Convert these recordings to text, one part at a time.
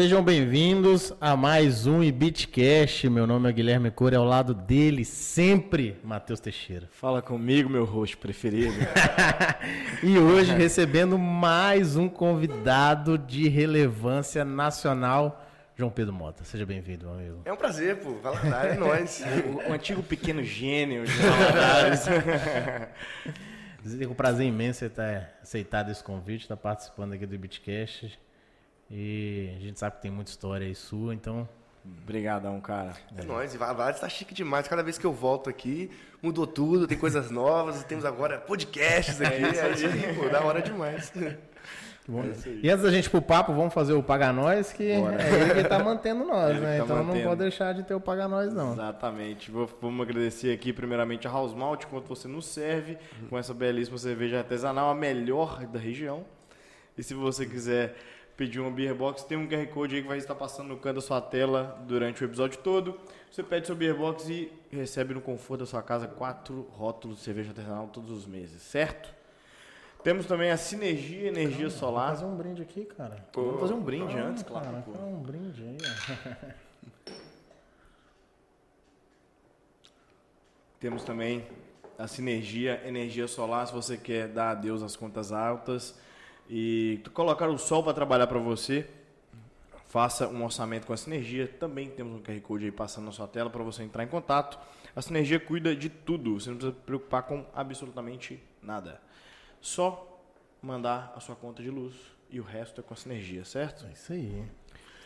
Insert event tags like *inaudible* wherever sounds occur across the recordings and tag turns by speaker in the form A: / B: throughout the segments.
A: Sejam bem-vindos a mais um Ibitcast. Meu nome é Guilherme Cor, ao lado dele sempre Matheus Teixeira. *laughs*
B: Fala comigo, meu rosto preferido. *laughs*
A: e hoje recebendo mais um convidado de relevância nacional, João Pedro Mota. Seja bem-vindo, meu amigo.
C: É um prazer, pô. Valadares, é nóis. *laughs*
B: O, o antigo pequeno gênio de
A: Valadares. Com prazer imenso você ter aceitado esse convite, estar participando aqui do Ibitcast. E a gente sabe que tem muita história aí sua, então.
B: Obrigadão, cara.
C: É, é. nóis, e Valadares tá chique demais. Cada vez que eu volto aqui, mudou tudo, tem coisas *laughs* novas, temos agora podcasts aqui. É, aí, pô, da hora demais. *laughs*
A: Bom, é e antes da gente ir pro papo, vamos fazer o Paga Nós, que Bora. é ele que tá mantendo nós, ele né? Tá então mantendo. não pode deixar de ter o Paga Nós, não.
B: Exatamente. Vamos agradecer aqui, primeiramente, a House Malt, enquanto você nos serve com essa belíssima cerveja artesanal, a melhor da região. E se você quiser pedir uma beer box, tem um QR Code aí que vai estar passando no canto da sua tela durante o episódio todo. Você pede seu beer box e recebe no conforto da sua casa quatro rótulos de cerveja artesanal todos os meses, certo? Temos também a Sinergia Energia Caramba, Solar.
A: Vamos fazer um brinde aqui, cara.
B: Pô, vamos fazer um brinde antes,
A: claro. Cara, pô. um brinde aí, ó. *laughs*
B: Temos também a Sinergia Energia Solar, se você quer dar adeus às contas altas e colocar o sol para trabalhar para você, faça um orçamento com a Sinergia. Também temos um QR Code aí passando na sua tela para você entrar em contato. A Sinergia cuida de tudo, você não precisa se preocupar com absolutamente nada. Só mandar a sua conta de luz e o resto é com a Sinergia, certo?
A: É isso aí.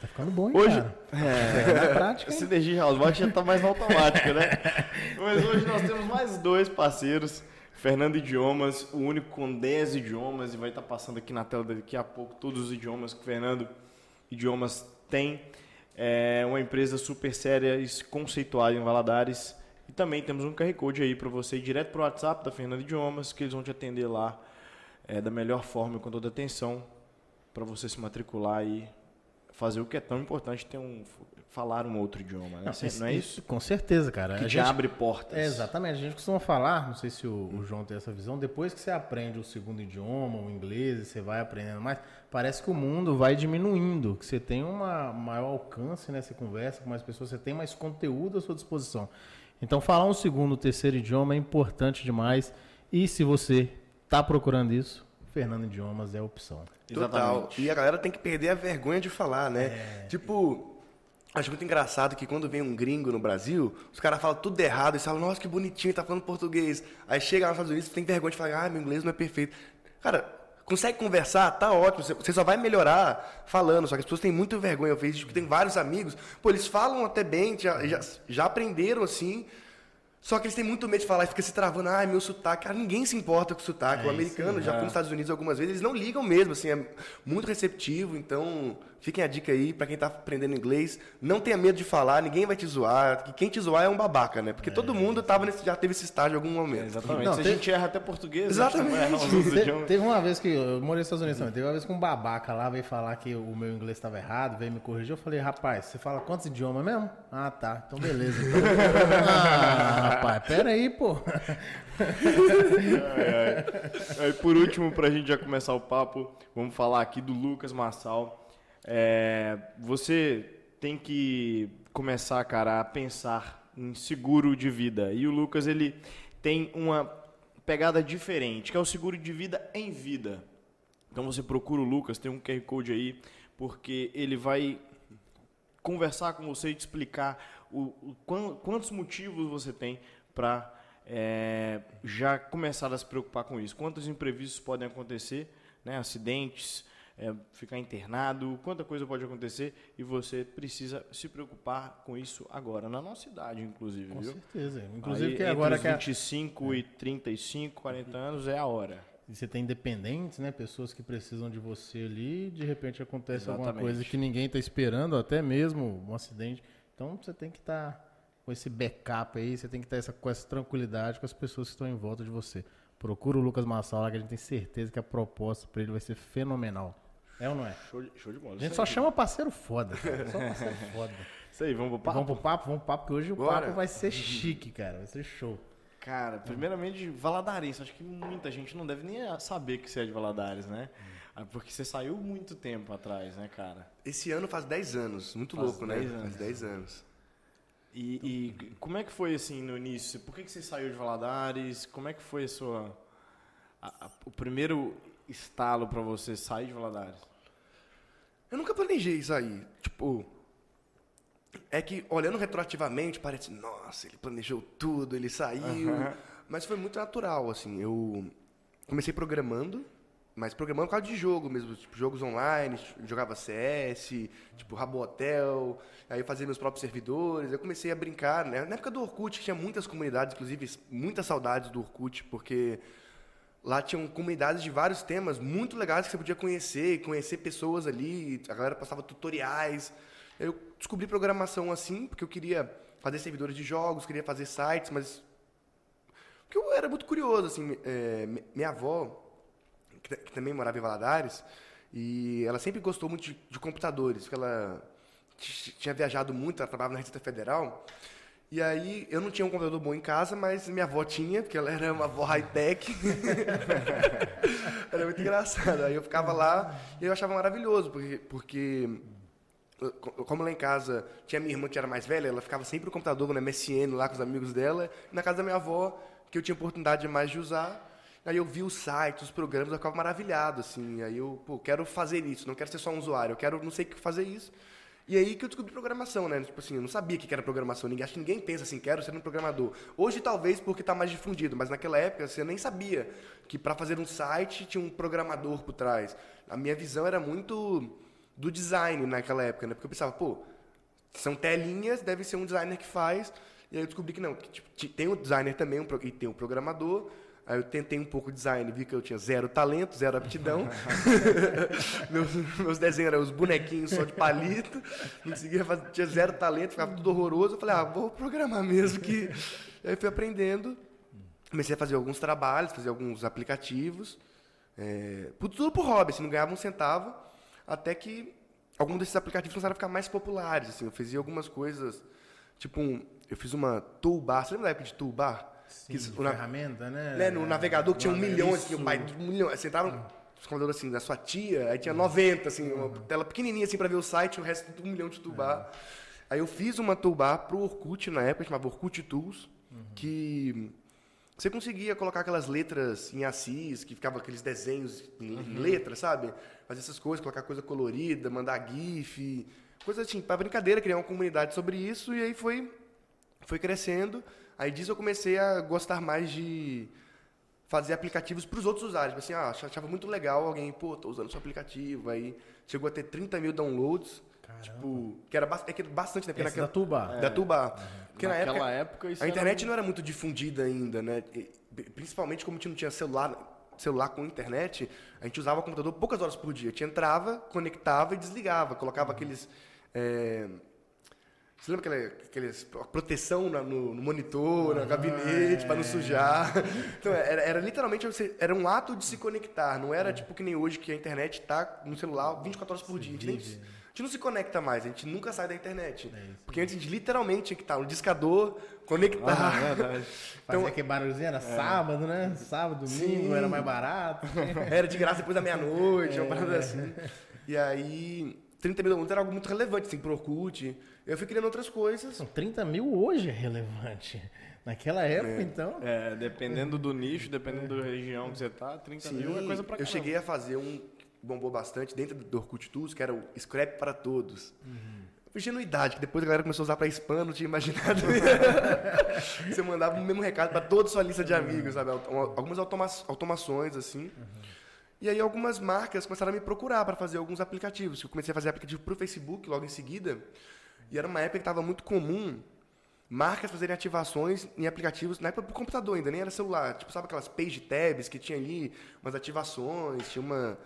A: Tá ficando bom, hein,
B: hoje,
A: cara? *laughs*
B: É, é na prática. A Sinergia já tá mais automática, né? *laughs* Mas hoje nós temos mais dois parceiros Fernando Idiomas, o único com 10 idiomas, e vai estar passando aqui na tela daqui a pouco todos os idiomas que Fernando Idiomas tem. É uma empresa super séria e conceituada em Valadares. E também temos um QR Code aí para você ir direto para o WhatsApp da Fernando Idiomas, que eles vão te atender lá é, da melhor forma, com toda atenção, para você se matricular e fazer o que é tão importante ter um falar um outro idioma, né?
A: Não, não é isso? Com certeza, cara.
B: Que a te gente, abre portas.
A: É, exatamente. A gente costuma falar, não sei se o, o, João tem essa visão, depois que você aprende o segundo idioma, o inglês, e você vai aprendendo mais, parece que o mundo vai diminuindo, que você tem um maior alcance, né? Você conversa com mais pessoas, você tem mais conteúdo à sua disposição. Então, falar um segundo, terceiro idioma é importante demais. E se você está procurando isso, Fernando Idiomas é a opção.
C: Total. Exatamente. E a galera tem que perder a vergonha de falar, né? É... Tipo, Acho muito engraçado que quando vem um gringo no Brasil, os caras falam tudo errado e falam, nossa, que bonitinho, tá falando português. Aí chega lá nos Estados Unidos, tem vergonha de falar, ah, meu inglês não é perfeito. Cara, consegue conversar, tá ótimo, você só vai melhorar falando, só que as pessoas têm muita vergonha. Eu vejo que tem vários amigos, pô, eles falam até bem, já, já, já aprenderam assim, só que eles têm muito medo de falar e fica se travando, ah, meu sotaque. Cara, ninguém se importa com o sotaque. É, o americano, já é. foi nos Estados Unidos algumas vezes, eles não ligam mesmo, assim, é muito receptivo. Então, fiquem a dica aí para quem está aprendendo inglês. Não tenha medo de falar, ninguém vai te zoar. Que quem te zoar é um babaca, né? Porque é, todo mundo tava nesse, já teve esse estágio em algum momento. É,
B: exatamente. Não, Se a gente erra até português,
C: exatamente.
A: Te, *laughs* teve uma vez que eu morei nos Estados Unidos também, teve uma vez que um babaca lá veio falar que o meu inglês estava errado, veio me corrigir. Eu falei, rapaz, você fala quantos idiomas mesmo? Ah, tá. Então beleza. Então. *laughs* ah, rapaz, pera aí, pô. *laughs*
B: Aí, por último, para a gente já começar o papo, vamos falar aqui do Lucas Massal. É, você tem que começar, cara, a pensar em seguro de vida. E o Lucas, ele tem uma pegada diferente, que é o seguro de vida em vida. Então você procura o Lucas, tem um QR Code aí, porque ele vai conversar com você e te explicar o, o quantos motivos você tem para é, já começar a se preocupar com isso. Quantos imprevistos podem acontecer, né? acidentes, é, ficar internado, quanta coisa pode acontecer e você precisa se preocupar com isso agora, na nossa idade, inclusive.
A: Com
B: viu?
A: certeza. Inclusive
B: Aí,
A: que agora
B: entre 25 é. e 35, 40 anos é a hora.
A: E você tem dependentes, né? Pessoas que precisam de você ali, de repente acontece Exatamente. alguma coisa que ninguém está esperando, até mesmo um acidente. Então você tem que estar tá com esse backup aí, você tem que estar tá essa, com essa tranquilidade com as pessoas que estão em volta de você. Procura o Lucas Massala, que a gente tem certeza que a proposta para ele vai ser fenomenal. É ou não é?
B: Show de, show de bola.
A: A gente só chama parceiro foda, cara. Só *laughs* parceiro foda.
B: Isso aí, vamos pro papo?
A: Vamos pro papo, vamos pro papo, porque hoje o Bora. papo vai ser chique, cara. Vai ser show.
B: Cara, primeiramente, Valadares. Acho que muita gente não deve nem saber que você é de Valadares, né? Ah, Porque você saiu muito tempo atrás, né, cara?
C: Esse ano faz 10 anos. Muito
B: Faz
C: louco,
B: 10
C: né?
B: anos.
C: Faz 10 anos.
B: E, e como é que foi assim no início? Por que, que você saiu de Valadares? Como é que foi a sua. a- a- o primeiro estalo pra você sair de Valadares?
C: Eu nunca planejei sair. Tipo, é que olhando retroativamente, parece, nossa, ele planejou tudo, ele saiu.
B: Aham.
C: Mas foi muito natural, assim. Eu comecei programando, mas programando por causa de jogo mesmo, tipo, jogos online, jogava CS, tipo, Rabo Hotel, aí eu fazia meus próprios servidores, eu comecei a brincar, né? Na época do Orkut tinha muitas comunidades, inclusive muitas saudades do Orkut, porque lá tinham comunidades de vários temas muito legais que você podia conhecer, conhecer pessoas ali, a galera passava tutoriais. Eu descobri programação assim, porque eu queria fazer servidores de jogos, queria fazer sites, mas porque eu era muito curioso, assim, é, mi- minha avó, que, que também morava em Valadares, e ela sempre gostou muito de, de computadores, porque ela tinha viajado muito, ela trabalhava na Receita Federal, e aí eu não tinha um computador bom em casa, mas minha avó tinha, porque ela era uma avó high-tech. *laughs* era muito engraçado. Aí eu ficava lá e eu achava maravilhoso, porque, porque co- como lá em casa tinha minha irmã que era mais velha, ela ficava sempre no computador, no MSN, lá com os amigos dela. E na casa da minha avó, que eu tinha oportunidade mais de usar, aí eu vi os sites, os programas, eu ficava maravilhado, assim. Aí eu, pô, quero fazer isso, não quero ser só um usuário, eu quero não sei o que fazer isso. E aí que eu descobri programação, né? Tipo assim, eu não sabia que era programação. Ninguém, acho que ninguém pensa assim, quero ser um programador. Hoje talvez porque está mais difundido, mas naquela época você nem sabia que para fazer um site tinha um programador por trás. A minha visão era muito do design naquela época, né? Porque eu pensava, pô, são telinhas, deve ser um designer que faz. E aí eu descobri que não, que, tipo, ti- tem o designer também um, e tem o programador. Aí eu tentei um pouco de design, vi que eu tinha zero talento, zero aptidão. *laughs* meus, meus desenhos eram os bonequinhos só de palito, não conseguia fazer, tinha zero talento, ficava tudo horroroso. Eu falei, ah, vou programar mesmo que. Aí fui aprendendo, comecei a fazer alguns trabalhos, fazer alguns aplicativos. É, tudo por hobby, assim, não ganhava um centavo, até que alguns desses aplicativos começaram a ficar mais populares. Assim, eu fazia algumas coisas, tipo, um, eu fiz uma toolbar, você lembra da época de toolbar?
A: Sim,
C: Que o
A: ferramenta, né?
C: né, no navegador que tinha um milhão, assim, um pai, um milhão. No computador assim, da sua tia, aí tinha 90, assim, uma tela pequenininha assim para ver o site, o resto um milhão de toolbar. Aí eu fiz uma toolbar pro Orkut na época, chamava Orkut Tools, que você conseguia colocar aquelas letras em Assis, que ficava aqueles desenhos em, em letra, sabe? Fazer essas coisas, colocar coisa colorida, mandar GIF, coisa assim, para brincadeira, criar uma comunidade sobre isso, e aí foi, foi crescendo. Aí disso eu comecei a gostar mais de fazer aplicativos para os outros usuários. Tipo Assim, ah, achava muito legal alguém, pô, tô usando seu aplicativo. Aí chegou a ter 30 mil downloads. Tipo, que era, é que era bastante, né? Porque
A: Esse da
C: naquela,
A: Tuba.
C: da Tuba. Porque na
B: Naquela
C: época,
B: época, isso
C: a
B: era
C: internet não era muito difundida ainda, né? E, principalmente como a gente não tinha celular, celular com internet, a gente usava o computador poucas horas por dia. A gente entrava, conectava e desligava. Colocava aqueles... é, Você lembra aquela, aqueles, proteção na- no, no monitor, no gabinete, para não sujar? *laughs* Então, era, era literalmente, era um ato de se conectar. Não era tipo que nem hoje, que a internet está no celular 24 horas por dia. A gente, nem- a gente não se conecta mais, a gente nunca sai da internet. Porque antes a gente literalmente tinha que estar no discador, conectar.
B: Ah, verdade. *laughs*
A: Fazia
C: Então-
A: aquele barulhozinho, era sábado, né? Sábado, domingo,
C: Sim.
A: era mais barato. *laughs*
C: Era de graça depois da meia-noite, uma parada assim. E aí, 30 mil era algo muito relevante, assim, pro Orkut. Eu fui criando outras coisas.
A: São 30 mil hoje é relevante. Naquela época, então.
B: É, dependendo do nicho, dependendo da região que você tá, 30
C: Sim,
B: mil é coisa pra
C: eu
B: caramba.
C: cheguei a fazer um que bombou bastante dentro do Orkut Tools, que era o Scrap para Todos. Ingenuidade, que depois a galera começou a usar para spam, não tinha imaginado. *laughs* Você mandava o mesmo recado para toda a sua lista de amigos, sabe? Algumas automa automações, assim. E aí algumas marcas começaram a me procurar para fazer alguns aplicativos. Eu comecei a fazer aplicativo para o Facebook logo em seguida. E era uma época que estava muito comum marcas fazerem ativações em aplicativos, na época pro computador ainda, nem era celular. Tipo, sabe aquelas page tabs que tinha ali, umas ativações, tinha uma...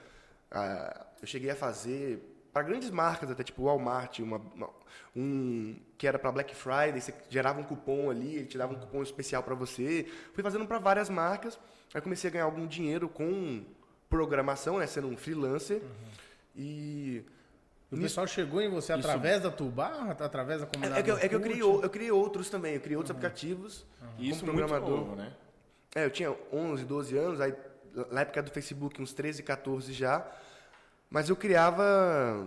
C: eu cheguei a fazer para grandes marcas, até tipo Walmart, uma, uma- um que era para Black Friday, você gerava um cupom ali, ele te dava um cupom especial para você. Fui fazendo para várias marcas, aí comecei a ganhar algum dinheiro com programação, né, sendo um freelancer. E
A: O pessoal chegou em você através da Tubar, através da
C: É,
A: comunidade
C: é que, eu- é que eu, criei, eu criei outros também, eu criei outros aplicativos
B: Isso
C: como
B: muito
C: programador.
B: novo, né?
C: É, eu tinha 11, 12 anos, aí na época do Facebook, uns 13, 14 já. Mas eu criava.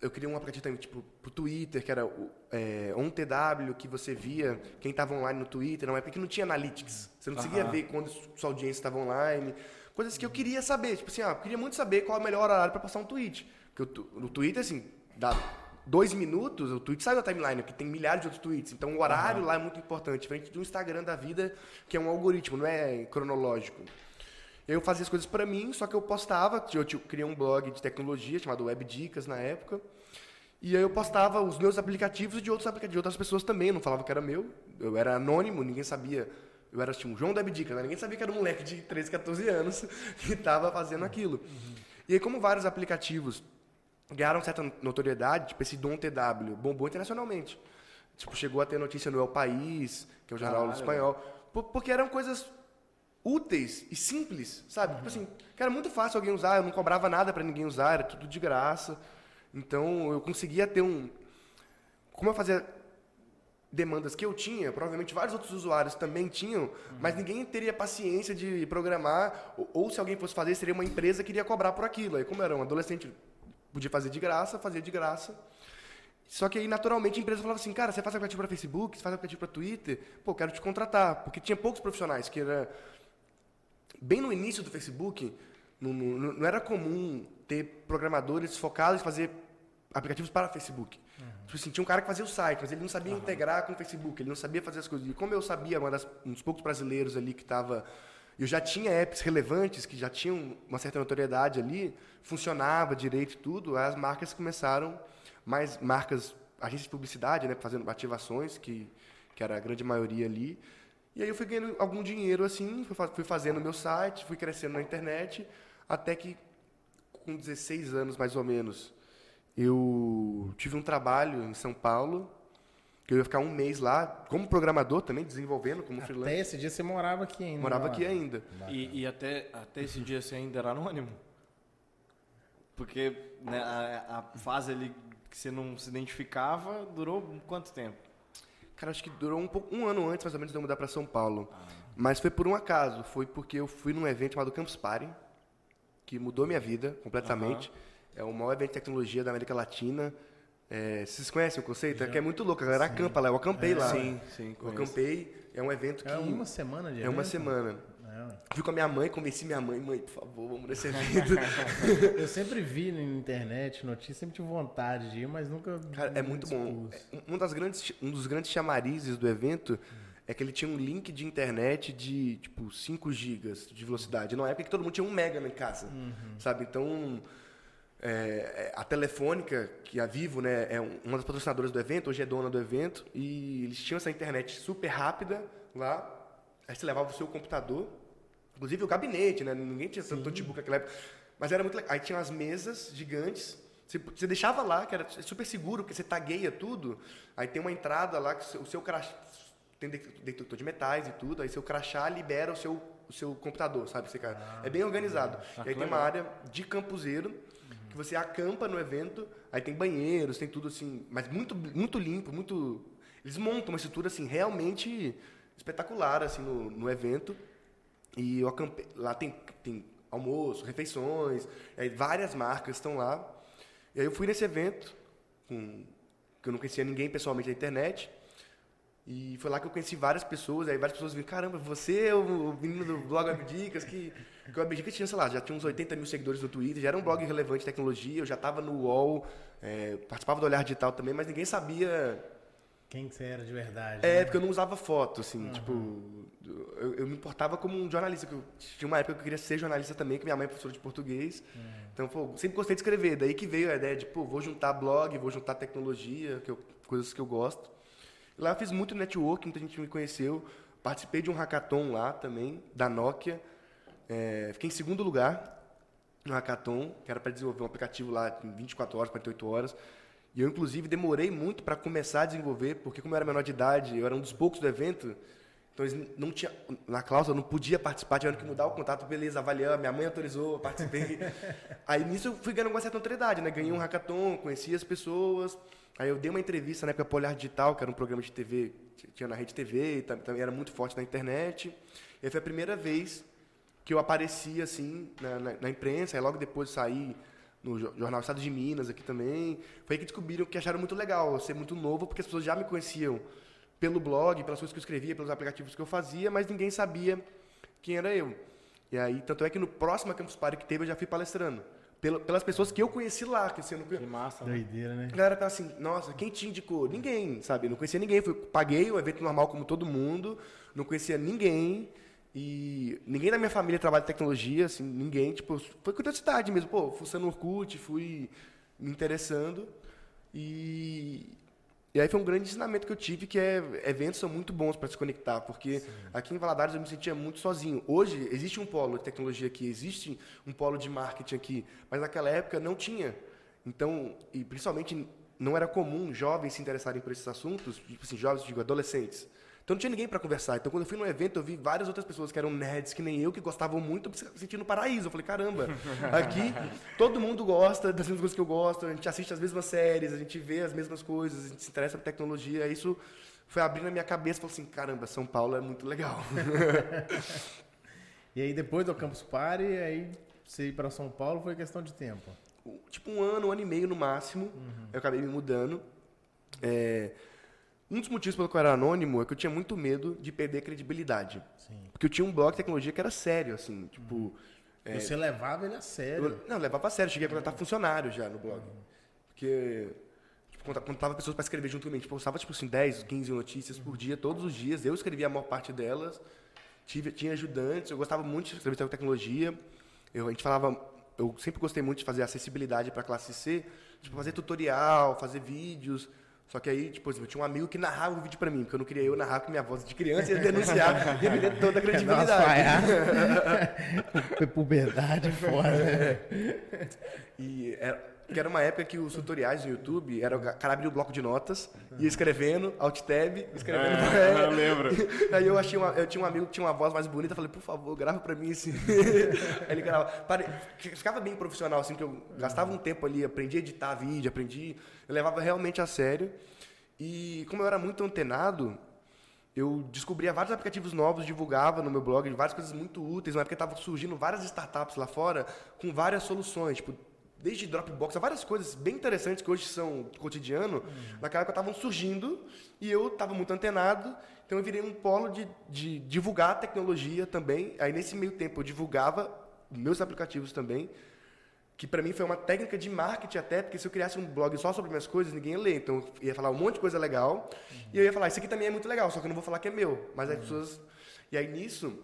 C: Eu criei um aplicativo também, tipo, pro Twitter, que era o é, OnTW, que você via quem estava online no Twitter, numa época que não tinha analytics. Você não conseguia
B: Aham.
C: ver quando sua audiência estava online. Coisas que eu queria saber. Tipo assim, ah, eu queria muito saber qual é o melhor horário para postar um tweet. Porque o, Twitter, assim, dá dois minutos, o tweet sai da timeline, porque tem milhares de outros tweets. Então o horário lá é muito importante, diferente do Instagram da vida, que é um algoritmo, não é cronológico. Eu fazia as coisas para mim, só que eu postava, eu criei um blog de tecnologia chamado Web Dicas na época. E aí eu postava os meus aplicativos e de outros aplicativos de outras pessoas também, eu não falava que era meu. Eu era anônimo, ninguém sabia. Eu era tipo, um João da Web Dicas, né? ninguém sabia que era um moleque de 13, 14 anos *laughs* que estava fazendo aquilo. E aí como vários aplicativos ganharam certa notoriedade, tipo esse Dom TW, bombou internacionalmente. Tipo, chegou a ter notícia no El País, que é o jornal
B: Caralho,
C: espanhol, por- porque eram coisas úteis e simples, sabe? Tipo assim, que era muito fácil alguém usar, eu não cobrava nada para ninguém usar, era tudo de graça. Então, eu conseguia ter um como eu fazia demandas que eu tinha, provavelmente vários outros usuários também tinham, mas ninguém teria paciência de programar, ou, ou se alguém fosse fazer, seria uma empresa que iria cobrar por aquilo. Aí, como eu era um adolescente, podia fazer de graça, fazia de graça. Só que aí, naturalmente, a empresa falava assim, cara, você faz aplicativo para Facebook, você faz aplicativo para Twitter, pô, quero te contratar. Porque tinha poucos profissionais, que era... Bem no início do Facebook, não, não- não era comum ter programadores focados em fazer aplicativos para Facebook. Tipo assim, tinha um cara que fazia o site, mas ele não sabia integrar com o Facebook, ele não sabia fazer as coisas. E como eu sabia, uma das, um dos poucos brasileiros ali que estava... Eu já tinha apps relevantes, que já tinham uma certa notoriedade ali, funcionava direito e tudo, aí as marcas começaram, mais marcas, agências de publicidade, né, fazendo ativações, que, que era a grande maioria ali. E aí eu fui ganhando algum dinheiro assim, fui, fa- fui fazendo meu site, fui crescendo na internet, até que com 16 anos mais ou menos, eu tive um trabalho em São Paulo, que eu ia ficar um mês lá, como programador também, desenvolvendo como freelancer.
A: Até esse dia você morava aqui ainda.
C: Morava
A: lá.
C: aqui ainda.
B: E, e até, até esse dia você ainda era anônimo? Porque né, a, a fase ali que você não se identificava durou quanto tempo?
C: Cara, acho que durou um, pouco, um ano antes, mais ou menos, de eu mudar para São Paulo. Mas foi por um acaso. Foi porque eu fui num evento chamado Campus Party, que mudou minha vida completamente. É o maior evento de tecnologia da América Latina. É, vocês conhecem o conceito? É que é muito louco. A galera acampa lá. Eu acampei lá.
B: Sim, sim,
C: Eu
B: conheço.
C: acampei. É um evento que...
A: É uma semana de
C: É uma
A: evento?
C: semana.
A: É.
C: Fui com a minha mãe, convenci minha mãe, mãe, por favor, vamos nesse evento. *laughs*
A: Eu sempre vi na internet notícia, sempre tive vontade de ir, mas nunca.
C: Cara, é muito bom. Um, das grandes, um dos grandes chamarizes do evento é que ele tinha um link de internet de, tipo, 5 gigas de velocidade. Na época que todo mundo tinha um mega em casa, sabe? Então, é, é, a Telefônica, que a Vivo, né, é um- uma das patrocinadoras do evento, hoje é dona do evento, e eles tinham essa internet super rápida lá. Aí você levava o seu computador, inclusive o gabinete, né? Ninguém tinha tanto notebook naquela época. Mas era muito legal. Aí tinha umas mesas gigantes. Você, você deixava lá, que era super seguro, porque você tagueia tudo. Aí tem uma entrada lá que o seu, crachá. Tem det- detector de metais e tudo. Aí seu crachá libera o seu, o seu computador, sabe? Você, cara, é bem organizado.
B: Ah,
C: e aí tem uma área de campuseiro você acampa no evento. Aí tem banheiros, tem tudo assim. Mas muito, muito limpo, muito. Eles montam uma estrutura assim, realmente espetacular assim, no, no evento. E eu. Lá tem, tem almoço, refeições, aí várias marcas estão lá. E aí eu fui nesse evento, com, que eu não conhecia ninguém pessoalmente na internet. E foi lá que eu conheci várias pessoas, aí várias pessoas viram, caramba, você é o menino do blog Web Dicas, que, que o Web Dicas tinha, sei lá, já tinha uns 80 mil seguidores no Twitter, já era um blog relevante de tecnologia, eu já estava no UOL, é, participava do Olhar Digital também, mas ninguém sabia
A: Quem que você era de verdade?
C: é,
A: né?
C: porque eu não usava foto, assim, tipo, eu, eu me importava como um jornalista, que eu tinha uma época que eu queria ser jornalista também, que minha mãe é professora de português, então, pô, sempre gostei de escrever, daí que veio a ideia de, pô, vou juntar blog, vou juntar tecnologia, que eu- coisas que eu gosto. Lá eu fiz muito networking, muita gente me conheceu, participei de um hackathon lá também, da Nokia, é, fiquei em segundo lugar no hackathon, que era para desenvolver um aplicativo lá em 24 horas, 48 horas. E eu, inclusive, demorei muito para começar a desenvolver, porque como eu era menor de idade, eu era um dos poucos do evento, Então eles não tinha na cláusula não podia participar, tiveram que mudar o contato, beleza, avaliamos, minha mãe autorizou, participei. *laughs* aí nisso eu fui ganhando uma certa autoridade, né? Ganhei um hackathon, conheci as pessoas. Aí eu dei uma entrevista na época para Olhar Digital, que era um programa de TV, tinha na Rede TV, também era muito forte na internet. E foi a primeira vez que eu apareci assim na, na, na imprensa, aí logo depois saí no Jornal Estado de Minas aqui também. Foi aí que descobriram que acharam muito legal, ser muito novo, porque as pessoas já me conheciam pelo blog, pelas coisas que eu escrevia, pelos aplicativos que eu fazia, mas ninguém sabia quem era eu. E aí, tanto é que no próximo Campus Party que teve, eu já fui palestrando. Pelas pessoas que eu conheci lá. Que, assim, não...
B: que massa.
A: Né? Doideira, né?
C: A galera tá assim, nossa, quem te indicou? Ninguém, sabe? Não conhecia ninguém. Fui, paguei um evento normal como todo mundo, não conhecia ninguém. E ninguém da minha família trabalha em tecnologia, assim, ninguém. Tipo, foi curiosidade mesmo. Pô, fui no Orkut, fui me interessando. E, e aí foi um grande ensinamento que eu tive, que é eventos são muito bons para se conectar, porque Sim. aqui em Valadares eu me sentia muito sozinho. Hoje existe um polo de tecnologia aqui, existe um polo de marketing aqui, mas naquela época não tinha. Então, e principalmente não era comum jovens se interessarem por esses assuntos, tipo assim, jovens, digo, adolescentes. Então não tinha ninguém para conversar. Então quando eu fui num evento, eu vi várias outras pessoas que eram nerds, que nem eu, que gostavam muito, me senti no paraíso. Eu falei, caramba, aqui todo mundo gosta das mesmas coisas que eu gosto, a gente assiste as mesmas séries, a gente vê as mesmas coisas, a gente se interessa por tecnologia. Isso foi abrindo a minha cabeça e falou assim, caramba, São Paulo é muito legal. *laughs*
A: e aí depois do Campus Party, aí você ir para São Paulo foi questão de tempo?
C: Tipo um ano, um ano e meio no máximo, uhum. eu acabei me mudando. É, um dos motivos pelo qual eu era anônimo é que eu tinha muito medo de perder credibilidade. Sim. Porque eu tinha um blog de tecnologia que era sério, assim, tipo... Uhum.
A: É, Você levava ele a sério?
C: Eu, não, levava a sério. Cheguei a contratar funcionário já no blog. Uhum. Porque tipo, contratava pessoas para escrever junto comigo. Tipo, eu postava, tipo assim, 10, 15 notícias por dia, todos os dias. Eu escrevia a maior parte delas. Tive, tinha ajudantes. Eu gostava muito de escrever sobre tecnologia. Eu, a gente falava... Eu sempre gostei muito de fazer acessibilidade para a classe C. Tipo, fazer tutorial, fazer vídeos só que aí, tipo, eu tinha um amigo que narrava o vídeo pra mim, porque eu não queria eu narrar com minha voz de criança e ia denunciar, *laughs* ia perder toda a credibilidade. *laughs*
A: Foi puberdade fora. É.
C: E era, que era uma época que os tutoriais no YouTube, era o cara abria o bloco de notas, ia escrevendo, alt tab, escrevendo.
B: É, *laughs* eu lembro. *laughs*
C: Aí eu achei uma, eu tinha um amigo que tinha uma voz mais bonita, falei, por favor, grava pra mim assim. *laughs* Aí ele gravava. Pare... Ficava bem profissional, assim, porque eu gastava um tempo ali, aprendi a editar vídeo, aprendi. Eu levava realmente a sério. E como eu era muito antenado, eu descobria vários aplicativos novos, divulgava no meu blog, várias coisas muito úteis, uma época estava surgindo várias startups lá fora com várias soluções, tipo desde Dropbox a várias coisas bem interessantes que hoje são cotidiano, uhum. naquela época estavam surgindo e eu estava muito antenado, então eu virei um polo de, de divulgar a tecnologia também. Aí nesse meio tempo eu divulgava meus aplicativos também, que para mim foi uma técnica de marketing até, porque se eu criasse um blog só sobre minhas coisas, ninguém ia ler. Então eu ia falar um monte de coisa legal uhum. e eu ia falar, isso aqui também é muito legal, só que eu não vou falar que é meu. Mas uhum. as pessoas... E aí nisso,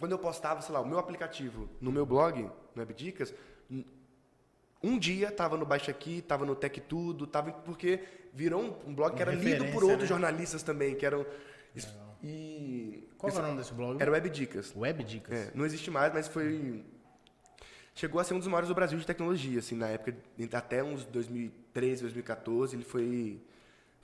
C: quando eu postava, sei lá, o meu aplicativo no meu blog, no Webdicas, um dia estava no Baixa Aqui, estava no Tech Tudo, tava, porque virou um, um blog que era lido por outros né? jornalistas também, que eram.
A: E, Qual é o nome desse blog?
C: Era Web Dicas.
A: Web Dicas.
C: É, não existe mais, mas foi. Chegou a ser um dos maiores do Brasil de tecnologia, assim, na época, até uns 2013, 2014, ele foi,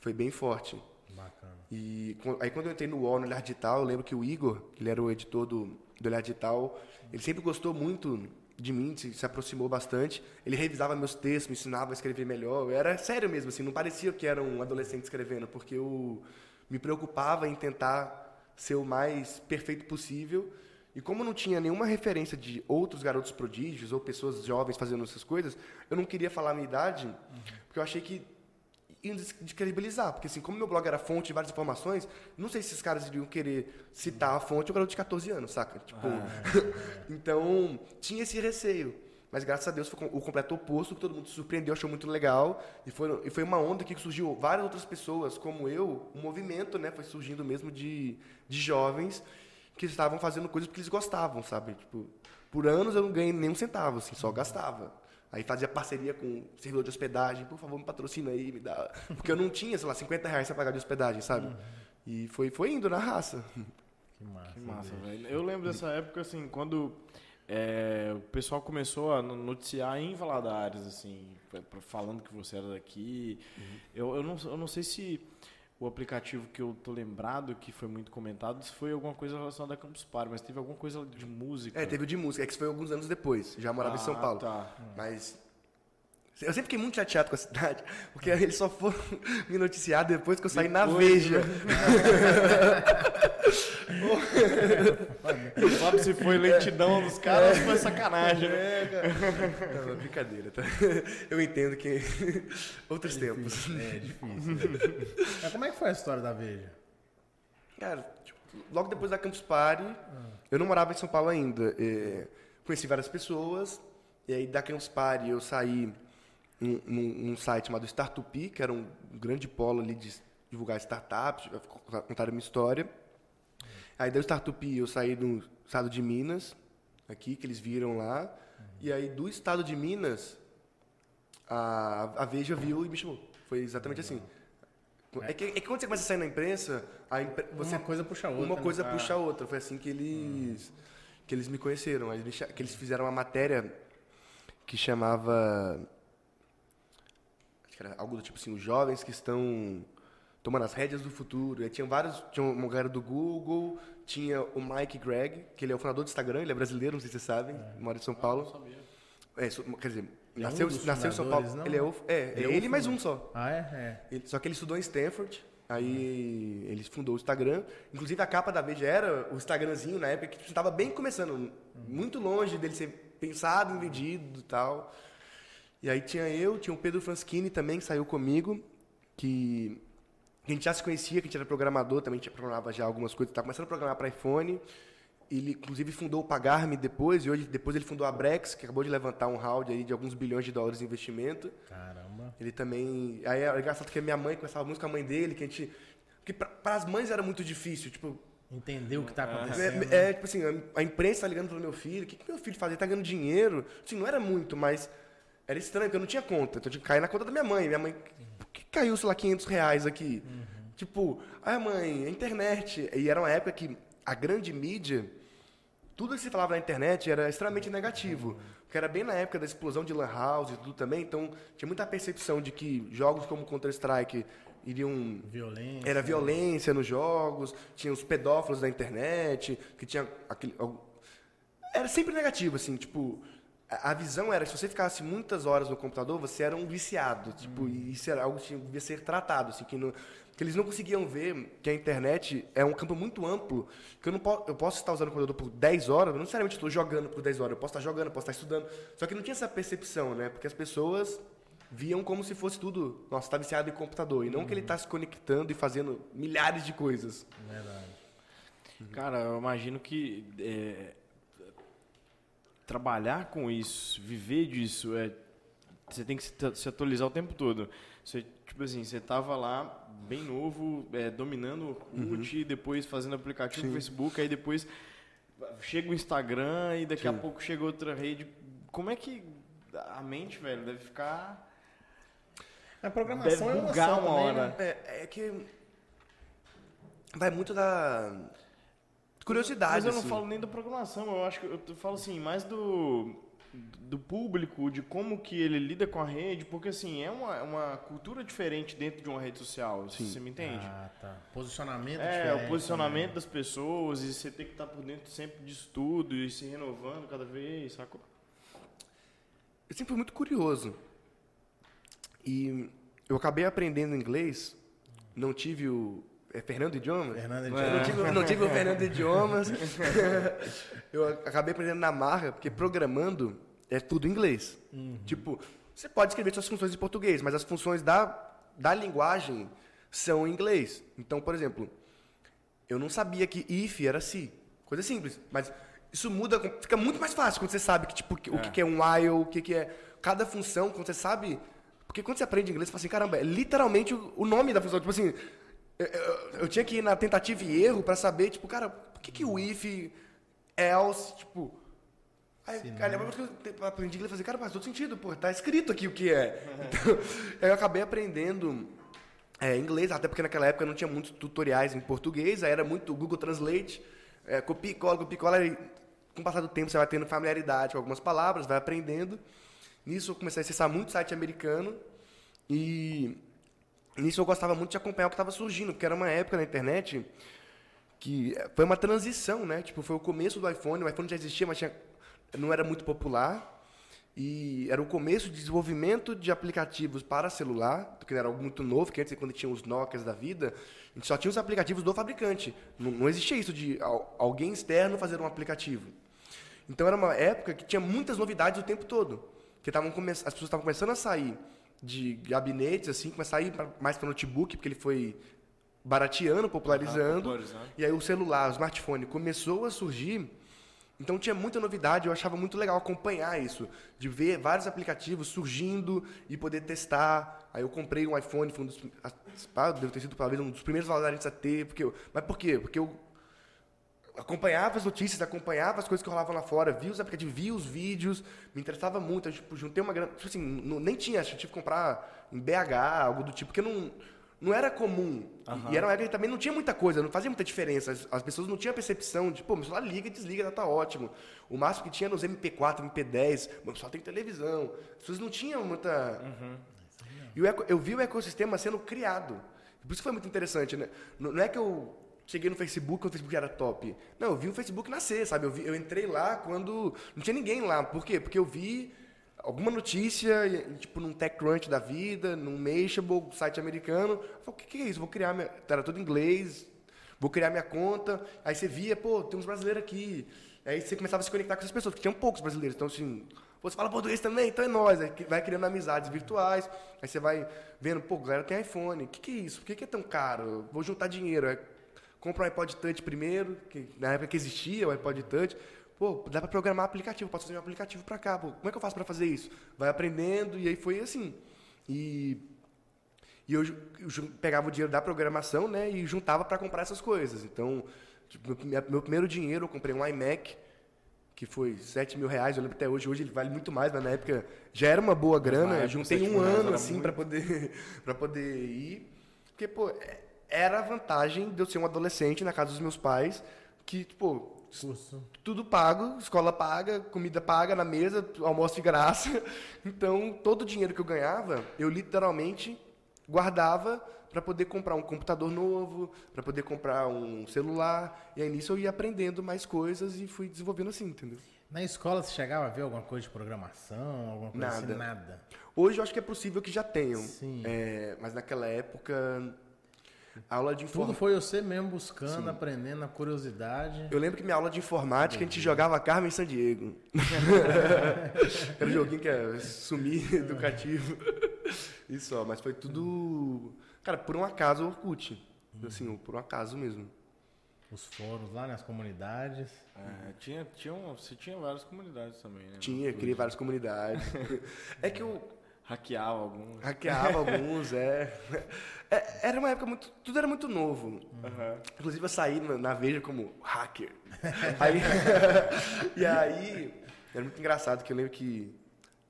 C: foi bem forte.
A: Bacana.
C: E aí quando eu entrei no UOL, no Olhar Digital, eu lembro que o Igor, que ele era o editor do, do Olhar Digital, ele sempre gostou muito de mim, se, se, aproximou bastante. Ele revisava meus textos, me ensinava a escrever melhor. Eu era sério mesmo, assim, não parecia que era um adolescente escrevendo, porque eu me preocupava em tentar ser o mais perfeito possível. E como não tinha nenhuma referência de outros garotos prodígios ou pessoas jovens fazendo essas coisas, eu não queria falar a minha idade, uhum. porque eu achei que e descredibilizar, porque assim, como meu blog era fonte de várias informações, não sei se esses caras iriam querer citar a fonte o garoto de 14 anos, saca? Tipo, ah, é. *laughs* então, tinha esse receio. Mas graças a Deus foi o completo oposto, que todo mundo se surpreendeu, achou muito legal. E foi, e foi uma onda que surgiu várias outras pessoas, como eu, um movimento, né? Foi surgindo mesmo de, de jovens que estavam fazendo coisas porque eles gostavam, sabe? Tipo, por anos eu não ganhei nem um centavo, assim, só gastava. Aí fazia parceria com servidor de hospedagem, por favor, me patrocina aí, me dá. Porque eu não tinha, sei lá, 50 reais pra pagar de hospedagem, sabe? Uhum. E foi, foi indo na raça.
B: Que massa. Que massa, velho. Eu lembro dessa época, assim, quando é, o pessoal começou a noticiar em Valadares, assim, falando que você era daqui. Uhum. Eu, eu, não, eu não sei se o aplicativo que eu tô lembrado que foi muito comentado foi alguma coisa relacionada a Campus Party, mas teve alguma coisa de música.
C: É, teve de música, é que isso foi alguns anos depois. Já morava em São
B: Ah,
C: Paulo.
B: tá.
C: Mas. Eu sempre fiquei muito chateado com a cidade, *laughs* porque eles só foram *laughs* me noticiar depois que eu saí na
B: Depois,
C: Veja. *laughs*
B: Não sabe se foi lentidão dos caras ou foi sacanagem, né?
C: É, cara. Não, é brincadeira, tá? Eu entendo que. *laughs* Outros tempos.
A: É difícil. Mas como é que foi a história da Veja?
C: Cara, tipo, logo depois da Campus Party, eu não morava em São Paulo ainda. é, conheci várias pessoas, e aí da Campus Party eu saí num, num- num site chamado Startup, que era um grande polo ali de divulgar startups, de contar a minha história. Aí da Startup eu saí do estado de Minas, aqui, que eles viram lá. E aí do estado de Minas, a, a Veja viu e me chamou. Foi exatamente assim. É que, é que quando você começa a sair na imprensa, a impre- você
A: Uma coisa puxa a outra.
C: uma
A: né?
C: coisa puxa a outra. Foi assim que eles que eles me conheceram. Que eles fizeram uma matéria que chamava acho que era algo do tipo assim, os jovens que estão tomando as rédeas do futuro. Aí tinha vários, tinha uma galera do Google, tinha o Mike Gregg, que ele é o fundador do Instagram, ele é brasileiro, não sei se vocês sabem, mora em São Paulo. É, so- quer dizer,
A: Ele é um
C: nasceu, nasceu em São Paulo.
A: não?
C: Ele é o, é, é
A: Ele é
C: ele mais um só.
A: Ah, é? É.
C: Ele- só que ele estudou em Stanford, aí ele fundou o Instagram. Inclusive a capa da Veja era o Instagramzinho na época que estava bem começando, muito longe dele ser pensado vendido e tal. E aí tinha eu, tinha o Pedro Franschini também que saiu comigo, que a gente já se conhecia, que a gente era programador, também a gente programava já algumas coisas, estava começando a programar para iPhone. Ele, inclusive, fundou o Pagar-me depois, e hoje, depois ele fundou a Brex, que acabou de levantar um round aí de alguns bilhões de dólares de investimento.
A: Caramba.
C: Ele também. Aí é engraçado que a minha mãe conversava muito com a mãe dele, que a gente. Porque para as mães era muito difícil, tipo.
A: Entender o que tá acontecendo.
C: É, é, tipo assim, a- imprensa tá ligando pro meu filho, o que, que meu filho faz? Ele tá ganhando dinheiro. Assim, não era muito, mas era estranho, porque eu não tinha conta. Então eu tinha que cair na conta da minha mãe. Minha mãe, caiu, sei lá, 500 reais aqui? Tipo, ah, mãe, a internet. E era uma época que a grande mídia, tudo que se falava na internet era extremamente negativo. Porque era bem na época da explosão de Lan House e tudo também, então tinha muita percepção de que jogos como Counter-Strike iriam
A: Violência.
C: era violência nos jogos, tinha os pedófilos da internet, que tinha aquele. Era sempre negativo, assim, tipo. A visão era que se você ficasse muitas horas no computador, você era um viciado. Tipo, e isso era algo que devia ser tratado. Assim, que, não- que eles não conseguiam ver que a internet é um campo muito amplo, que eu não posso, eu posso estar usando o computador por 10 horas, eu não necessariamente estou jogando por 10 horas, eu posso estar jogando, eu posso estar estudando. Só que não tinha essa percepção, né? Porque as pessoas viam como se fosse tudo, nossa, está viciado em computador. E não que ele está se conectando e fazendo milhares de coisas.
A: Verdade.
B: Cara, eu imagino que é, trabalhar com isso, viver disso, é, você tem que se, se atualizar o tempo todo. Você, tipo assim, você tava lá bem novo, é, dominando o Orkut, depois fazendo aplicativo no Facebook, aí depois chega o Instagram e daqui a pouco chega outra rede. Como é que a mente, velho, deve ficar...
A: A programação
B: Deve
A: é uma
B: bugar
A: ação
B: uma
A: também,
B: hora.
A: né?
C: É, é que vai muito da curiosidade.
B: Mas eu não
C: assim.
B: falo nem da programação, eu acho que eu falo assim, mais do, do público, de como que ele lida com a rede, porque assim, é uma, uma cultura diferente dentro de uma rede social, se você me entende?
A: Ah, tá. Posicionamento
B: é,
A: diferente,
B: o posicionamento
A: né?
B: das pessoas, e você tem que estar por dentro sempre disso tudo, e se renovando cada vez, sacou?
C: Eu sempre fui muito curioso. E eu acabei aprendendo inglês, não tive o. É Fernando Idiomas?
A: Fernando
C: Eu
A: Idiomas.
C: não tive, não tive o Fernando Idiomas. *laughs* eu acabei aprendendo na marra, porque programando é tudo em inglês. Tipo, você pode escrever suas funções em português, mas as funções da, da linguagem são em inglês. Então, por exemplo, eu não sabia que if era se. Coisa simples. Mas isso muda, fica muito mais fácil quando você sabe que, tipo, o que, que é um while, o que, é cada função, quando você sabe. Porque quando você aprende inglês, você fala assim, caramba, é literalmente o nome da função. Tipo assim, eu, eu- eu tinha que ir na tentativa e erro pra saber, tipo, cara, por que, que o if, else, tipo. Aí, cara, depois que eu aprendi inglês, eu falei, cara, faz todo sentido, pô, tá escrito aqui o que é. Então, *laughs* eu acabei aprendendo é, inglês, até porque naquela época não tinha muitos tutoriais em português, aí era muito Google Translate, é, copia e cola, copia e cola, e com o passar do tempo você vai tendo familiaridade com algumas palavras, vai aprendendo. Nisso eu comecei a acessar muito site americano e Nisso eu gostava muito de acompanhar o que estava surgindo, porque era uma época na internet que foi uma transição, né? Tipo, foi o começo do iPhone, o iPhone já existia, mas tinha, não era muito popular. E era o começo de desenvolvimento de aplicativos para celular, que era algo muito novo, que antes, quando tinha os Nokias da vida, a gente só tinha os aplicativos do fabricante. Não, não existia isso de alguém externo fazer um aplicativo. Então era uma época que tinha muitas novidades o tempo todo. Que tavam as pessoas estavam começando a sair de gabinetes, assim, começar a ir pra, mais para notebook, porque ele foi barateando, popularizando. Ah, popularizando. E aí o celular, o smartphone começou a surgir então tinha muita novidade, eu achava muito legal acompanhar isso, de ver vários aplicativos surgindo e poder testar. Aí eu comprei um iPhone, foi um dos, ah, deve ter sido talvez um dos primeiros valores a ter, porque eu, mas por quê? Porque eu acompanhava as notícias, acompanhava as coisas que rolavam lá fora, via os aplicativos, via os vídeos, me interessava muito, eu tipo, juntei uma grana, tipo assim, não, nem tinha, eu tive que comprar em BH, algo do tipo, porque não não era comum. Uhum. E era uma época que também não tinha muita coisa, não fazia muita diferença. As, as pessoas não tinham a percepção de, pô, meu celular liga e desliga, tá ótimo. O máximo que tinha nos MP4, MP10, meu celular tem televisão. As pessoas não tinham muita. Uhum. E eu, eu vi o ecossistema sendo criado. Por isso foi muito interessante, né? Não é que eu cheguei no Facebook o Facebook era top. Não, eu vi o Facebook nascer, sabe? Eu, vi, eu entrei lá quando não tinha ninguém lá. Por quê? Porque eu vi alguma notícia, tipo num TechCrunch da vida, num Mashable, site americano. Eu falei, o que, que é isso? Vou criar minha. Era tudo em inglês, vou criar minha conta. Aí você via, pô, tem uns brasileiros aqui. Aí você começava a se conectar com essas pessoas, porque tinham poucos brasileiros. Então, assim, você fala português também? Então é nós. Aí vai criando amizades virtuais. Aí você vai vendo, pô, galera tem iPhone. O que, que é isso? Por que, que é tão caro? Vou juntar dinheiro. Aí, compra um iPod Touch primeiro, que na época que existia o iPod Touch. Pô, dá para programar aplicativo, posso fazer um aplicativo para cá. Pô, como é que eu faço para fazer isso? Vai aprendendo e aí foi assim. E, e eu, eu pegava o dinheiro da programação, né, e juntava para comprar essas coisas. Então, tipo, meu, meu, primeiro dinheiro, eu comprei um iMac, que foi 7 mil reais, eu lembro até hoje, hoje ele vale muito mais, mas na época já era uma boa grana, eu juntei um ano, assim, para poder, *laughs* poder ir. Porque, pô, é, era a vantagem de eu ser um adolescente na casa dos meus pais, que, tipo, Curso. Tudo pago, escola paga, comida paga na mesa, almoço de graça. *laughs* Então, todo o dinheiro que eu ganhava, eu literalmente guardava para poder comprar um computador novo, para poder comprar um celular. E aí nisso eu ia aprendendo mais coisas e fui desenvolvendo assim, entendeu?
A: Na escola você chegava a ver alguma coisa de programação, alguma coisa
C: nada.
A: assim? Nada.
C: Hoje eu acho que é possível que já tenham. Sim. É, mas naquela época Aula de
A: informática. Tudo foi você mesmo buscando, Sim. aprendendo, a curiosidade.
C: Eu lembro que minha aula de informática a gente jogava Carmen San Diego. *laughs* Era um joguinho que é sumir *laughs* educativo. Isso, só, mas foi tudo. Cara, por um acaso o Orkut. Hum. Assim, por um acaso mesmo.
A: Os fóruns lá nas comunidades.
B: É, tinha, tinha, você tinha várias comunidades também, né?
C: Tinha, criei várias comunidades. *laughs* é que o
B: Hackeava alguns.
C: Hackeava *laughs* alguns, é. é. Era uma época muito. Tudo era muito novo. Uhum. Inclusive eu saí na, Veja como hacker. *laughs* aí, *laughs* e aí. Era muito engraçado que eu lembro que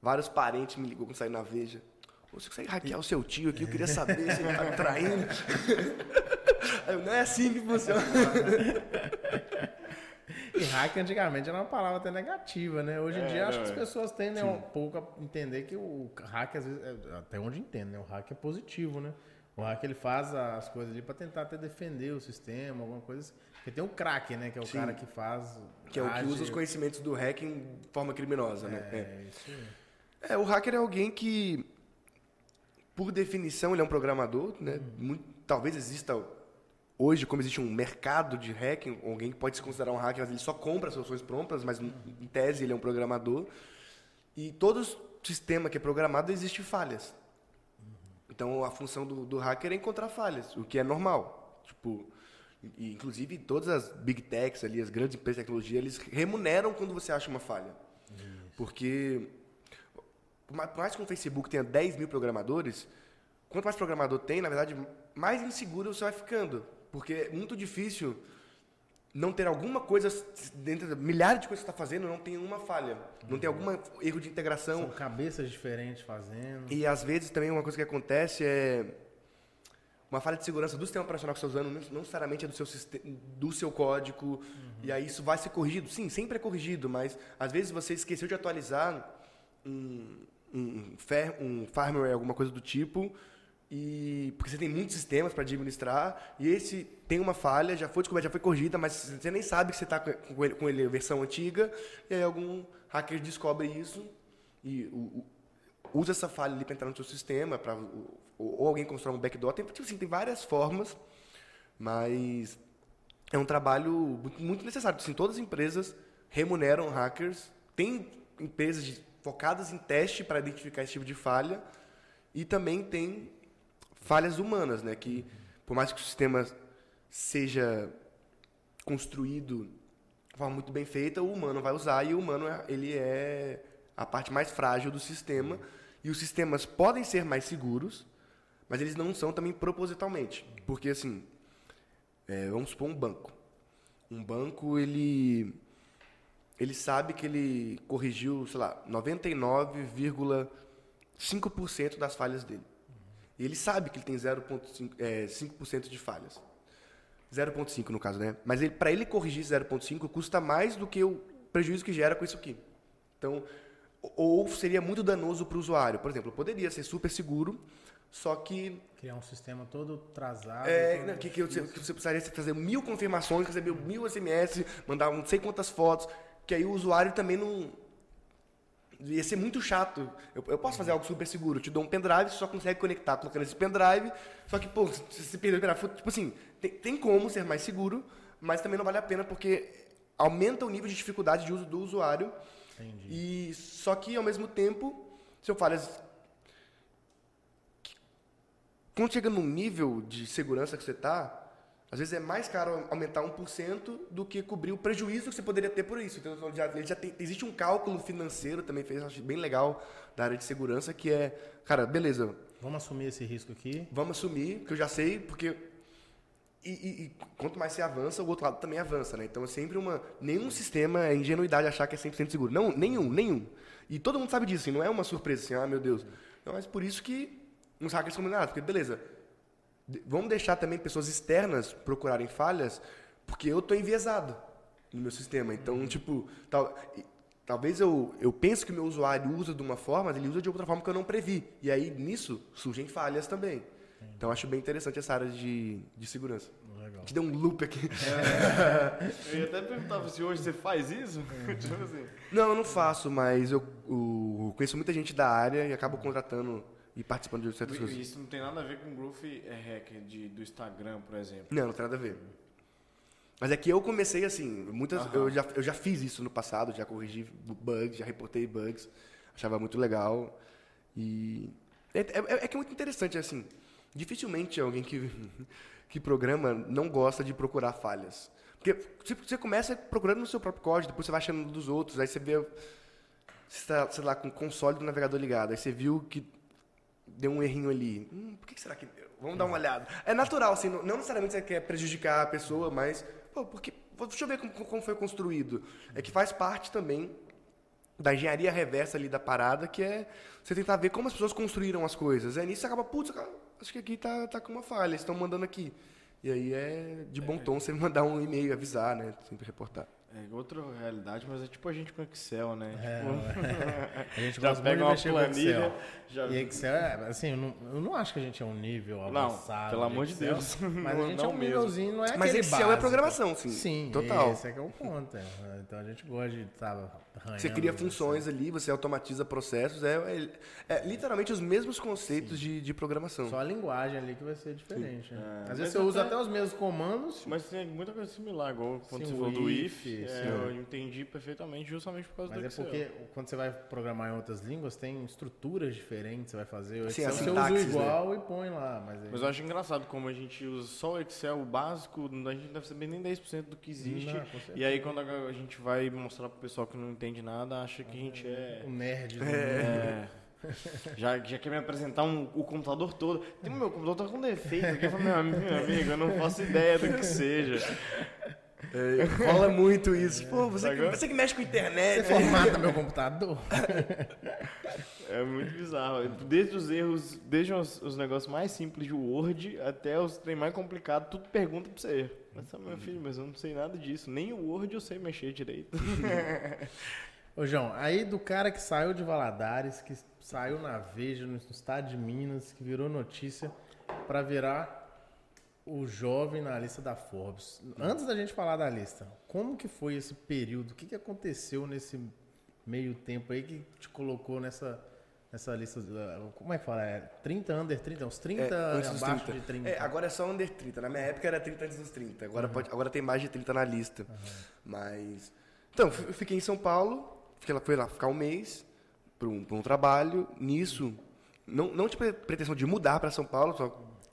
C: vários parentes me ligou quando saí na Veja. Você consegue hackear o seu tio aqui? Eu queria saber se ele tá me traindo. Aí eu, não é assim que funciona.
A: E hack antigamente era uma palavra até negativa, né? Hoje em é, dia acho que as é. pessoas tendem um pouco a entender que o hack, às vezes, é, até onde entende, né? O hack é positivo, né? O hack ele faz as coisas ali para tentar até defender o sistema, alguma coisa assim. Porque tem o crack, né? Que é o Sim. cara que faz.
C: Que é o que usa os conhecimentos do hacking de forma criminosa,
A: né?
C: é,
A: né? É, isso aí.
C: É, o hacker é alguém que, por definição, ele é um programador, né? Hum. Muito, talvez exista hoje, como existe um mercado de hacking, alguém que pode se considerar um hacker, mas ele só compra soluções prontas, mas em tese ele é um programador. E todo sistema que é programado existe falhas. Então a função do, do hacker é encontrar falhas, o que é normal. Tipo, inclusive todas as big techs ali, as grandes empresas de tecnologia, eles remuneram quando você acha uma falha. Porque por mais que um Facebook tenha 10 mil programadores, quanto mais programador tem, na verdade, mais inseguro você vai ficando. Porque é muito difícil não ter alguma coisa dentro de milhares de coisas que está fazendo não tem uma falha não tem algum erro de integração.
A: São cabeças diferentes fazendo.
C: E às vezes também uma coisa que acontece é uma falha de segurança do sistema operacional que você está usando não necessariamente é do seu do seu código uhum. e aí isso vai ser corrigido. Sim sempre é corrigido mas às vezes você esqueceu de atualizar um um, um firmware alguma coisa do tipo E porque você tem muitos sistemas para administrar e esse tem uma falha, já foi descoberta, já foi corrigida, mas você nem sabe que você está com ele, com ele versão antiga e aí algum hacker descobre isso e o, o, usa essa falha ali para entrar no seu sistema, para ou, ou, alguém constrói um backdoor, tem, tipo assim, tem várias formas, mas é um trabalho muito, muito necessário. Assim, todas as empresas remuneram hackers, tem empresas de, focadas em teste para identificar esse tipo de falha e também tem falhas humanas, né? Que por mais que o sistema seja construído de forma muito bem feita, o humano vai usar e o humano ele é a parte mais frágil do sistema e os sistemas podem ser mais seguros, mas eles não são também propositalmente, porque assim, é, vamos supor um banco. Um banco ele ele sabe que ele corrigiu, sei lá, 99,5% das falhas dele. E ele sabe que ele tem 0,5% é, de falhas. 0,5 no caso, né? Mas para ele corrigir 0,5 custa mais do que o prejuízo que gera com isso aqui. Então, ou seria muito danoso para o usuário. Por exemplo, poderia ser super seguro, só que.
A: Criar um sistema todo atrasado.
C: É, todo que, que, você, que, você, precisaria fazer mil confirmações, receber mil SMS, mandar não sei quantas fotos, que aí o usuário também não, ia ser muito chato. Eu, eu, posso fazer algo super seguro. Eu te dou um pendrive, você só consegue conectar colocando esse pendrive. Só que, pô, se você perder o pendrive, tipo assim, tem, tem, como ser mais seguro, mas também não vale a pena porque aumenta o nível de dificuldade de uso do usuário. Entendi. E só que ao mesmo tempo, se eu falhas quando chega num nível de segurança que você está, às vezes é mais caro aumentar 1% do que cobrir o prejuízo que você poderia ter por isso. Então, já, já tem, existe um cálculo financeiro também, fez, acho bem legal, da área de segurança, que é, cara, beleza.
A: Vamos assumir esse risco aqui?
C: Vamos assumir, que eu já sei, porque. E, e, e, quanto mais você avança, o outro lado também avança, né? Então é sempre uma. Nenhum sistema é ingenuidade achar que é 100% seguro. Não, nenhum, nenhum. E todo mundo sabe disso, assim, não é uma surpresa assim, ah, meu Deus. Não, mas por isso que uns hackers combinaram, porque beleza Vamos deixar também pessoas externas procurarem falhas, porque eu estou enviesado no meu sistema. Então, uhum. tipo, tal, talvez eu, eu pense que o meu usuário usa de uma forma, mas ele usa de outra forma que eu não previ. E aí, nisso, surgem falhas também. Então, acho bem interessante essa área de, de segurança. Legal. Te deu um loop aqui.
B: É. eu ia até perguntar se hoje você faz isso. *laughs*
C: Tipo assim. Não, eu não faço, mas eu, eu, conheço muita gente da área e acabo contratando e participando de certas coisas.
B: Isso não tem nada a ver com growth hacker de, do Instagram, por exemplo.
C: Não, não tem nada a ver. Mas é que eu comecei assim, muitas, eu, já, eu já fiz isso no passado, já corrigi bugs, já reportei bugs, achava muito legal. E é, é, é que é muito interessante, assim, dificilmente alguém que, *laughs* que programa não gosta de procurar falhas. Porque você começa procurando no seu próprio código, depois você vai achando dos outros, aí você vê, você está, sei lá, com o console do navegador ligado, aí você viu que deu um errinho ali. Hum, por que será que deu? Vamos dar uma olhada. É natural, assim, não, necessariamente você quer prejudicar a pessoa, mas, pô, porque, deixa eu ver como, como foi construído. É que faz parte também da engenharia reversa ali da parada, que é você tentar ver como as pessoas construíram as coisas. Aí nisso você acaba, putz, acho que aqui tá, tá com uma falha, estão mandando aqui. E aí é de bom tom você *laughs* mandar um e-mail, avisar, né? Sempre reportar.
B: É outra realidade, mas é tipo a gente com Excel, né?
A: É,
B: tipo... *laughs*
A: a gente já pega uma planilha. Já... E Excel, é, assim, eu não, eu não acho que a gente é um nível avançado.
B: Não, pelo amor de Deus. *laughs*
A: Mas a gente não é um mesmo. nívelzinho, não é
C: Mas
A: Excel
C: básico. é programação, sim.
A: Sim, total. Esse é que é o ponto. É. Então a gente gosta de estar tá
C: Você cria funções ali, você automatiza processos. É, é, é literalmente os mesmos conceitos de, de, programação.
A: Só a linguagem ali que vai ser diferente. Né? Às vezes você usa até os mesmos comandos.
B: Mas tem muita coisa similar, igual quando sim, você falou do if. É, eu entendi perfeitamente justamente por causa
A: Mas
B: do
A: Excel. Mas é porque quando você vai programar em outras línguas, tem estruturas diferentes, você vai fazer. O Excel Sim, você usa né? igual né? e põe lá. Mas, aí...
B: mas eu acho engraçado como a gente usa só o Excel o básico, a gente não deve saber nem 10% do que existe. Não, e aí quando a gente vai mostrar pro pessoal que não entende nada, acha que a gente é...
A: Um nerd.
B: Né? É. Já, já quer me apresentar um, o computador todo. Tem o meu computador tá com defeito aqui. Eu falo, meu amigo, meu amigo, eu não faço ideia do que seja.
C: É, rola muito isso. Pô, você que, você que mexe com internet.
A: Você formata meu computador.
B: É muito bizarro. Desde os erros, desde os, os, negócios mais simples de Word até os trem mais complicados, tudo pergunta pra você. Mas, meu filho, mas eu não sei nada disso. Nem o Word eu sei mexer direito. *laughs*
A: Ô, João, aí do cara que saiu de Valadares, que saiu na Veja, no estado de Minas, que virou notícia, para virar o jovem na lista da Forbes. Antes da gente falar da lista, como que foi esse período? O que, que aconteceu nesse meio tempo aí que te colocou nessa, nessa lista? Como é que fala? É 30 under 30? Uns 30
C: É, antes
A: abaixo
C: dos
A: de 30?
C: É, agora é só under 30. Na minha época era 30 antes dos 30. Agora, pode, agora tem mais de 30 na lista. Mas. Então, eu fiquei em São Paulo, fiquei lá, fui lá ficar um mês para um, pra um trabalho. Nisso, não, não tinha pretensão de mudar para São Paulo, só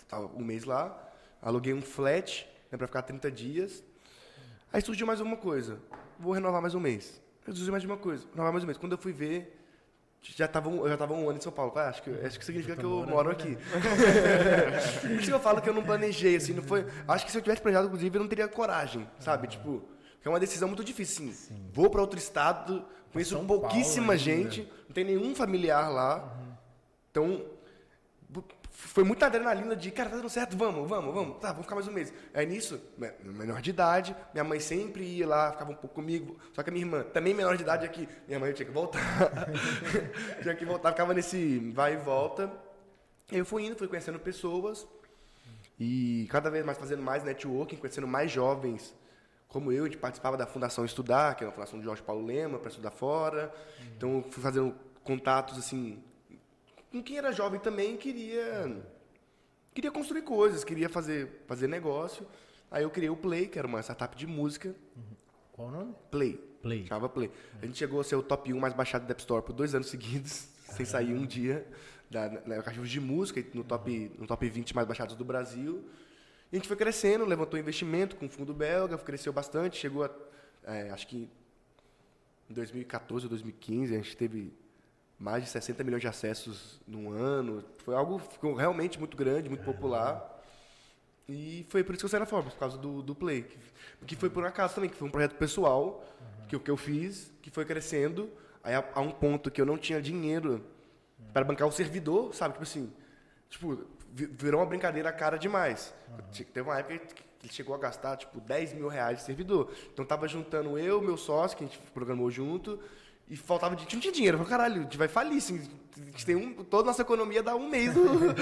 C: tava um mês lá. Aluguei um flat né, para ficar 30 dias. Aí surgiu mais uma coisa. Vou renovar mais um mês. Aí surgiu mais uma coisa. Renovar mais um mês. Quando eu fui ver, já tava, um- eu já estava um ano em São Paulo. Ah, acho, que, acho que significa que eu
A: morando
C: moro aqui. Por isso que eu falo que eu não planejei, assim, não foi. Acho que se eu tivesse planejado, inclusive, eu não teria coragem, sabe? Tipo, que é uma decisão muito difícil, assim. Vou para outro estado, conheço
A: São
C: pouquíssima
A: Paulo
C: gente, não tem nenhum familiar lá. Então, bu- foi muita adrenalina de, cara, tá dando certo, vamos, vamos, vamos, tá, vamos ficar mais um mês. Aí nisso, me- menor de idade, minha mãe sempre ia lá, ficava um pouco comigo, só que a minha irmã, também menor de idade aqui, minha mãe tinha que voltar, *laughs* tinha que voltar, ficava nesse vai e volta. Eu fui indo, fui conhecendo pessoas e cada vez mais fazendo mais networking, conhecendo mais jovens como eu, a gente participava da Fundação Estudar, que é uma fundação de Jorge Paulo Lema, para estudar fora. Então, fui fazendo contatos, assim, com quem era jovem também queria queria construir coisas, queria fazer, fazer negócio. Aí eu criei o Play, que era uma startup de música.
A: Qual o nome?
C: Play.
A: Play.
C: Chamava Play. A gente chegou a ser o top 1 mais baixado da App Store por dois anos seguidos, *laughs* sem sair um dia. Da, na caixa de música, no top, no top 20 mais baixados do Brasil. E a gente foi crescendo, levantou investimento com o fundo belga, cresceu bastante, chegou a, é, acho que em 2014 ou 2015, a gente teve mais de 60 milhões de acessos num ano. Foi algo ficou realmente muito grande, muito popular. E foi por isso que eu saí na Forbes, por causa do, do Play. Que, que foi por um acaso também, que foi um projeto pessoal que, eu- que eu fiz, que foi crescendo. Aí a, a um ponto que eu não tinha dinheiro para bancar o servidor, sabe? Tipo assim, tipo, vi- virou uma brincadeira cara demais. Te- Teve uma época que ele chegou a gastar, tipo, 10 mil reais de servidor. Então tava juntando eu, meu sócio, que a gente programou junto, e faltava de. Não tinha dinheiro. Eu falei, caralho, a gente vai falir, assim. A gente tem um. Toda a nossa economia dá um mês do,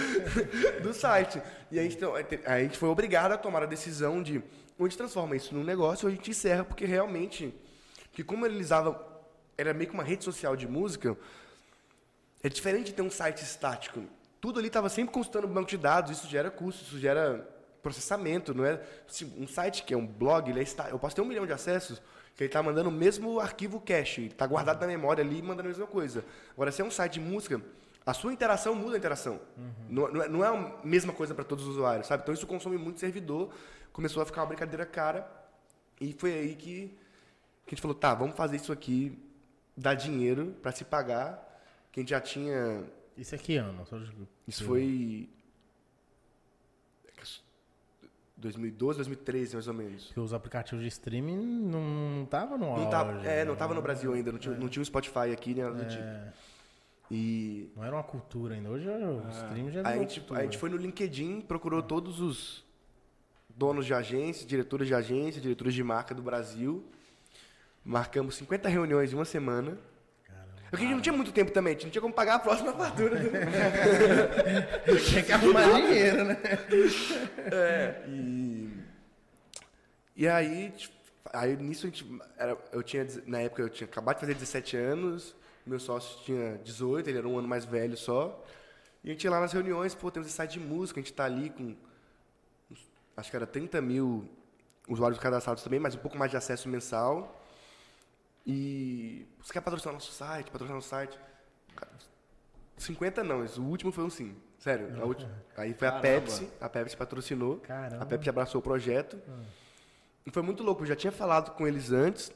C: *laughs* do site. E a gente, a gente foi obrigado a tomar a decisão de ou a gente transforma isso num negócio ou a gente encerra, porque realmente. Que como ele usava. Era meio que uma rede social de música. É diferente de ter um site estático. Tudo ali estava sempre consultando banco de dados, isso gera custo, isso gera processamento, não é? assim, um site que é um blog, ele é está, eu posso ter um milhão de acessos, que ele está mandando o mesmo arquivo cache, ele está guardado na memória ali e mandando a mesma coisa. Agora, se é um site de música, a sua interação muda a interação. Não, não é, não é a mesma coisa para todos os usuários, sabe? Então isso consome muito servidor, começou a ficar uma brincadeira cara, e foi aí que, que a gente falou, tá, vamos fazer isso aqui, dar dinheiro para se pagar, que a gente já tinha
A: Isso é que ano?
C: Isso foi 2012, 2013, mais ou menos.
A: Porque os aplicativos de streaming não estavam no
C: Não
A: auge.
C: tava, é, não
A: né?
C: tava no Brasil ainda, não tinha, não tinha o Spotify aqui, nem nada do tipo.
A: É,
C: E
A: não era uma cultura ainda. Hoje o streaming já
C: aí a gente,
A: cultura.
C: a gente foi no LinkedIn, procurou todos os donos de agência, diretores de agência, diretores de marca do Brasil. Marcamos 50 reuniões em uma semana. Porque a gente não tinha muito tempo também, a gente não tinha como pagar a próxima fatura. *laughs*
A: Tinha que arrumar dinheiro, né?
C: É, e. E aí, tipo, aí nisso a gente. Era, eu tinha, na época eu tinha acabado de fazer 17 anos, meu sócio tinha 18, ele era um ano mais velho só. E a gente ia lá nas reuniões, pô, temos esse site de música, a gente tá ali com. Acho que era 30 mil usuários cadastrados também, mas um pouco mais de acesso mensal. E. Você quer patrocinar nosso site? Patrocinar nosso site? Cara, 50 não, o último foi um sim. Sério. a ulti- *laughs* Aí foi a
B: Caramba.
C: Pepsi, a Pepsi patrocinou.
A: Caramba.
C: A Pepsi abraçou o projeto. E foi muito louco, eu já tinha falado com eles antes.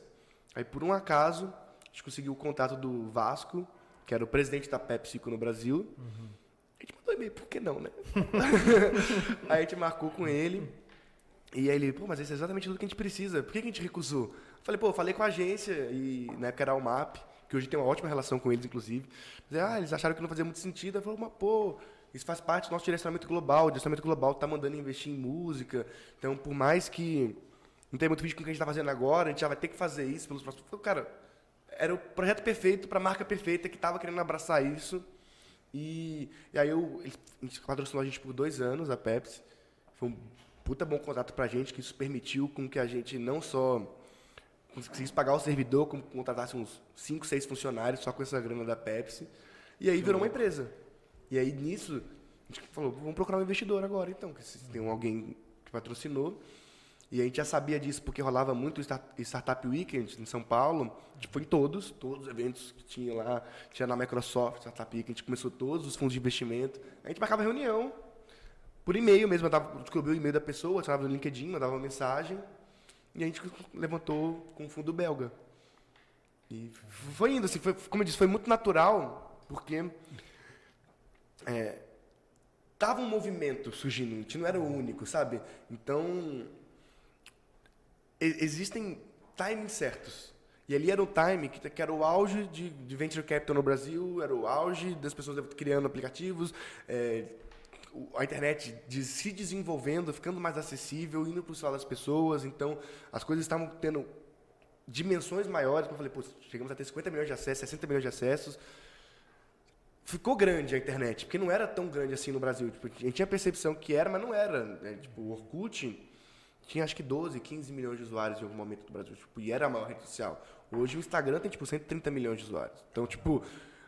C: Aí, por um acaso, a gente conseguiu o contato do Vasco, que era o presidente da PepsiCo no Brasil. A gente mandou e-mail, por que não, né? *laughs* aí a gente marcou com ele. E aí ele, pô, mas isso é exatamente tudo que a gente precisa. Por que a gente recusou? Falei, pô, falei com a agência, e na época era a UMAP, que hoje tem uma ótima relação com eles, inclusive. Mas, ah, eles acharam que não fazia muito sentido. Eu falei, mas pô, isso faz parte do nosso direcionamento global. O direcionamento global tá mandando investir em música. Então, por mais que não tenha muito vídeo com o que a gente tá fazendo agora, a gente já vai ter que fazer isso pelos próximos. Falei, cara, era o projeto perfeito para a marca perfeita que estava querendo abraçar isso. E, e aí eu, ele, a gente patrocinou a gente por dois anos, a Pepsi. Foi um puta bom contrato pra gente, que isso permitiu com que a gente não só conseguisse pagar o servidor, como contratasse uns 5, 6 funcionários só com essa grana da Pepsi. E aí virou uma empresa. E aí nisso, a gente falou, vamos procurar um investidor agora então, que se tem alguém que patrocinou. E a gente já sabia disso porque rolava muito o Startup Weekend em São Paulo. A gente foi em todos, todos os eventos que tinha lá. Tinha na Microsoft, Startup Weekend, a gente começou todos os fundos de investimento. A gente marcava reunião, por e-mail mesmo, mandava, descobriu o e-mail da pessoa, adicionava no LinkedIn, mandava uma mensagem. E a gente levantou com fundo belga. E foi indo, assim, foi, como eu disse, foi muito natural, porque é, tava um movimento surgindo, a gente não era o único, sabe? Então, existem timings certos. E ali era o time que, que era o auge de, de, venture capital no Brasil, era o auge das pessoas criando aplicativos, é, a internet de, se desenvolvendo, ficando mais acessível, indo para o celular das pessoas. Então, as coisas estavam tendo dimensões maiores. Como eu falei, chegamos a ter 50 milhões de acessos, 60 milhões de acessos. Ficou grande a internet, porque não era tão grande assim no Brasil. Tipo, a gente tinha a percepção que era, mas não era. Né? Tipo, o Orkut tinha acho que 12, 15 milhões de usuários em algum momento do Brasil. Tipo, e era a maior rede social. Hoje o Instagram tem tipo 130 milhões de usuários. Então, tipo,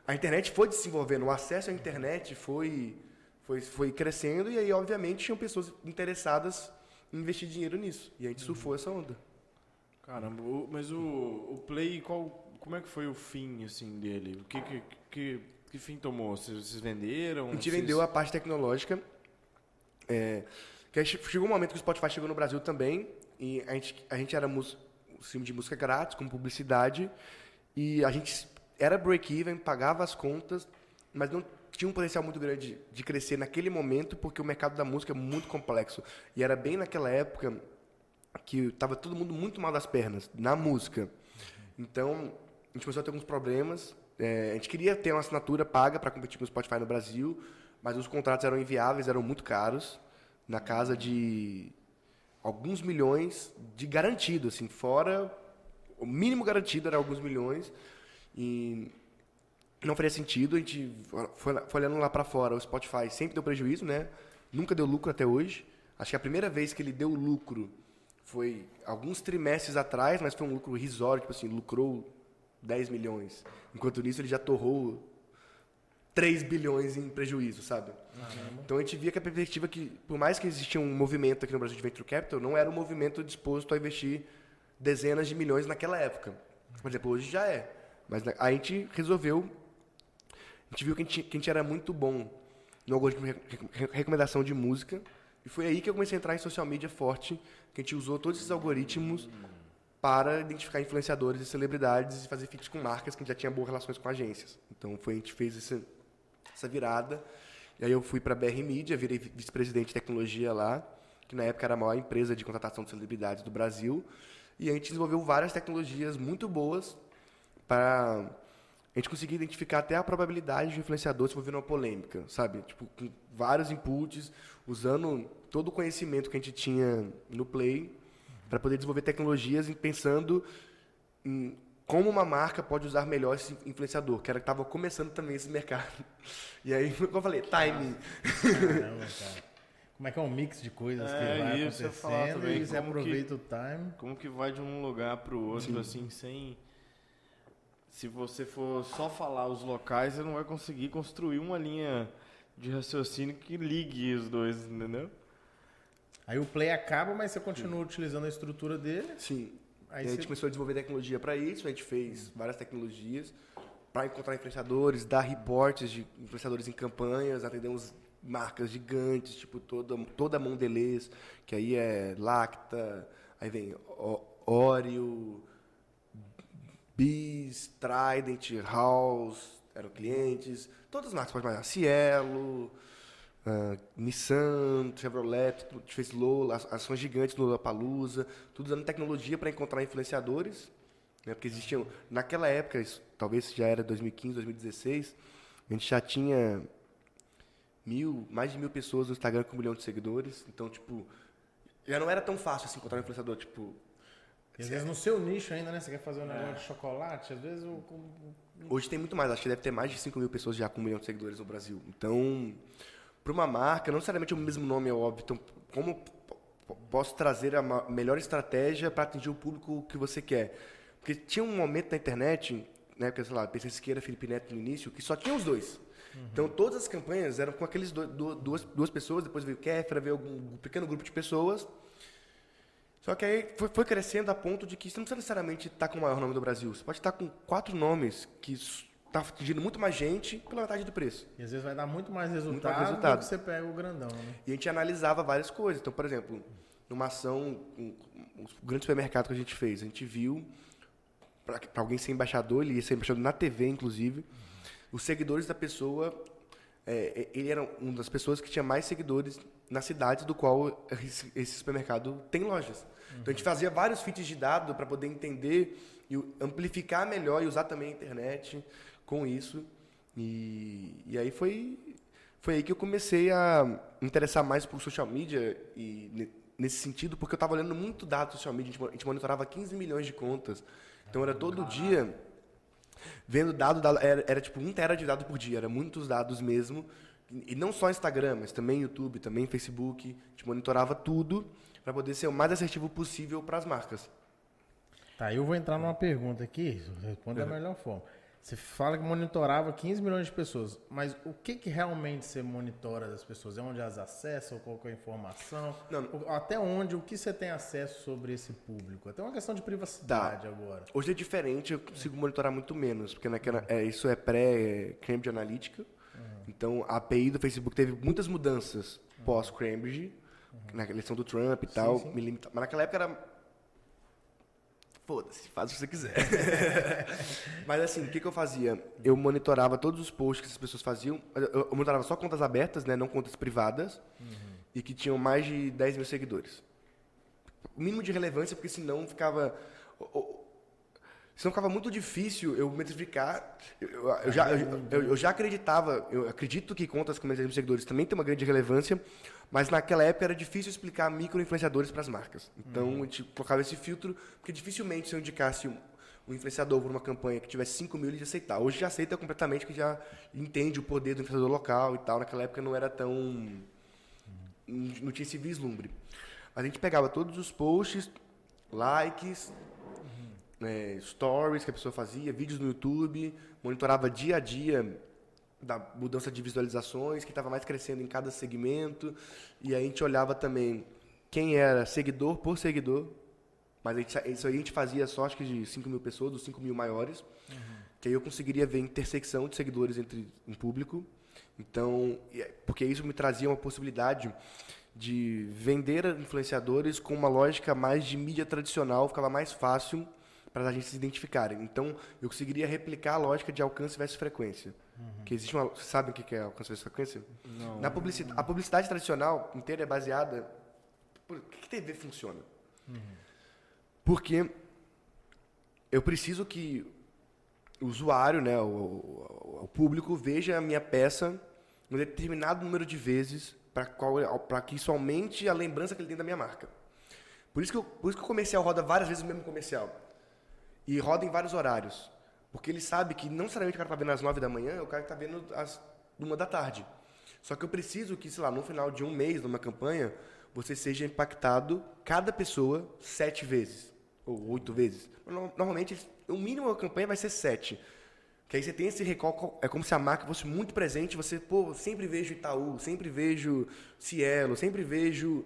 C: a internet foi desenvolvendo, o acesso à internet foi, foi, foi crescendo e aí, obviamente, tinham pessoas interessadas em investir dinheiro nisso. E a gente uhum. surfou essa onda.
B: Caramba, mas o, o Play, qual, como é que foi o fim assim, dele? O que, que, que, que fim tomou? Vocês, vocês venderam?
C: A gente
B: vocês...
C: vendeu a parte tecnológica. É, que chegou um momento que o Spotify chegou no Brasil também, e a gente, a gente era stream de música grátis, com publicidade, e a gente era break-even, pagava as contas, mas não tinha um potencial muito grande de crescer naquele momento, porque o mercado da música é muito complexo. E era bem naquela época que estava todo mundo muito mal das pernas, na música. Então, a gente começou a ter alguns problemas. É, a gente queria ter uma assinatura paga para competir com o Spotify no Brasil, mas os contratos eram inviáveis, eram muito caros na casa de alguns milhões de garantido, assim, fora o mínimo garantido era alguns milhões e não faria sentido. A gente foi, foi olhando lá para fora, o Spotify sempre deu prejuízo, né? Nunca deu lucro até hoje. Acho que a primeira vez que ele deu lucro foi alguns trimestres atrás, mas foi um lucro risório, tipo assim, lucrou 10 milhões. Enquanto nisso ele já torrou 3 bilhões em prejuízo, sabe? Então a gente via que a perspectiva que, por mais que existia um movimento aqui no Brasil de Venture Capital, não era um movimento disposto a investir dezenas de milhões naquela época. Por exemplo, hoje já é. Mas a gente resolveu, a gente viu que a gente, que a gente era muito bom no algoritmo de recomendação de música, e foi aí que eu comecei a entrar em social media forte, que a gente usou todos esses algoritmos para identificar influenciadores e celebridades e fazer fits com marcas que já tinha boas relações com agências. Então foi a gente fez esse, essa virada e aí eu fui para a BR Media, virei vice-presidente de tecnologia lá, que na época era a maior empresa de contratação de celebridades do Brasil. E a gente desenvolveu várias tecnologias muito boas para a gente conseguir identificar até a probabilidade de influenciador se envolver numa polêmica, sabe? Tipo, com vários inputs, usando todo o conhecimento que a gente tinha no Play para poder desenvolver tecnologias pensando em como uma marca pode usar melhor esse influenciador, que era que estava começando também esse mercado. *laughs* E aí, como eu falei, timing.
A: Caramba, cara. Como é que é um mix de coisas é, que vai
B: isso
A: acontecendo
B: também,
A: e você aproveita que, o time.
B: Como que vai de um lugar para o outro, Sim. assim, sem... Se você for só falar os locais, você não vai conseguir construir uma linha de raciocínio que ligue os dois, entendeu?
A: Aí o play acaba, mas você continua Sim. utilizando a estrutura dele.
C: Sim. Aí a gente começou a desenvolver tecnologia para isso, a gente fez várias tecnologias para encontrar influenciadores, dar reportes de influenciadores em campanhas, atendemos marcas gigantes, tipo toda, toda a Mondelez, que aí é Lacta, aí vem Oreo, Bis, Trident, House, eram clientes, todas as marcas, pode mais, Cielo, Uh, Nissan, Chevrolet, fez Lola, ações gigantes no Lollapalooza, tudo usando tecnologia para encontrar influenciadores, né, porque existiam, naquela época, isso, talvez já era 2015, 2016, a gente já tinha mil, mais de mil pessoas no Instagram com um milhão de seguidores, então, tipo, já não era tão fácil assim encontrar um influenciador, tipo,
A: E às vezes no seu nicho ainda, né? Você quer fazer um negócio de chocolate, às vezes o.
C: Hoje tem muito mais, acho que deve ter mais de 5 mil pessoas já com um milhão de seguidores no Brasil. Então, para uma marca, não necessariamente o mesmo nome é óbvio. Então, como posso trazer a melhor estratégia para atingir o público que você quer? Porque tinha um momento na internet, né, que, sei lá, PC Siqueira, Felipe Neto no início, que só tinha os dois. Então, todas as campanhas eram com aqueles do- do- duas, duas pessoas, depois veio o Kéfera, veio algum um pequeno grupo de pessoas. Só que aí foi, foi crescendo a ponto de que você não precisa necessariamente estar com o maior nome do Brasil. Você pode estar com quatro nomes que está atingindo muito mais gente pela metade do preço.
A: E às vezes vai dar muito mais resultado,
C: mais resultado.
A: do que você pega o grandão, né?
C: E a gente analisava várias coisas. Então, por exemplo, numa ação, um, um grande supermercado que a gente fez, a gente viu, para alguém ser embaixador, ele ia ser embaixador na TV, inclusive, os seguidores da pessoa, é, ele era uma das pessoas que tinha mais seguidores na cidade do qual esse supermercado tem lojas. Então, a gente fazia vários feeds de dado para poder entender e amplificar melhor e usar também a internet com isso. E, e aí foi foi aí que eu comecei a interessar mais por social media e ne- nesse sentido, porque eu estava olhando muito dado do social media, a gente mo- a gente monitorava 15 milhões de contas. Então era todo dia vendo dado, dado- era, era tipo um tera de dado por dia, era muitos dados mesmo. E não só Instagram, mas também YouTube, também Facebook. A gente monitorava tudo para poder ser o mais assertivo possível para as marcas.
A: Tá, eu vou entrar numa pergunta aqui, responde da melhor forma. Você fala que monitorava 15 milhões de pessoas, mas o que, que realmente você monitora das pessoas? É onde elas acessam, qual que é a informação?
C: Não.
A: Até onde, o que você tem acesso sobre esse público? Até uma questão de privacidade agora.
C: Hoje é diferente, eu consigo monitorar muito menos, porque naquela, é, isso é pré-Cambridge Analytica. Então, a API do Facebook teve muitas mudanças pós-Cambridge, na eleição do Trump e tal. me limita- Mas naquela época era... Foda-se, faz o que você quiser. *laughs* Mas assim, o que, que eu fazia? Eu monitorava todos os posts que as pessoas faziam. Eu, monitorava só contas abertas, né, não contas privadas, e que tinham mais de 10 mil seguidores o mínimo de relevância, porque senão ficava. Senão ficava muito difícil eu metrificar. Eu, eu- eu já, eu- eu já acreditava, eu acredito que contas com menos de seguidores também tem uma grande relevância, mas naquela época era difícil explicar micro-influenciadores para as marcas. Então a gente colocava esse filtro, porque dificilmente se eu indicasse um, um influenciador por uma campanha que tivesse 5 mil, ele ia aceitar. Hoje já aceita completamente, que já entende o poder do influenciador local e tal. Naquela época não era tão não tinha esse vislumbre. Mas a gente pegava todos os posts, likes, é, stories que a pessoa fazia, vídeos no YouTube, monitorava dia a dia da mudança de visualizações, que estava mais crescendo em cada segmento. E a gente olhava também quem era seguidor por seguidor. Mas a gente- isso aí a gente fazia só, acho que de 5 mil pessoas, dos 5 mil maiores. Que aí eu conseguiria ver intersecção de seguidores entre um público. Então, é- porque isso me trazia uma possibilidade de vender influenciadores com uma lógica mais de mídia tradicional, ficava mais fácil para a gente se identificarem. Então, eu conseguiria replicar a lógica de alcance versus frequência. Que existe uma, vocês sabem o que é alcance versus frequência?
B: Não.
C: Na publicidade, a publicidade tradicional inteira é baseada por que, que TV funciona? Porque eu preciso que o usuário, né, o, o- o público veja a minha peça um determinado número de vezes para que isso aumente a lembrança que ele tem da minha marca. Por isso que, eu, por isso que o comercial roda várias vezes o mesmo comercial. E roda em vários horários. Porque ele sabe que não necessariamente o cara está vendo às nove da manhã, é o cara que está vendo às uma da tarde. Só que eu preciso que, sei lá, no final de um mês, numa campanha, você seja impactado, cada pessoa, sete vezes. Ou oito vezes. No- Normalmente, o mínimo da campanha vai ser sete. Que aí você tem esse recall, é como se a marca fosse muito presente, você, pô, sempre vejo Itaú, sempre vejo Cielo, sempre vejo...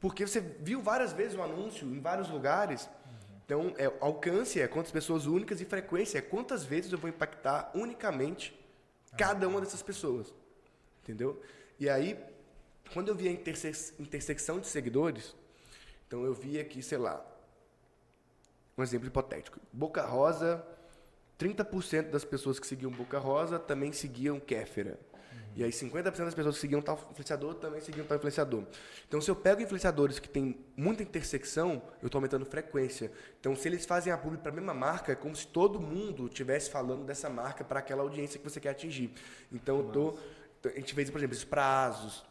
C: Porque você viu várias vezes o anúncio em vários lugares. Então, é, alcance é quantas pessoas únicas e frequência é quantas vezes eu vou impactar unicamente cada uma dessas pessoas. Entendeu? E aí, quando eu via a interse- intersecção de seguidores, então eu via que, sei lá, um exemplo hipotético. Boca Rosa, 30% das pessoas que seguiam Boca Rosa também seguiam Kéfera. E aí 50% das pessoas que seguiam tal influenciador também seguiam tal influenciador. Então, se eu pego influenciadores que têm muita intersecção, eu estou aumentando frequência. Então, se eles fazem a publi para a mesma marca, é como se todo mundo estivesse falando dessa marca para aquela audiência que você quer atingir. Então, eu tô, a gente fez, por exemplo, esses prazos,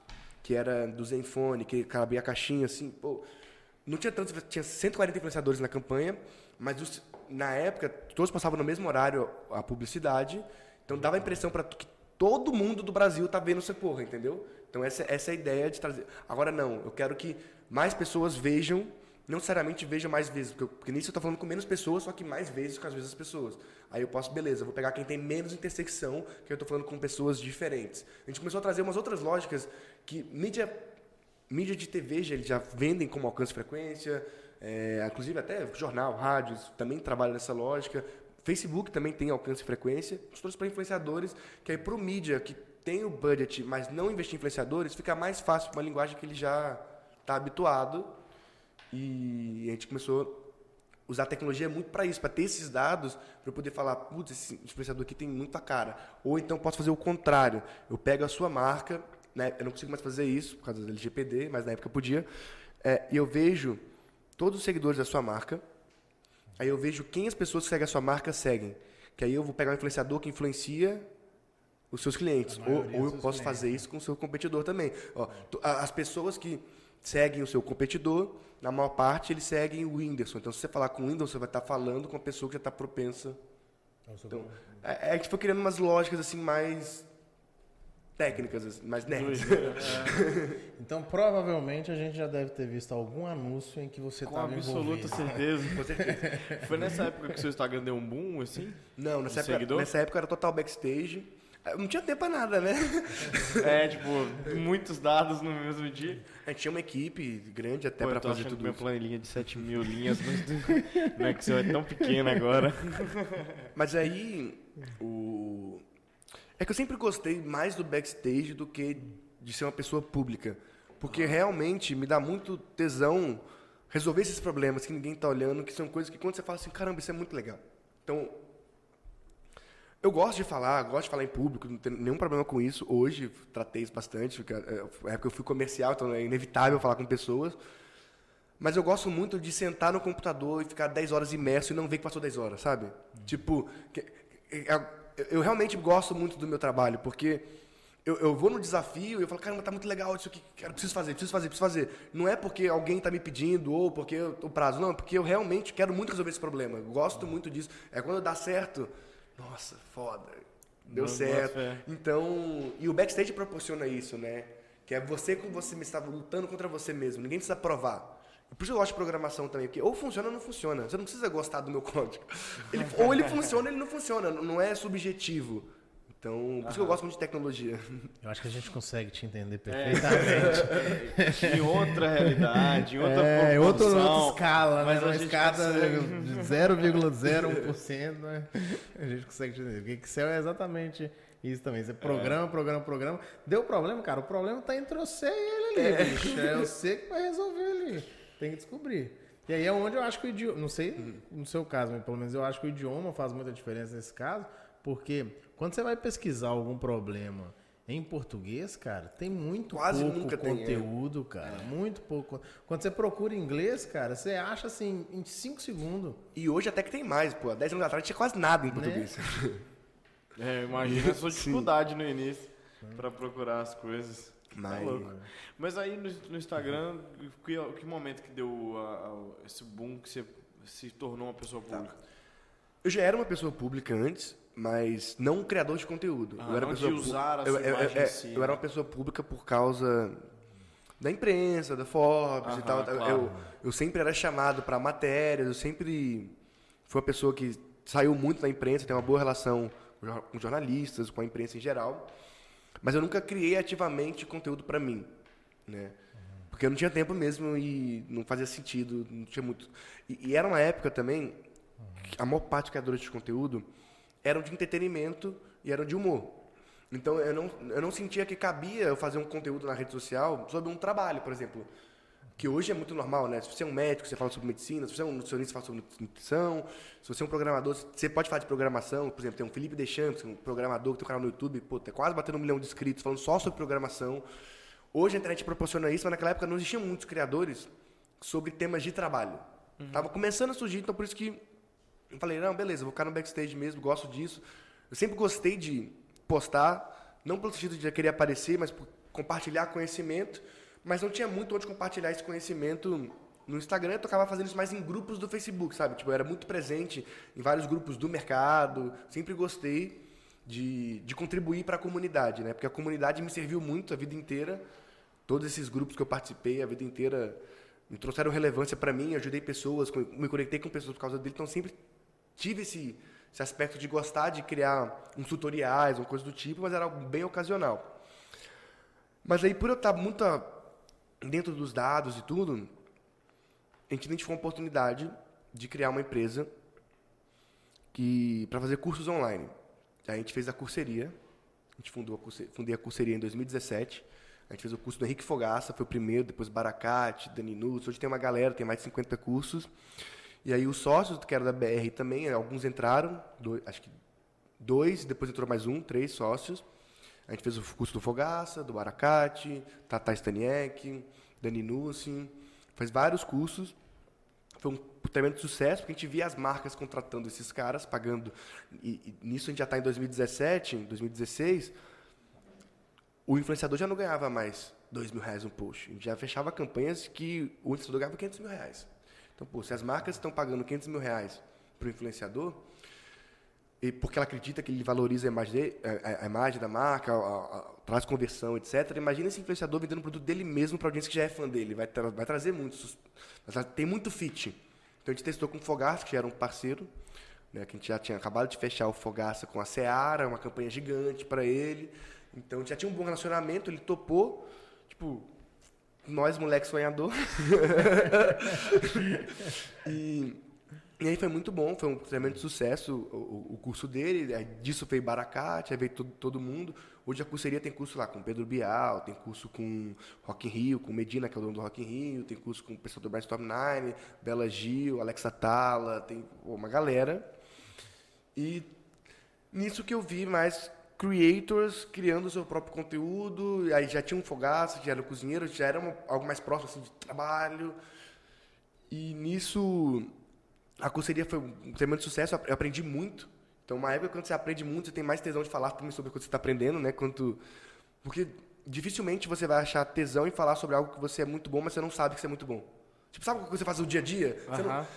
C: que era do Zenfone, que cabia a caixinha assim, pô, não tinha tantos, tinha 140 influenciadores na campanha, mas os- na época todos passavam no mesmo horário a publicidade, então dava a impressão para que todo mundo do Brasil tá vendo essa porra, entendeu? Então essa, essa é a ideia de trazer. Agora não, eu quero que mais pessoas vejam, não necessariamente vejam mais vezes, porque, eu- porque nisso eu tô falando com menos pessoas, só que mais vezes com as mesmas pessoas. Aí eu posso, beleza, eu vou pegar quem tem menos intersecção, que eu tô falando com pessoas diferentes. A gente começou a trazer umas outras lógicas que mídia mídia de TV já, eles já vendem como alcance frequência, é, inclusive até jornal, rádios também trabalham nessa lógica. Facebook também tem alcance e frequência. Nós trouxe para influenciadores, que aí para o mídia que tem o budget, mas não investir em influenciadores, fica mais fácil uma linguagem que ele já está habituado. E a gente começou usar a tecnologia muito para isso, para ter esses dados, para eu poder falar, putz, esse influenciador aqui tem muita cara. Ou então posso fazer o contrário. Eu pego a sua marca, né? eu não consigo mais fazer isso por causa do LGPD, mas na época podia, é, e eu vejo todos os seguidores da sua marca, aí eu vejo quem as pessoas que seguem a sua marca seguem. Que aí eu vou pegar um influenciador que influencia os seus clientes. Ou, ou eu posso
A: clientes.
C: fazer isso com o seu competidor também. Ó, as pessoas que seguem o seu competidor, na maior parte, eles seguem o Whindersson. Então, se você falar com o Whindersson, você vai estar falando com a pessoa que já está propensa. Então, é, é, gente foi criando umas lógicas assim mais técnicas, mais nerds. *laughs*
A: Então, provavelmente, a gente já deve ter visto algum anúncio em que você
B: Com
A: estava
B: absoluta
A: envolvido.
B: certeza.
C: Com certeza. *laughs*
B: Foi nessa época que o seu Instagram deu um boom, assim?
C: Não, nessa época,
B: seguidor?
C: nessa época era total backstage. Eu Não tinha tempo pra nada, né? *laughs*
B: É, tipo, muitos dados no mesmo dia.
C: A gente tinha uma equipe grande até
B: Pô,
C: pra
B: eu tô
C: fazer tudo
B: minha
C: isso.
B: planilha de 7 mil linhas não, não é que você é tão pequena agora.
C: Mas aí, o... É que eu sempre gostei mais do backstage do que de ser uma pessoa pública. Porque realmente me dá muito tesão resolver esses problemas que ninguém tá olhando, que são coisas que quando você fala assim, caramba, isso é muito legal. Então, eu gosto de falar, gosto de falar em público, não tenho nenhum problema com isso. Hoje, tratei isso bastante, porque é, é época eu fui comercial, então é inevitável falar com pessoas. Mas eu gosto muito de sentar no computador e ficar 10 horas imerso e não ver que passou 10 horas, sabe? Tipo, que- que- eu, eu realmente gosto muito do meu trabalho, porque eu, eu vou no desafio e eu falo, caramba, tá muito legal isso aqui, cara, preciso fazer, preciso fazer, preciso fazer. Não é porque alguém tá me pedindo ou porque eu- o prazo, não, é porque eu realmente quero muito resolver esse problema. Eu gosto muito disso. É quando dá certo, nossa, foda, deu
B: Não,
C: certo.
B: fé.
C: Então, e o backstage proporciona isso, né? Que é você com você mesmo, estava lutando contra você mesmo. Ninguém precisa provar. Por isso eu gosto de programação também, porque ou funciona ou não funciona. Você não precisa gostar do meu *laughs* código. Ele- ou ele funciona ou ele não funciona. Não é subjetivo. Então, por isso que eu gosto muito de tecnologia.
A: Eu acho que a gente consegue te entender
B: É,
A: perfeitamente. *laughs*
B: em outra realidade, em outra
A: É, outra, escala,
B: mas
A: né?
B: a
A: Uma escada
B: consegue.
A: de 0,01%, né? A gente consegue te entender. Porque Excel é exatamente isso também. Você programa, programa, programa. Deu problema, cara. O problema tá entre você e ele ali, bicho. É você que vai resolver ali. Tem que descobrir. E aí é onde eu acho que o idioma, não sei no seu caso, mas pelo menos eu acho que o idioma faz muita diferença nesse caso, porque quando você vai pesquisar algum problema em português, cara, tem muito
C: Quase
A: pouco
C: nunca tem, é.
A: conteúdo, cara. Muito pouco. Quando você procura inglês, cara, você acha assim em 5 segundos.
C: E hoje até que tem mais, pô. Há 10 anos atrás tinha quase nada em
A: Né?
C: português.
B: É, imagina a sua *laughs* dificuldade no início pra procurar as coisas. Tá louco. Mas aí no, no Instagram, que, que momento que deu a- a- esse boom que você se tornou uma pessoa
C: Tá.
B: pública?
C: Eu já era uma pessoa pública antes, mas não um criador de conteúdo.
B: Ah,
C: eu era
B: não
C: pessoa
B: de usar a
C: eu,
B: sua
C: eu- eu-
B: em si,
C: eu era
B: né?
C: uma pessoa pública por causa da imprensa, da Forbes
B: Aham,
C: e tal.
B: claro.
C: Eu, eu sempre era chamado para matérias, eu sempre fui uma pessoa que saiu muito da imprensa, tem uma boa relação com jornalistas, com a imprensa em geral. Mas eu nunca criei ativamente conteúdo para mim, né? Porque eu não tinha tempo mesmo e não fazia sentido, não tinha muito. E, e era uma época também que a maior parte dos criadores de conteúdo eram de entretenimento e eram de humor. Então eu não, eu não sentia que cabia eu fazer um conteúdo na rede social sobre um trabalho, por exemplo. Que hoje é muito normal, né? Se você é um médico, você fala sobre medicina. Se você é um nutricionista, você fala sobre nutrição. Se você é um programador, você pode falar de programação. Por exemplo, tem um Felipe Deschamps, um programador que tem um canal no YouTube, pô, tá quase batendo um milhão de inscritos, falando só sobre programação. Hoje a internet proporciona isso, mas naquela época não existiam muitos criadores sobre temas de trabalho. Tava começando a surgir, então por isso que eu falei, não, beleza, vou ficar no backstage mesmo, gosto disso. Eu sempre gostei de postar, não pelo sentido de querer aparecer, mas por compartilhar conhecimento, mas não tinha muito onde compartilhar esse conhecimento no Instagram eu tocava fazendo isso mais em grupos do Facebook, sabe? Tipo, eu era muito presente em vários grupos do mercado, sempre gostei de, de contribuir para a comunidade, né? Porque a comunidade me serviu muito a vida inteira. Todos esses grupos que eu participei a vida inteira me trouxeram relevância para mim, ajudei pessoas, me conectei com pessoas por causa dele, então sempre tive esse, esse aspecto de gostar de criar uns tutoriais, uma coisa do tipo, mas era algo bem ocasional. Mas aí, por eu estar muito dentro dos dados e tudo, a gente identificou uma oportunidade de criar uma empresa que para fazer cursos online. A gente fez a curseria, a gente fundou a curseria, fundei a curseria em 2017. A gente fez o curso do Henrique Fogaça, foi o primeiro, depois Baracate, Dani Nunes. Hoje tem uma galera, tem mais de 50 cursos. E aí os sócios, que era da BR também, alguns entraram, dois, acho que dois, depois entrou mais um, três sócios. A gente fez o curso do Fogaça, do Baracate, Tata Staniek, Dani Nussin, fez vários cursos. Foi um tremendo sucesso, porque a gente via as marcas contratando esses caras, pagando. E, e nisso a gente já está em 2017, 2016. O influenciador já não ganhava mais 2 mil reais um post. A gente já fechava campanhas que o influenciador ganhava 500 mil reais. Então, pô, se as marcas estão pagando 500 mil reais para o influenciador, e porque ela acredita que ele valoriza a imagem, dele, a, a, imagem da marca, a, traz conversão, etc. Imagina esse influenciador vendendo um produto dele mesmo para audiência que já é fã dele. Vai, tra vai trazer muito. Tem muito fit. Então a gente testou com o Fogaça, que já era um parceiro, né, que a gente já tinha acabado de fechar o Fogaça com a Seara, uma campanha gigante para ele. Então a gente já tinha um bom relacionamento, ele topou. Tipo, nós, moleque sonhador. *laughs* e, e, aí foi muito bom, foi um tremendo sucesso o, o curso dele. Disso veio Baracate, aí veio todo, todo mundo. Hoje a curseria tem curso lá com Pedro Bial, tem curso com Rock in Rio, com Medina, que é o dono do Rock in Rio, tem curso com o pessoal do Brainstorm Nine, Bela Gil, Alexa Tala, tem uma galera. E nisso que eu vi mais creators criando o seu próprio conteúdo, aí já tinha um fogaço, já era cozinheiro, já era uma, algo mais próximo assim, de trabalho. E nisso a curseria foi um tremendo sucesso, eu aprendi muito então, uma época quando você aprende muito, você tem mais tesão de falar também sobre o que você está aprendendo, né? Quanto... Porque dificilmente você vai achar tesão em falar sobre algo que você é muito bom, mas você não sabe que você é muito bom. Tipo, sabe o que você faz no dia a dia? Uhum. Não...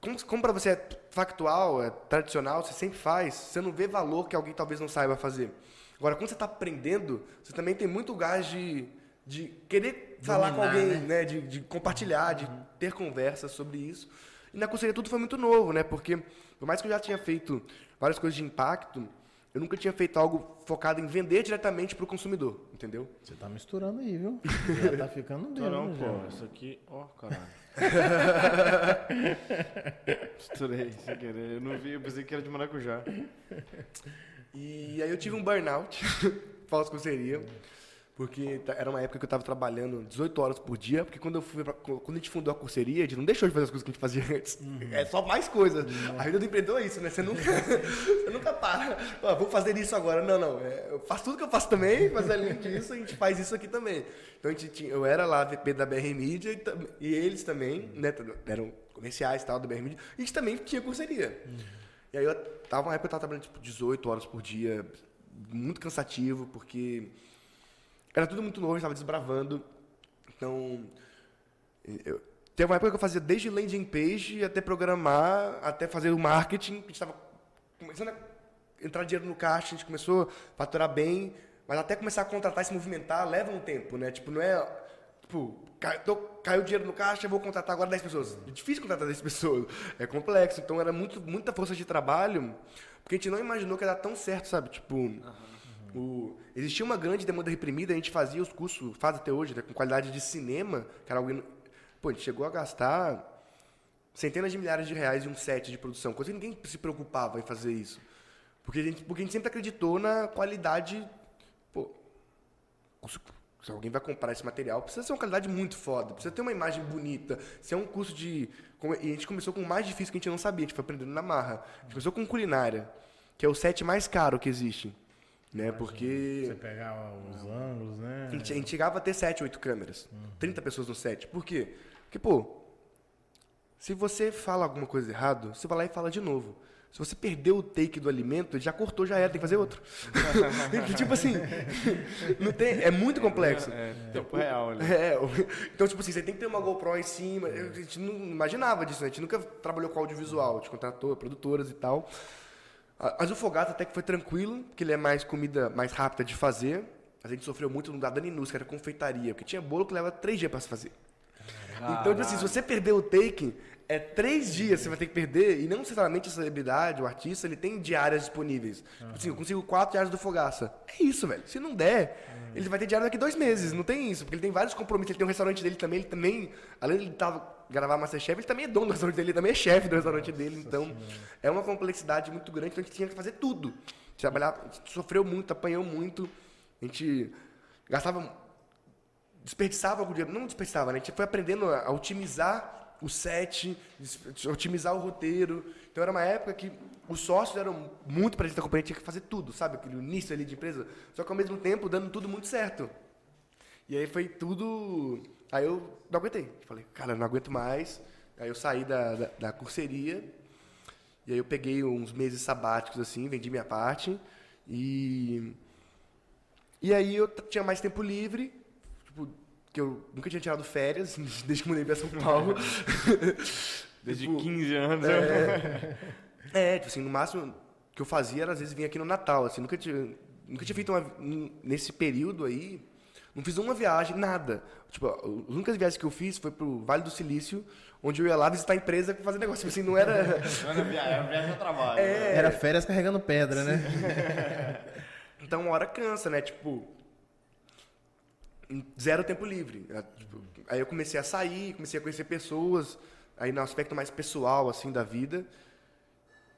C: Como, como para você é factual, é tradicional, você sempre faz, você não vê valor que alguém talvez não saiba fazer. Agora, quando você está aprendendo, você também tem muito gás de, de querer falar com alguém, né? né? De, de, compartilhar, de uhum. ter conversas sobre isso. E na conselheria tudo foi muito novo, né? Porque, por mais que eu já tinha feito várias coisas de impacto, eu nunca tinha feito algo focado em vender diretamente para o consumidor, entendeu?
A: Você está misturando aí, viu? *laughs* Já tá ficando dentro.
B: Não, não, pô, isso aqui, ó, oh, caralho. *laughs* Misturei sem querer. Eu não vi, eu pensei que era de maracujá.
C: E aí eu tive um burnout, *laughs* pós-conselheria. Porque era uma época que eu estava trabalhando 18 horas por dia, porque quando, eu fui pra, quando a gente fundou a curseria, a gente não deixou de fazer as coisas que a gente fazia *laughs* antes. Uhum. É só mais coisas. Uhum. A vida do empreendedor é isso, né? Você nunca, *laughs* você nunca para. Ah, vou fazer isso agora. Não, não. É, eu faço tudo que eu faço também, mas além disso, a gente faz isso aqui também. Então, a gente tinha, eu era lá VP da BR Media e, e eles também, né? Eram comerciais e tal, da BR Media. E a gente também tinha curseria. Uhum. E aí, eu tava uma época eu estava trabalhando tipo 18 horas por dia, muito cansativo, porque era tudo muito novo, estava desbravando. Então, eu, teve uma época que eu fazia desde landing page até programar, até fazer o marketing. A gente estava começando a entrar dinheiro no caixa, a gente começou a faturar bem, mas até começar a contratar e se movimentar leva um tempo, né? Tipo, não é. Tipo, caiu, caiu dinheiro no caixa, vou contratar agora 10 pessoas. É difícil contratar 10 pessoas, é complexo. Então era muito, muita força de trabalho, porque a gente não imaginou que ia dar tão certo, sabe? Tipo. Uhum o, existia uma grande demanda reprimida, a gente fazia os cursos, faz até hoje, né, com qualidade de cinema, que era algo. Pô, a gente chegou a gastar centenas de milhares de reais em um set de produção, coisa que ninguém se preocupava em fazer isso. Porque a gente, porque a gente sempre acreditou na qualidade. Pô, se alguém vai comprar esse material, precisa ser uma qualidade muito foda, precisa ter uma imagem bonita. Se é um curso de. E a gente começou com o mais difícil que a gente não sabia, a gente foi aprendendo na marra. A gente começou com culinária, que é o set mais caro que existe. Né? Porque.
A: Você pegar os ângulos, né?
C: A gente, a gente chegava a ter 7, 8 câmeras. Uhum. 30 pessoas no set. Por quê? Porque, pô, se você fala alguma coisa errado, você vai lá e fala de novo. Se você perdeu o take do alimento, ele já cortou, já era, tem que fazer outro. *laughs* tipo assim, *laughs* não tem, é muito complexo.
B: É, tempo real, né?
C: É, então, tipo assim, você tem que ter uma GoPro em cima. A gente não imaginava disso, né? A gente nunca trabalhou com audiovisual, a gente contratou produtoras e tal. Mas o Fogato até que foi tranquilo, porque ele é mais comida mais rápida de fazer. A gente sofreu muito no da Daninus, que era confeitaria, porque tinha bolo que leva três dias para se fazer. Então, tipo assim, se você perder o take, é três dias você vai ter que perder, e não necessariamente a celebridade, o artista, ele tem diárias disponíveis. Uhum. Assim, eu consigo quatro diárias do Fogaça. É isso, velho. Se não der, uhum. ele vai ter diário daqui dois meses. Não tem isso, porque ele tem vários compromissos. Ele tem um restaurante dele também, ele também, além de ele tava gravar Masterchef, ele também é dono do restaurante dele, ele também é chefe do restaurante dele. Então, é uma complexidade muito grande, então a gente tinha que fazer tudo. Trabalhar, a gente sofreu muito, apanhou muito. A gente gastava desperdiçava algum dinheiro. Não desperdiçava, né? A gente foi aprendendo a otimizar o set, otimizar o roteiro. Então era uma época que os sócios eram muito presentes da companhia, tinha que fazer tudo, sabe? Aquele início ali de empresa. Só que ao mesmo tempo dando tudo muito certo. E aí foi tudo. Aí eu não aguentei. Falei, cara, não aguento mais. Aí eu saí da, da, da curseria. E aí eu peguei uns meses sabáticos assim, vendi minha parte. E. E aí eu tinha mais tempo livre tipo, que eu nunca tinha tirado férias, *laughs* desde que mudei pra São Paulo. *laughs*
B: Desde tipo, 15 anos.
C: É, *laughs* é, tipo assim, no máximo que eu fazia era às vezes vir aqui no Natal, assim, nunca tinha, nunca tinha feito uma, nesse período aí, não fiz uma viagem, nada. Tipo, as únicas viagens que eu fiz foi pro Vale do Silício, onde eu ia lá visitar a empresa para fazer negócio. Tipo *laughs* assim, não era.
B: Não era viagem, era trabalho.
A: É... Era férias carregando pedra, né? *laughs*
C: então uma hora cansa, né? Tipo, zero tempo livre. É, tipo, aí eu comecei a sair, comecei a conhecer pessoas, aí no aspecto mais pessoal, assim, da vida.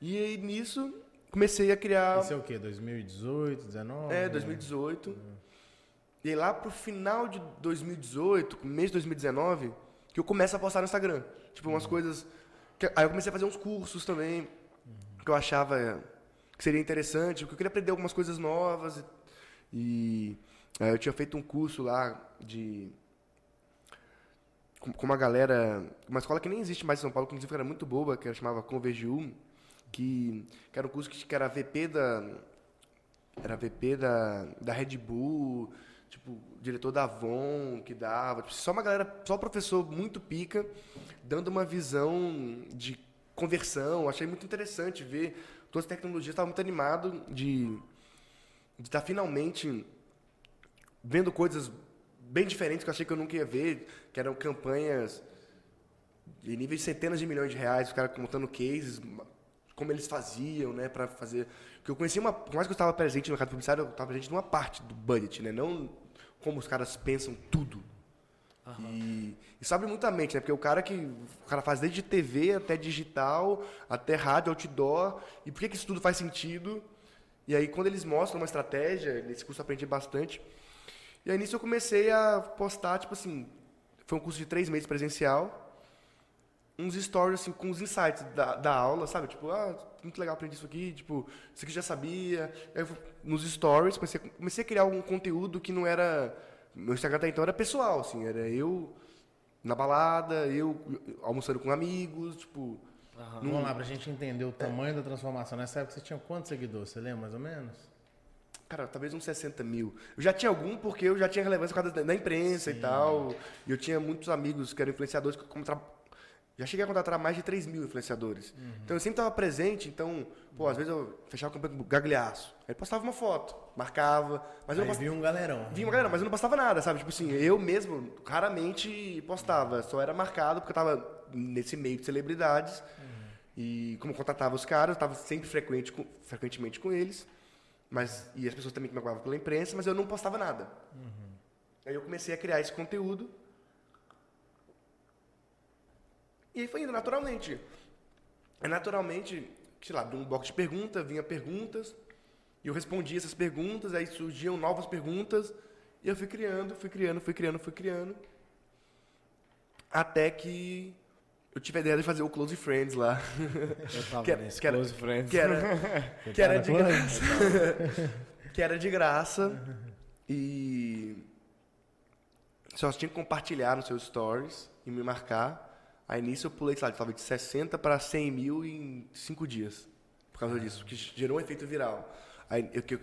C: E aí, nisso, comecei a criar...
A: Isso é o quê? 2018, 2019?
C: É, 2018. Uhum. E aí, lá pro final de 2018, mês de 2019, que eu começo a postar no Instagram. Tipo, umas uhum. coisas... Que... Aí eu comecei a fazer uns cursos também, uhum. que eu achava que seria interessante, porque eu queria aprender algumas coisas novas. E... É, eu tinha feito um curso lá de. com uma galera. Uma escola que nem existe mais em São Paulo, que inclusive era muito boa, que chamava Convergiu, que, que era um curso que, que era VP da. Era VP da, da Red Bull, tipo, diretor da Avon que dava. Tipo, só uma galera, só professor muito pica, dando uma visão de conversão. Achei muito interessante ver todas as tecnologias. Estava muito animado de estar tá finalmente vendo coisas bem diferentes que eu achei que eu nunca ia ver, que eram campanhas de nível de centenas de milhões de reais, os caras contando cases, como eles faziam, né, para fazer. Porque eu conhecia uma, por mais que eu estava presente no mercado publicitário, eu estava presente numa parte do budget, né, não como os caras pensam tudo. Uhum. E isso abre muita mente, né? Porque o cara que o cara faz desde TV até digital, até rádio, outdoor, e por que, que isso tudo faz sentido? E aí quando eles mostram uma estratégia, nesse curso eu aprendi bastante, e aí nisso eu comecei a postar, tipo assim, foi um curso de três meses presencial, uns stories assim, com os insights da, da aula, sabe? Tipo, ah, muito legal aprender isso aqui, tipo, isso aqui já sabia. Aí eu, nos stories comecei, comecei a criar algum conteúdo que não era. Meu Instagram até então era pessoal, assim, era eu na balada, eu almoçando com amigos, tipo.
A: Uhum. Num... Vamos lá, pra gente entender o tamanho é. da transformação. Nessa época você tinha quantos seguidores? Você lembra mais ou menos?
C: Cara, talvez uns 60 mil. Eu já tinha algum porque eu já tinha relevância por causa da, da imprensa Sim. e tal. E eu tinha muitos amigos que eram influenciadores. Que. Já cheguei a contratar mais de 3 mil influenciadores. Uhum. Então eu sempre estava presente. Então, pô, às vezes eu fechava o campo gagliaço. Aí postava uma foto, marcava. Mas eu
A: Aí
C: não postava...
A: vinha um galerão.
C: Vinha um galerão, mas eu não postava nada, sabe? Tipo assim, eu mesmo raramente postava. Só era marcado porque eu estava nesse meio de celebridades. Uhum. E como contratava os caras, eu estava sempre frequente com, frequentemente com eles. Mas, e as pessoas também que me aguardavam pela imprensa, mas eu não postava nada. Uhum. Aí eu comecei a criar esse conteúdo. E aí foi indo naturalmente. É naturalmente, sei lá, de um box de perguntas, vinha perguntas, e eu respondia essas perguntas, aí surgiam novas perguntas, e eu fui criando, fui criando, fui criando, fui criando. Até que eu tive a ideia de fazer o Close Friends lá.
B: Eu tava *laughs* que, nesse que era, Close Friends.
C: Que era, *laughs* que era de graça. *laughs* que era de graça. E só tinha que compartilhar nos seus stories e me marcar. Aí nisso eu pulei, sei lá, de 60 para 100 mil em 5 dias. por causa disso, que gerou um efeito viral. Aí eu, eu,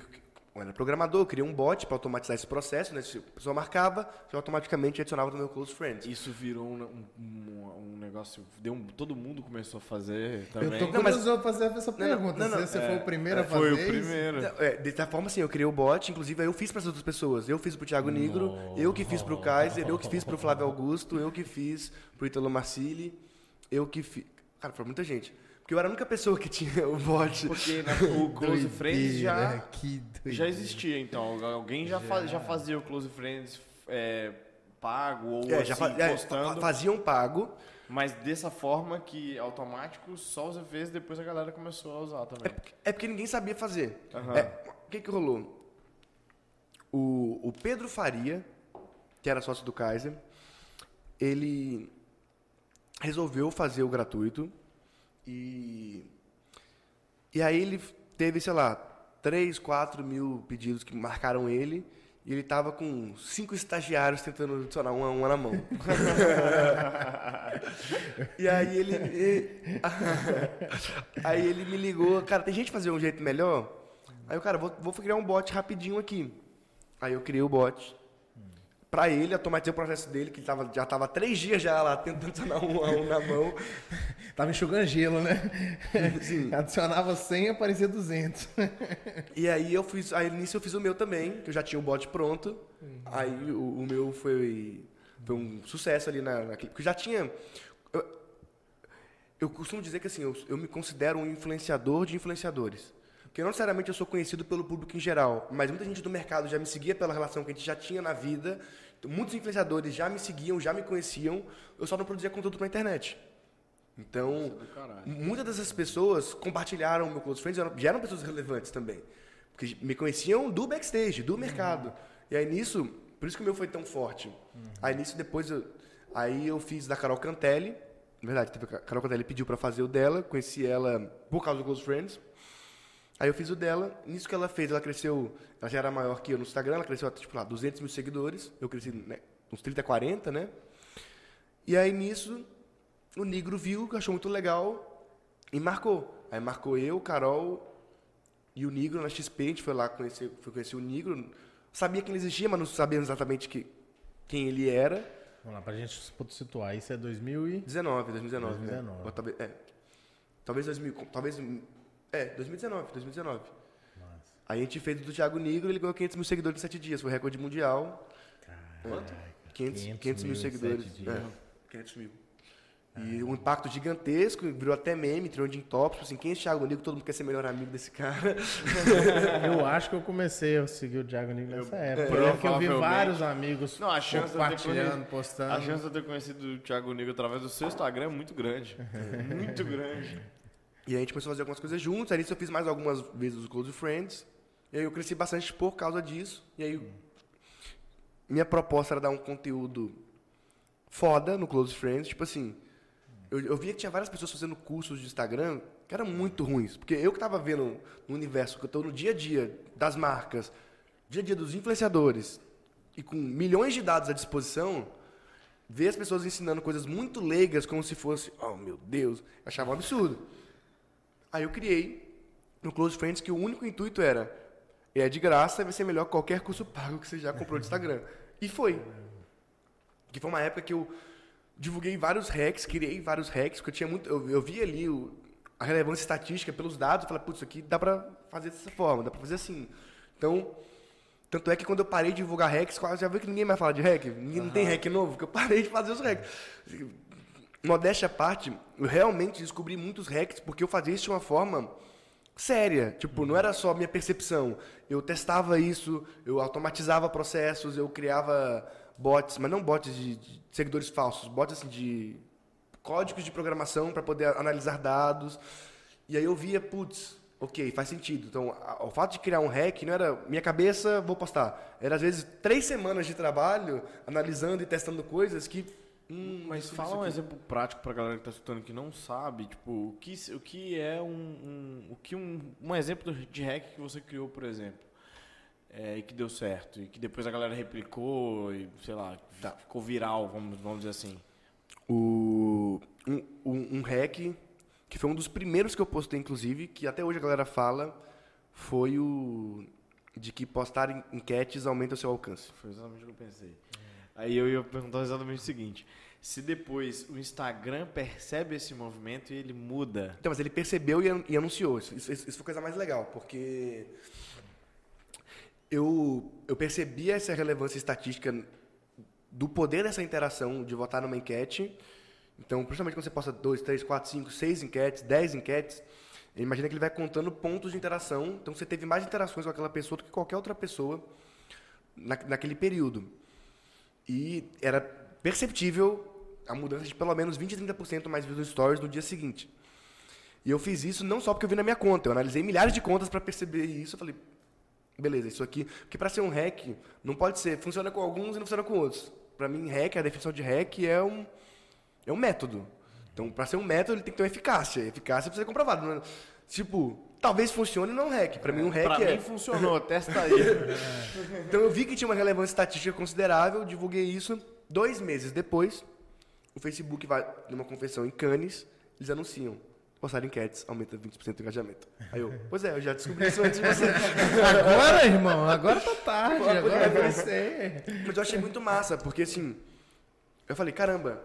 C: eu era programador, eu criei um bot para automatizar esse processo, né? Se a pessoa marcava, eu automaticamente adicionava no meu close friends.
B: Isso virou um, um, um negócio. Deu um, todo mundo começou a fazer também.
A: Eu tô
C: Não, mas-
A: curioso fazer essa
C: Não, não,
A: pergunta.
C: não, não,
A: se você foi o primeiro a fazer
B: Foi o
A: isso?
B: primeiro.
C: Não, é, de certa forma, assim, eu criei o bot, inclusive eu fiz para as outras pessoas. Eu fiz pro Thiago Negro, eu que fiz pro Kaiser, eu que fiz pro Flávio Augusto, eu que fiz pro Italo Marcilli, eu que fiz. Cara, foi muita gente. Porque eu era a única pessoa que tinha o bot.
B: Porque na- o *laughs* Close Friends já,
A: Doideira, que doideira.
B: já existia, então. Alguém já, fa- já fazia o Close Friends é, pago ou
C: É, já
B: assim,
C: fa- é,
B: postando.
C: fa- faziam pago.
B: Mas dessa forma que automático só você fez, depois a galera começou a usar também.
C: É porque ninguém sabia fazer. É, o que que rolou? O, o Pedro Faria, que era sócio do Kaiser, ele resolveu fazer o gratuito e e aí ele teve, sei lá, 3, 4 mil pedidos que marcaram ele e ele tava com cinco estagiários tentando adicionar uma, uma na mão. *laughs* e aí ele, *laughs* aí ele me ligou, cara, tem gente fazer um jeito melhor? Aí eu, cara, vou, vou criar um bot rapidinho aqui. Aí eu criei o bot. Pra ele, automatizei o processo dele, que ele tava, já tava três dias já lá tentando adicionar um a um na mão. *laughs*
A: Tava enxugando gelo, né?
C: Sim. *laughs*
A: Adicionava 100 e aparecia 200.
C: E aí eu fiz, aí nisso eu fiz o meu também, que eu já tinha o bot pronto. Aí o, o meu foi, foi um sucesso ali na, naquele, porque já tinha eu, eu costumo dizer que assim, eu, eu me considero um influenciador de influenciadores. Porque não necessariamente eu sou conhecido pelo público em geral, mas muita gente do mercado já me seguia pela relação que a gente já tinha na vida. Então, muitos influenciadores já me seguiam, já me conheciam, eu só não produzia conteúdo pra internet. Então, muitas dessas pessoas compartilharam meu Close Friends, já eram pessoas relevantes também. Porque me conheciam do backstage, do mercado. E aí nisso, por isso que o meu foi tão forte. Aí nisso depois, eu, aí eu fiz da Carol Cantelli. Na verdade, a Carol Cantelli pediu pra fazer o dela, conheci ela por causa do Close Friends. Aí eu fiz o dela, nisso que ela fez, ela cresceu, ela já era maior que eu no Instagram, ela cresceu tipo lá, 200 mil seguidores, eu cresci né, uns 30, 40, né? E aí nisso, o Negro viu, achou muito legal e marcou. Aí marcou eu, Carol e o Negro na XP, a gente foi lá conhecer, foi conhecer o Negro. Sabia que ele existia, mas não sabia exatamente que, quem ele era.
A: Vamos lá, pra gente situar. Isso é 2000 e...
C: 19, 2019.
A: 2019.
C: Né? Talvez, é. Talvez 2000, talvez, é, 2019, 2019. Aí a gente fez o do Thiago Negro, ele ganhou 500 mil seguidores em 7 dias, foi recorde mundial.
A: Quanto?
C: 500,
A: 500
C: 500 mil
A: mil
C: seguidores. É, 500 mil. E um impacto gigantesco, virou até meme, trending tops, assim, quem é esse Thiago Negro, todo mundo quer ser melhor amigo desse cara. *laughs*
A: Eu acho que eu comecei a seguir o Thiago Negro nessa época.
B: é,
A: Porque eu vi vários amigos
B: Não, a chance
A: compartilhando,
B: conhecido-
A: postando.
B: A chance de eu ter conhecido o Thiago Negro através do seu Instagram é muito grande. *laughs* muito grande.
C: E a gente começou a fazer algumas coisas juntos, aí nisso eu fiz mais algumas vezes os Close Friends. E aí eu cresci bastante por causa disso. E aí minha proposta era dar um conteúdo foda no Close Friends, tipo assim, eu, eu via que tinha várias pessoas fazendo cursos de Instagram que eram muito ruins, porque eu que tava vendo no universo, que eu tô no dia a dia das marcas, dia a dia dos influenciadores, e com milhões de dados à disposição, ver as pessoas ensinando coisas muito leigas como se fosse, oh meu Deus, eu achava um absurdo. Aí eu criei no Close Friends que o único intuito era é de graça, vai ser melhor que qualquer curso pago que você já comprou de Instagram. E foi. Que foi uma época que eu divulguei vários hacks, criei vários hacks, porque eu tinha muito. Eu, eu vi ali o- a relevância estatística pelos dados, eu falei, putz, isso aqui dá pra fazer dessa forma, dá pra fazer assim. Então, tanto é que quando eu parei de divulgar hacks, quase já viu que ninguém mais fala de hack, ninguém não tem hack novo, porque eu parei de fazer os hacks. Modéstia à parte, eu realmente descobri muitos hacks porque eu fazia isso de uma forma séria. Tipo, não era só minha percepção. Eu testava isso, eu automatizava processos, eu criava bots, mas não bots de, de seguidores falsos, bots assim de códigos de programação para poder analisar dados. E aí eu via, putz, ok, faz sentido. Então, a- o fato de criar um hack não era minha cabeça, vou postar. Era às vezes três semanas de trabalho analisando e testando coisas que. Hum,
B: Mas
C: isso,
B: fala um exemplo prático pra galera que tá escutando que não sabe, tipo, o que, o que é um, um- o que um, um exemplo de hack que você criou, por exemplo, é, e que deu certo, e que depois a galera replicou e, sei lá, ficou viral, vamos, vamos dizer assim.
C: O, um, um, um hack que foi um dos primeiros que eu postei, inclusive, que até hoje a galera fala, foi o de que postar enquetes aumenta o seu alcance.
B: Foi exatamente o que eu pensei. Aí eu ia perguntar exatamente o seguinte: se depois o Instagram percebe esse movimento e ele muda.
C: Então, mas ele percebeu e, e anunciou. Isso, isso, isso foi a coisa mais legal, porque eu, eu percebi essa relevância estatística do poder dessa interação de votar numa enquete. Então, principalmente quando você posta dois, três, quatro, cinco, seis enquetes, dez enquetes, imagina que ele vai contando pontos de interação. Então, você teve mais interações com aquela pessoa do que qualquer outra pessoa na, naquele período. E era perceptível a mudança de pelo menos 20 a 30% mais views stories no dia seguinte. E eu fiz isso não só porque eu vi na minha conta, eu analisei milhares de contas para perceber isso. Eu falei, beleza, isso aqui. Porque para ser um hack, não pode ser. Funciona com alguns e não funciona com outros. Para mim, hack, a definição de hack é um, é um método. Então, para ser um método, ele tem que ter uma eficácia. Eficácia precisa ser comprovado. Né? Tipo, talvez funcione não hack. Para mim, um hack
B: pra
C: é.
B: mim funcionou, *laughs* testa aí.
C: então, eu vi que tinha uma relevância estatística considerável, divulguei isso. Dois meses depois, o Facebook vai numa confissão em Cannes, eles anunciam. Postar enquetes aumenta 20% o engajamento. Aí eu, pois é, eu já descobri isso antes de você. *laughs*
A: Agora, irmão, agora tá tarde, agora vai ser.
C: Mas eu achei muito massa, porque assim, eu falei, caramba,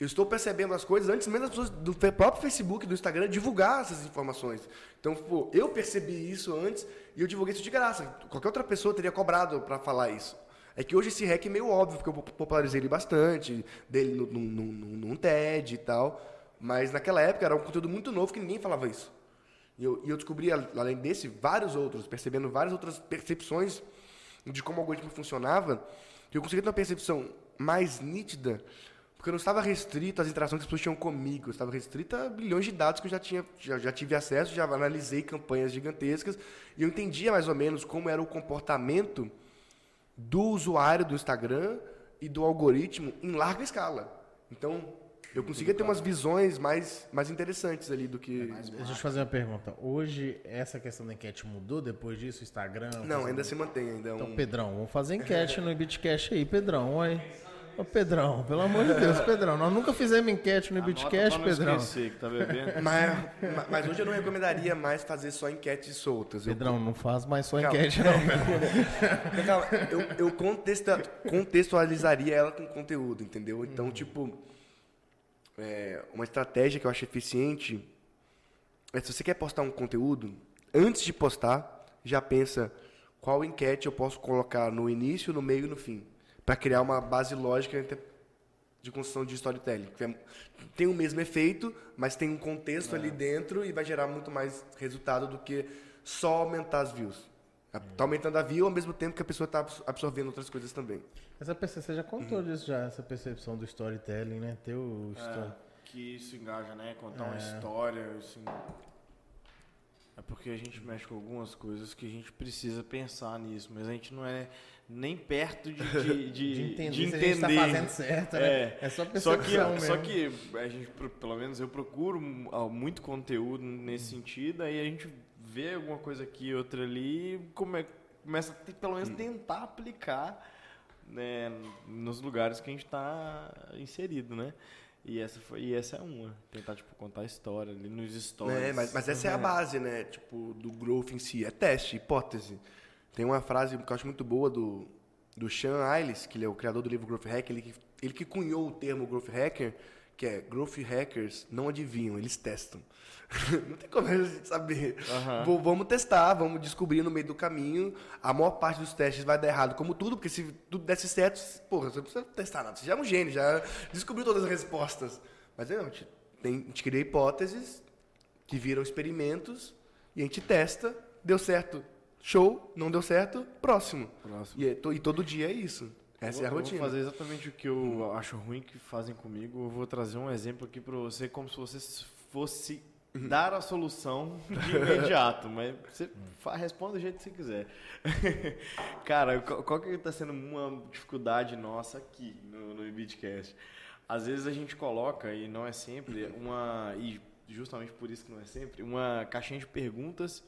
C: eu estou percebendo as coisas antes mesmo das pessoas do próprio Facebook, do Instagram, divulgar essas informações. Então, pô, eu percebi isso antes e eu divulguei isso de graça. Qualquer outra pessoa teria cobrado para falar isso. É que hoje esse hack é meio óbvio, porque eu popularizei ele bastante, dele num, num, num, num TED e tal. Mas naquela época era um conteúdo muito novo que ninguém falava isso. E eu, e eu descobri, além desse, vários outros, percebendo várias outras percepções de como o algoritmo funcionava, que eu consegui ter uma percepção mais nítida, porque eu não estava restrito às interações que as pessoas tinham comigo, eu estava restrito a bilhões de dados que eu já, tinha, já, já tive acesso, já analisei campanhas gigantescas, e eu entendia mais ou menos como era o comportamento do usuário do Instagram e do algoritmo em larga escala. Então, eu conseguia ter umas visões mais, mais interessantes ali do que. É
A: Deixa eu te fazer uma pergunta. Hoje, essa questão da enquete mudou depois disso? Instagram?
C: Não, ainda se mantém. Ainda é
A: um... Então, Pedrão, vamos fazer *laughs* enquete no Bitcast aí, Pedrão. Oi. Ô Pedrão, pelo amor de Deus, Pedrão, nós nunca fizemos enquete no Bitcast, Pedrão.
B: Esquecer que tá bebendo. *laughs*
C: Mas, mas hoje eu não recomendaria mais fazer só enquetes soltas.
A: Pedrão, eu... não faz mais só Calma. enquete, não. *laughs*
C: Calma, eu, eu contexta, contextualizaria ela com conteúdo, entendeu? Então, tipo, é, uma estratégia que eu acho eficiente é se você quer postar um conteúdo, antes de postar, já pensa qual enquete eu posso colocar no início, no meio e no fim para criar uma base lógica de construção de storytelling. É, tem o mesmo efeito, mas tem um contexto é. ali dentro e vai gerar muito mais resultado do que só aumentar as views. Está aumentando a view ao mesmo tempo que a pessoa está absorvendo outras coisas também.
A: Essa você já contou uhum. disso já, essa percepção do storytelling, né? Ter o
B: é, que isso engaja, né? Contar é. uma história, isso é porque a gente mexe com algumas coisas que a gente precisa pensar nisso, mas a gente não é nem perto de, de, *laughs* de, de entender, de entender. Se a gente tá
A: fazendo certo, né? É, é só percepção
B: só que,
A: mesmo.
B: Só que a gente, pelo menos eu procuro muito conteúdo nesse sentido, aí a gente vê alguma coisa aqui, outra ali, come, começa a pelo menos hum. tentar aplicar né, nos lugares que a gente está inserido, né? E essa, foi, e essa é uma. Tentar, tipo, contar a história ali nos stories.
C: É, mas, mas essa é a base, né? Tipo, do growth em si. É teste, hipótese. Tem uma frase que eu acho muito boa do, do Sean Ailes, que ele é o criador do livro Growth Hacker, ele que, ele que cunhou o termo Growth Hacker, que é Growth Hackers não adivinham, eles testam. *laughs* não tem como a gente saber. Uhum. Vamos testar, vamos descobrir no meio do caminho. A maior parte dos testes vai dar errado, como tudo, porque se tudo desse certo, porra, você não precisa testar nada. Você já é um gênio, já descobriu todas as respostas. Mas não, a gente, tem, a gente cria hipóteses que viram experimentos e a gente testa, deu certo, Show, não deu certo, próximo. próximo. E, é, e todo dia é isso. Essa
B: vou,
C: é a rotina.
B: vou fazer exatamente o que eu acho ruim que fazem comigo. Eu vou trazer um exemplo aqui para você, como se você fosse uhum. dar a solução de imediato, mas você responde do jeito que você quiser. *laughs* Cara, qual que está sendo uma dificuldade nossa aqui no, no Bitcast? Às vezes a gente coloca, e não é sempre, uma. E justamente por isso que não é sempre, uma caixinha de perguntas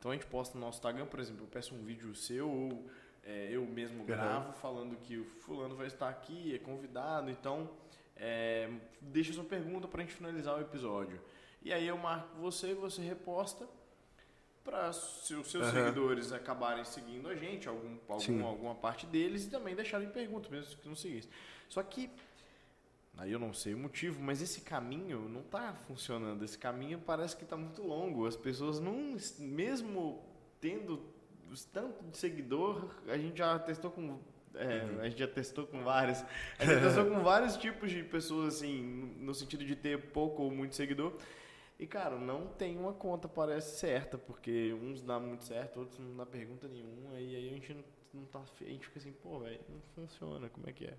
B: então a gente posta no nosso Instagram, por exemplo, eu peço um vídeo seu ou é, eu mesmo gravo uhum. falando que o fulano vai estar aqui, é convidado, então é, deixa sua pergunta para a gente finalizar o episódio. E aí eu marco você, você reposta para se os seus
C: Aham.
B: seguidores acabarem seguindo a gente, algum, algum, alguma parte deles, e também deixarem perguntas, mesmo que não seguissem. Só que, aí eu não sei o motivo, mas esse caminho não está funcionando. Esse caminho parece que está muito longo. As pessoas não, mesmo tendo os tanto de seguidor, a gente já testou com é, a gente já testou com vários. A gente testou com vários tipos de pessoas, assim, no sentido de ter pouco ou muito seguidor. E, cara, não tem uma conta, parece certa, porque uns dá muito certo, outros não dá pergunta nenhuma, e aí a gente não, tá. A gente fica assim, pô, velho, não funciona, como é que é?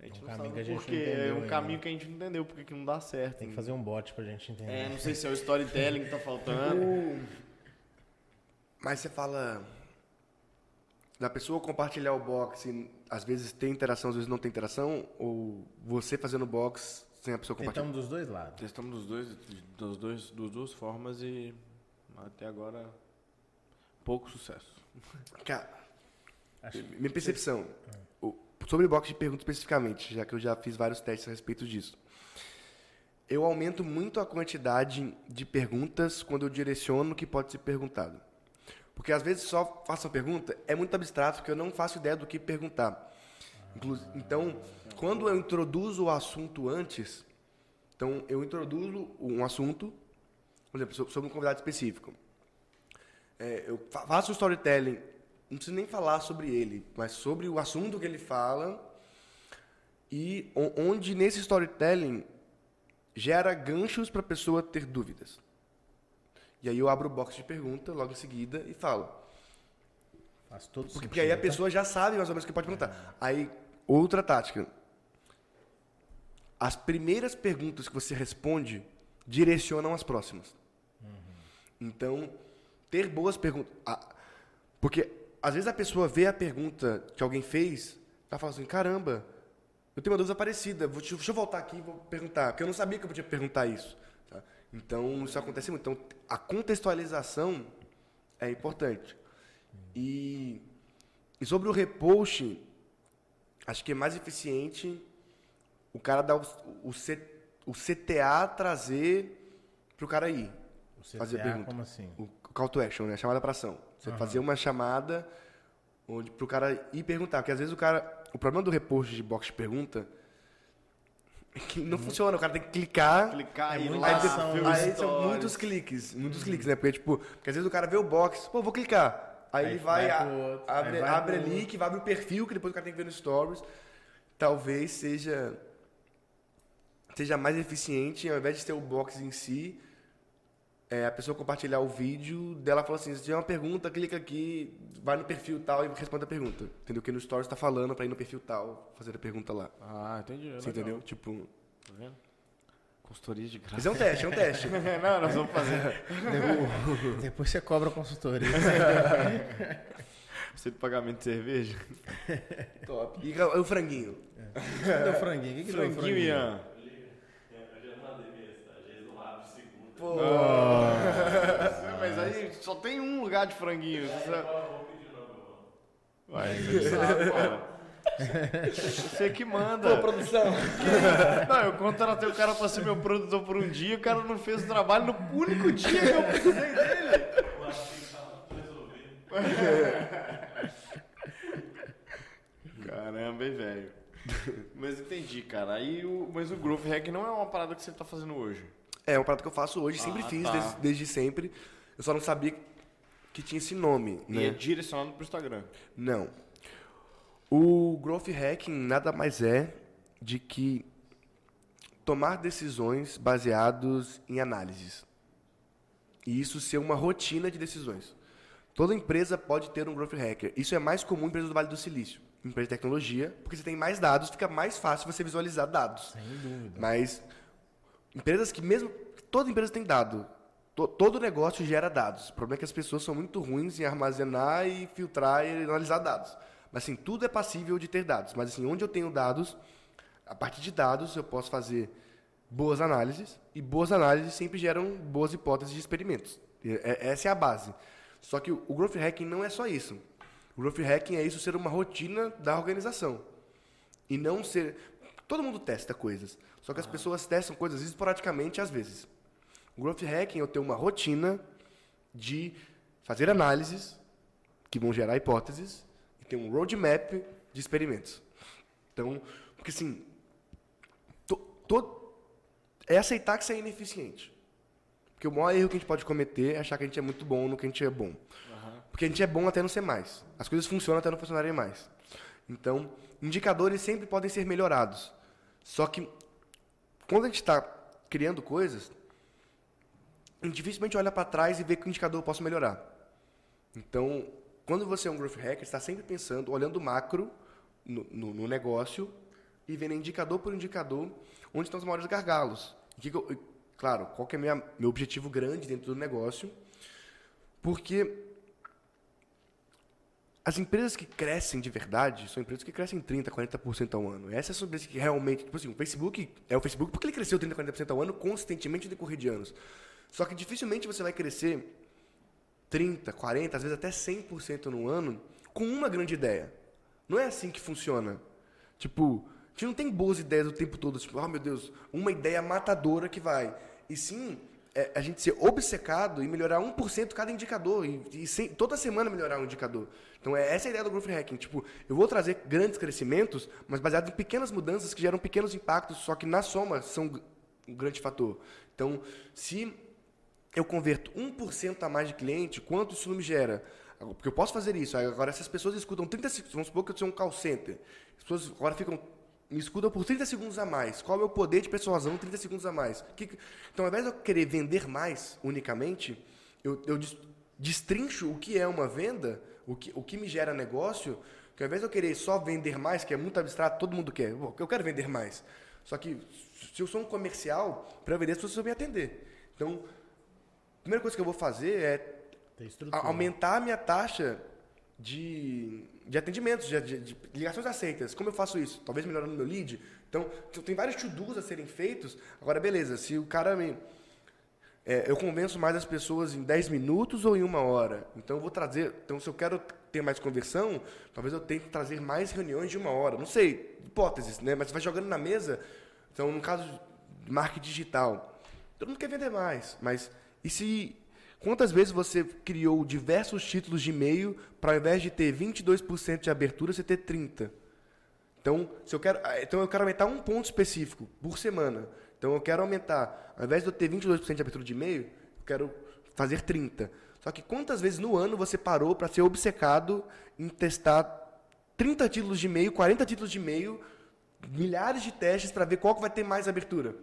B: A gente
A: É um
B: não
A: caminho
B: sabe
A: que a gente não
B: porque é
A: entendeu
B: um
A: ainda.
B: caminho que a gente não entendeu porque que não dá certo.
A: Tem que fazer um bot pra gente entender.
B: É, não sei se é o storytelling que tá faltando. *laughs*
C: Mas você fala da pessoa compartilhar o box e às vezes tem interação, às vezes não tem interação, ou você fazendo box sem a pessoa compartilhar?
A: Tentamos dos dois lados.
B: Testamos dos dois, dos dois, das duas formas e até agora pouco sucesso.
C: Cara,
A: Acho-
C: minha percepção, sobre box de perguntas especificamente, já que eu já fiz vários testes a respeito disso. Eu aumento muito a quantidade de perguntas quando eu direciono o que pode ser perguntado. Porque às vezes só faço uma pergunta, é muito abstrato, porque eu não faço ideia do que perguntar. Então, quando eu introduzo o assunto antes, então eu introduzo um assunto, por exemplo, so- sobre um convidado específico. É, eu fa- faço o storytelling, não preciso nem falar sobre ele, mas sobre o assunto que ele fala e onde nesse storytelling gera ganchos para a pessoa ter dúvidas. E aí eu abro o box de pergunta logo em seguida e falo.
A: Faz todo
C: Porque, porque aí a
A: tá?
C: pessoa já sabe mais ou menos o que pode perguntar. Aí, outra tática. As primeiras perguntas que você responde direcionam as próximas. Então, ter boas perguntas. Porque às vezes a pessoa vê a pergunta que alguém fez, ela fala assim: caramba, eu tenho uma dúvida parecida, vou- deixa eu voltar aqui e vou perguntar, porque eu não sabia que eu podia perguntar isso. tá? Então, isso acontece muito. Então, a contextualização é importante. E, e sobre o repost, acho que é mais eficiente o cara dar o, o, C- o CTA trazer para o cara ir.
A: O CTA,
C: fazer a pergunta.
A: como assim?
C: O call to action, né? A chamada para ação. Você fazer uma chamada onde para o cara ir perguntar. Porque às vezes o cara. O problema do repost de box de pergunta é que não funciona. O cara tem que clicar.
B: Clicar
A: É
B: e lá,
A: ação,
B: ver
A: né?
C: Aí são muitos cliques, muitos cliques, né? Porque, tipo, porque às vezes o cara vê o box, pô, vou clicar. Aí,
A: Aí
C: ele vai,
A: vai pro outro,
C: abre,
A: aí vai
C: abre
A: pro
C: ali, que vai abrir o perfil, que depois o cara tem que ver no stories. Talvez seja, seja mais eficiente, ao invés de ter o box em si, é, a pessoa compartilhar o vídeo dela fala assim, se tiver uma pergunta, clica aqui, vai no perfil tal e responde a pergunta. Entendeu? Que no stories tá falando pra ir no perfil tal, fazer a pergunta lá.
B: Ah, entendi.
C: Você entendeu? Tipo,
B: Tá vendo? Consultoria de graça.
C: isso é um teste, é um teste. *laughs*
B: não, nós vamos fazer.
A: Depois, *laughs* depois você cobra a consultoria. *laughs*
B: Você de pagamento de cerveja?
C: Top. E o franguinho?
A: Cadê o franguinho? O que, que deu o
B: Franguinho, Ian.
C: Pô, *laughs*
B: Mas aí só tem um lugar de franguinho. Você sabe? Vai, você sabe, pô. Você que manda.
C: produção.
B: Não, eu contratei o cara pra ser meu produtor por um dia, o cara não fez o trabalho no único dia que eu precisei dele. Caramba, hein, velho. Mas entendi, cara. Aí o, mas o Growth Hack não é uma parada que você tá fazendo hoje.
C: É uma parada que eu faço hoje, sempre
B: Ah,
C: fiz,
B: tá.
C: desde, desde sempre. Eu só não sabia que tinha esse nome,
B: E é
C: né?
B: direcionado pro Instagram.
C: Não. O growth hacking nada mais é de que tomar decisões baseados em análises. E isso ser uma rotina de decisões. Toda empresa pode ter um growth hacker. Isso é mais comum em empresas do Vale do Silício, empresa de tecnologia, porque você tem mais dados, fica mais fácil você visualizar dados.
A: Sem dúvida.
C: Mas empresas que mesmo toda empresa tem dado, to- todo negócio gera dados. O problema é que as pessoas são muito ruins em armazenar e filtrar e analisar dados. Mas assim, tudo é passível de ter dados. Mas assim, onde eu tenho dados, a partir de dados eu posso fazer boas análises e boas análises sempre geram boas hipóteses de experimentos. É- Essa é a base. Só que o growth hacking não é só isso. O growth hacking é isso ser uma rotina da organização. E não ser. Todo mundo testa coisas. Só que as pessoas testam coisas esporadicamente às vezes. O growth hacking é eu ter uma rotina de fazer análises que vão gerar hipóteses e ter um roadmap de experimentos. Então, porque assim, to, to, é aceitar que você é ineficiente. Porque o maior erro que a gente pode cometer é achar que a gente é muito bom no que a gente é bom. Uhum. Porque a gente é bom até não ser mais. As coisas funcionam até não funcionarem mais. Então, indicadores sempre podem ser melhorados. Só que, quando a gente está criando coisas, a gente dificilmente olha para trás e vê que o indicador eu posso melhorar. Então, quando você é um growth hacker, está sempre pensando, olhando macro no, no, no, negócio e vendo indicador por indicador onde estão os maiores gargalos. Que, claro, qual que é minha, meu objetivo grande dentro do negócio, porque as empresas que crescem de verdade são empresas que crescem 30%, 40% ao ano. Essas são empresas que realmente. Tipo assim, o Facebook é o Facebook porque ele cresceu 30%, 40% ao ano consistentemente no decorrer de anos. Só que dificilmente você vai crescer 30%, 40%, às vezes até 100% no ano com uma grande ideia. Não é assim que funciona. Tipo, a gente não tem boas ideias o tempo todo. Tipo, oh meu Deus, uma ideia matadora que vai. E sim, é, a gente ser obcecado e melhorar 1% cada indicador. E, e sem, toda semana melhorar um indicador. Então, é essa a ideia do Growth Hacking. Tipo, eu vou trazer grandes crescimentos, mas baseado em pequenas mudanças que geram pequenos impactos, só que na soma são um grande fator. Então, se eu converto 1% a mais de cliente, quanto isso me gera? Porque eu posso fazer isso. Agora, se as pessoas escutam 30 segundos, vamos supor que eu sou um call center, as pessoas agora ficam me escutam por 30 segundos a mais. Qual é o meu poder de persuasão 30 segundos a mais? Que, então, ao invés de eu querer vender mais unicamente, eu, eu destrincho o que é uma venda, o que, o que me gera negócio, que ao invés de eu querer só vender mais, que é muito abstrato, todo mundo quer, eu quero vender mais. Só que se eu sou um comercial, para vender as pessoas precisam me atender. Então, a primeira coisa que eu vou fazer é aumentar a minha taxa de, de atendimentos, de, de, de, ligações aceitas. Como eu faço isso? Talvez melhorando meu lead. Então, tem vários to-dos a serem feitos. Agora, beleza, se o cara me. É, eu convenço mais as pessoas em 10 minutos ou em uma hora. Então, eu vou trazer. Então, se eu quero ter mais conversão, talvez eu tenha que trazer mais reuniões de uma hora. Não sei, hipóteses, né? Mas você vai jogando na mesa. Então, no caso de marketing digital, todo mundo quer vender mais. Mas e se quantas vezes você criou diversos títulos de e-mail para ao invés de ter 22% de abertura, você ter 30? Então, se eu quero, ah, então eu quero aumentar um ponto específico por semana. Então eu quero aumentar, ao invés de eu ter 22% de abertura de e-mail, eu quero fazer 30. Só que quantas vezes no ano você parou para ser obcecado em testar 30 títulos de e-mail, 40 títulos de e-mail, milhares de testes para ver qual que vai ter mais abertura?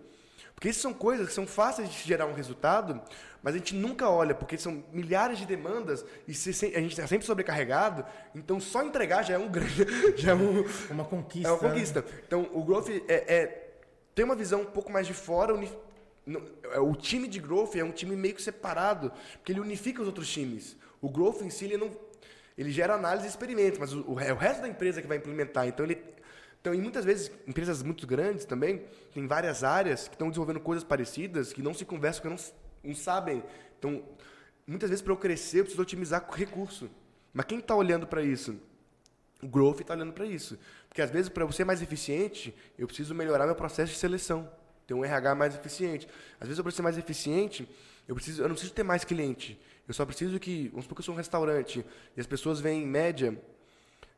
C: Porque isso são coisas que são fáceis de gerar um resultado, mas a gente nunca olha, porque são milhares de demandas e a gente está sempre sobrecarregado, então só entregar já é um grande. *laughs* Já é um,
A: uma conquista.
C: É uma conquista. Né? Então o growth é, é, tem uma visão um pouco mais de fora. É, o time de growth é um time meio que separado, porque ele unifica os outros times. O growth em si ele não. Ele gera análise e experimentos, mas o, é o resto da empresa que vai implementar. Então ele então, e muitas vezes, empresas muito grandes também, tem várias áreas que estão desenvolvendo coisas parecidas, que não se conversam, que não, não sabem. Então, muitas vezes, para eu crescer, eu preciso otimizar recurso. Mas quem está olhando para isso? O growth está olhando para isso. Porque, às vezes, para eu ser mais eficiente, eu preciso melhorar meu processo de seleção. Ter um RH mais eficiente. Às vezes, eu ser mais eficiente, eu, preciso, eu não preciso ter mais cliente. Eu só preciso que, vamos supor que eu sou um restaurante, e as pessoas vêm, em média,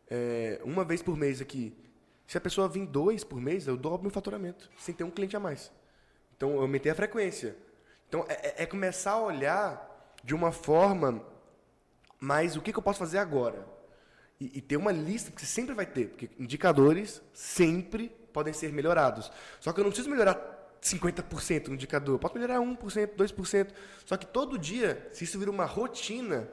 C: é, uma vez por mês aqui. Se a pessoa vir dois por mês, eu dobro meu faturamento, sem ter um cliente a mais. Então, eu aumentei a frequência. Então, é, é, é começar a olhar de uma forma mais o que, que eu posso fazer agora. E, e, ter uma lista, porque você sempre vai ter, porque indicadores sempre podem ser melhorados. Só que eu não preciso melhorar 50% no indicador, eu posso melhorar 1%, 2%. Só que todo dia, se isso vira uma rotina,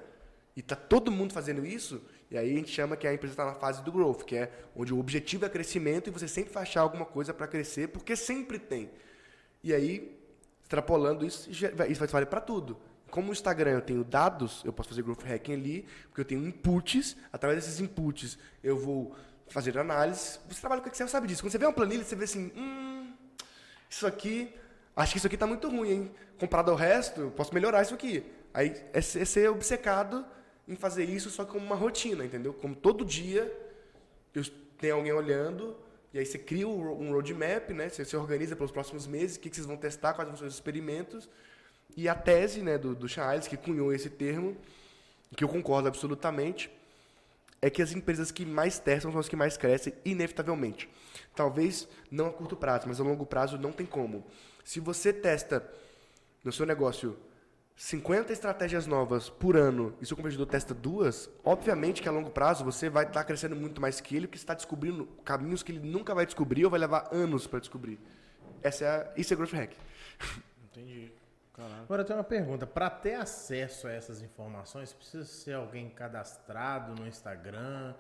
C: e está todo mundo fazendo isso, e aí a gente chama que a empresa está na fase do growth, que é onde o objetivo é crescimento e você sempre vai achar alguma coisa para crescer, porque sempre tem. E aí, extrapolando isso, isso vale para tudo. Como o Instagram eu tenho dados, eu posso fazer growth hacking ali, porque eu tenho inputs, através desses inputs eu vou fazer análise. Você trabalha com Excel, sabe disso. Quando você vê uma planilha, você vê assim, hum, isso aqui, acho que isso aqui está muito ruim, hein? Comparado ao resto, eu posso melhorar isso aqui. Aí é ser obcecado em fazer isso só como uma rotina, entendeu? Como todo dia tem alguém olhando e aí você cria um roadmap, né? Você se organiza pelos próximos meses, o que, vocês vão testar, quais vão ser os experimentos E a tese né, do, do Charles, que cunhou esse termo, que eu concordo absolutamente, é que as empresas que mais testam são as que mais crescem, inevitavelmente. Talvez não a curto prazo, mas a longo prazo não tem como. Se você testa no seu negócio 50 estratégias novas por ano e seu competidor testa duas, obviamente que a longo prazo você vai estar crescendo muito mais que ele, porque você está descobrindo caminhos que ele nunca vai descobrir ou vai levar anos para descobrir. Essa é a, isso é Growth Hack.
B: Entendi. Caralho.
A: Agora eu tenho uma pergunta. Para ter acesso a essas informações, precisa ser alguém cadastrado no Instagram,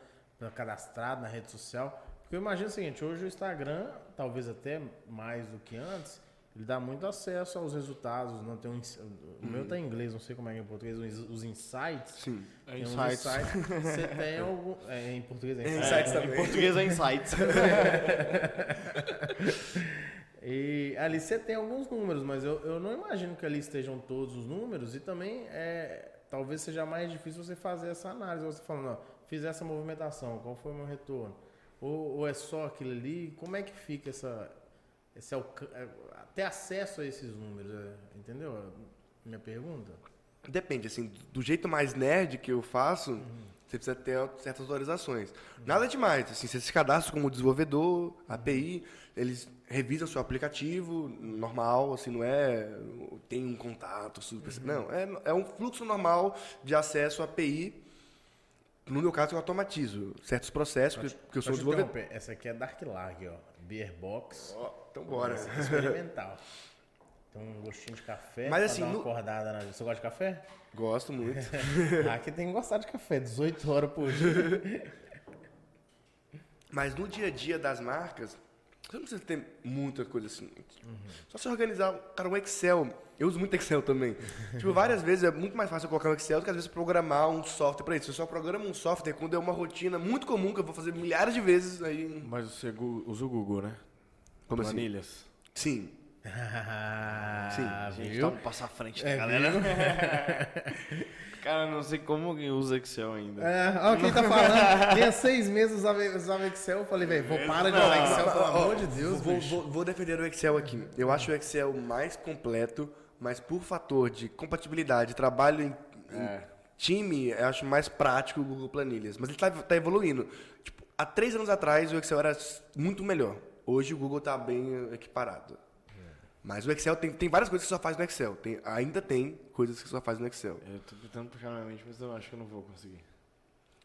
A: cadastrado na rede social? Porque eu imagino o seguinte, hoje o Instagram, talvez até mais do que antes, ele dá muito acesso aos resultados. Não tem um, o meu tá em inglês, não sei como é que é em português, os, insights.
C: Sim.
B: É
A: Tem uns
B: insights.
A: insights. Você *laughs* tem algum. É, em português é
C: É
A: insights.
C: insights
B: Em
C: também.
B: português é insights. *laughs*
A: E ali você tem alguns números, mas eu, eu não imagino que ali estejam todos os números e também é, talvez seja mais difícil você fazer essa análise. Você falando, ó, fiz essa movimentação, qual foi o meu retorno? Ou, ou é só aquilo ali? Como é que fica essa, esse alca- é, acesso a esses números? é, entendeu? Minha pergunta?
C: Depende, assim, do jeito mais nerd que eu faço, você precisa ter certas autorizações. Nada demais, assim, você se cadastra como desenvolvedor, API, eles revisam seu aplicativo normal, assim, não é tem um contato super, não, é, é um fluxo normal de acesso à API. No meu caso, eu automatizo certos processos, porque, porque eu sou desenvolvedor.
A: Essa aqui é Dark Lag, ó. Beer Box.
C: Ó, então bora.
A: Essa é experimental. Tem um gostinho de café.
C: Mas assim,
A: dar uma
C: no-
A: acordada na... Você gosta de café?
C: Gosto muito. *laughs*
A: Aqui tem que gostar de café, 18 horas por dia.
C: Mas no dia a dia das marcas, você não precisa ter muita coisa assim.
A: Uhum.
C: Só se organizar, cara, um Excel. Eu uso muito Excel também. *laughs* tipo, várias vezes é muito mais fácil eu colocar um Excel do que às vezes programar um software para isso. Eu só programo um software quando é uma rotina muito comum que eu vou fazer milhares de vezes aí.
B: Mas você usa o Google, né?
C: Como assim?
B: Planilhas.
C: Sim.
A: Ah,
B: A gente
A: viu?
B: tá um passo à frente da
A: É,
B: galera. *laughs* Cara, não sei como alguém usa Excel ainda.
A: É, olha quem tá falando. Tinha seis meses usava, usava Excel. Eu falei, velho, vou para de usar Excel, pelo amor de Deus,
C: vou, vou, vou defender o Excel aqui. Eu acho o Excel mais completo, mas por fator de compatibilidade, trabalho em, em
B: É.
C: time, eu acho mais prático o Google Planilhas. Mas ele tá, tá evoluindo. Tipo, há três anos atrás o Excel era muito melhor. Hoje o Google tá bem equiparado. Mas o Excel tem, tem várias coisas que só faz no Excel. Tem, ainda tem coisas que só faz no Excel.
B: Eu tô tentando puxar na minha mente, mas eu acho que eu não vou conseguir.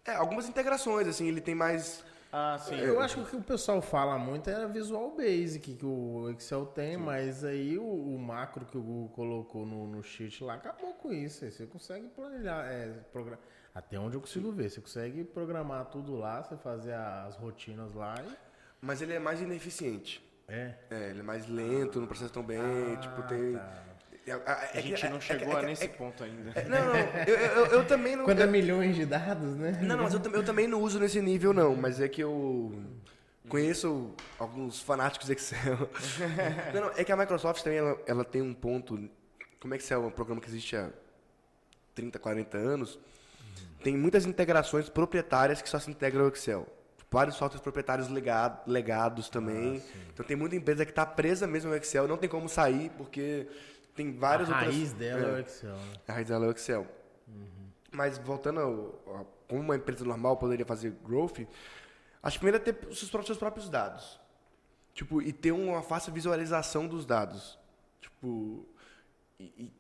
C: É, algumas integrações, assim, ele tem mais.
B: Ah, sim.
A: Eu acho que o que o pessoal fala muito é a Visual Basic que o Excel tem, mas aí o, o macro que o Google colocou no, no sheet lá acabou com isso. Aí Você consegue planilhar, é, progra- até onde eu consigo ver. Você consegue programar tudo lá, você fazer as rotinas lá e.
C: Mas ele é mais ineficiente.
A: É.
C: É, ele é mais lento, não processa tão bem. tipo, tem.
A: tá.
C: É, é-
B: A
C: é
B: gente
C: que-
B: não
C: é-
B: chegou
C: é-
B: a
C: é-
B: nesse
C: é-
B: ponto ainda.
C: é- Não, não, eu, eu, eu também não.
A: Quando é milhões de dados, né?
C: não, não, mas eu, eu também não uso nesse nível, não. Mas é que eu conheço alguns fanáticos de Excel. *laughs* não, não, é que a Microsoft também ela, ela tem um ponto. Como Excel é um programa que existe há 30, 40 anos, tem muitas integrações proprietárias que só se integram ao Excel. Vários softwares proprietários legado- legados também. então tem muita empresa que está presa mesmo ao Excel, não tem como sair, porque tem várias
A: a
C: outras.
A: raiz dela é,
C: É.
A: o Excel, né?
C: A raiz dela é o Excel. Mas voltando ao, ao- como uma empresa normal poderia fazer growth, acho que primeiro é ter os seus próprios, seus próprios dados. Tipo, e ter uma fácil visualização dos dados. Tipo, e, e-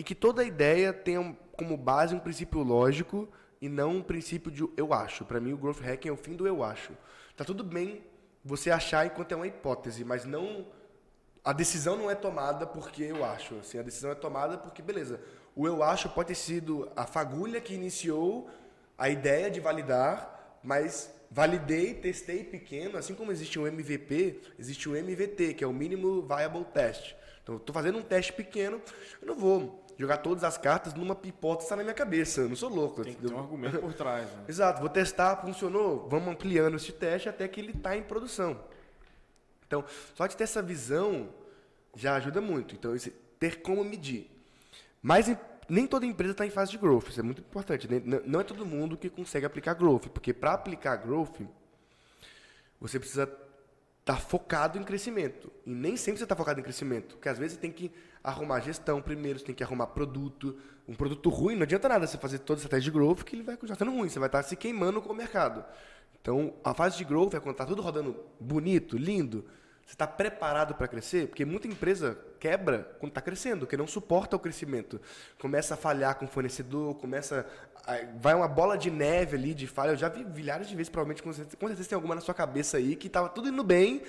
C: e que toda ideia tenha como base um princípio lógico e não um princípio de eu acho. Para mim, o growth hacking é o fim do eu acho. Tá tudo bem você achar enquanto é uma hipótese, mas não a decisão não é tomada porque eu acho. Assim, a decisão é tomada porque, beleza, o eu acho pode ter sido a fagulha que iniciou a ideia de validar, mas validei, testei pequeno, assim como existe um MVP, existe o MVT, que é o Mínimo Viable Test. Então, estou fazendo um teste pequeno, eu não vou jogar todas as cartas numa que está na minha cabeça, eu não sou louco.
B: Tem que ter um argumento por trás, né? *laughs*
C: Exato, vou testar, funcionou, vamos ampliando esse teste até que ele está em produção. Então, só de ter essa visão já ajuda muito. Então, esse- ter como medir. Mas em- nem toda empresa está em fase de growth, isso é muito importante. né? N- Não é todo mundo que consegue aplicar growth, porque para aplicar growth, você precisa tá focado em crescimento. E nem sempre você está focado em crescimento. Porque às vezes você tem que arrumar gestão primeiro, você tem que arrumar produto. Um produto ruim, não adianta nada você fazer toda a estratégia de growth que ele vai continuar sendo ruim. Você vai estar se queimando com o mercado. Então, a fase de growth é quando está tudo rodando bonito, lindo. Você está preparado para crescer? Porque muita empresa quebra quando está crescendo, que não suporta o crescimento. Começa a falhar com o fornecedor, começa. A, vai uma bola de neve ali de falha. Eu já vi milhares de vezes, provavelmente, com certeza, com certeza tem alguma na sua cabeça aí, que estava tudo indo bem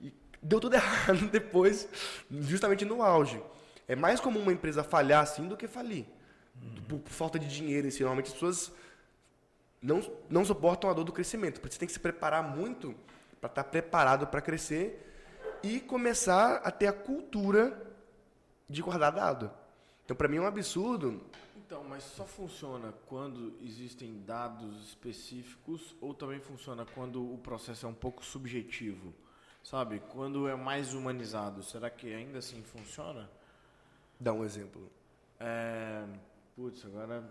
C: e deu tudo *laughs* errado depois, justamente no auge. É mais comum uma empresa falhar assim do que falir. Uhum. Por, por, falta de dinheiro si. Normalmente as pessoas não, não suportam a dor do crescimento. Porque você tem que se preparar muito para estar tá preparado para crescer e começar a ter a cultura de guardar dado. Então, para mim é um absurdo.
B: Então, mas só funciona quando existem dados específicos ou também funciona quando o processo é um pouco subjetivo? Sabe? Quando é mais humanizado, será que ainda assim funciona?
C: Dá um exemplo.
B: É... Putz, agora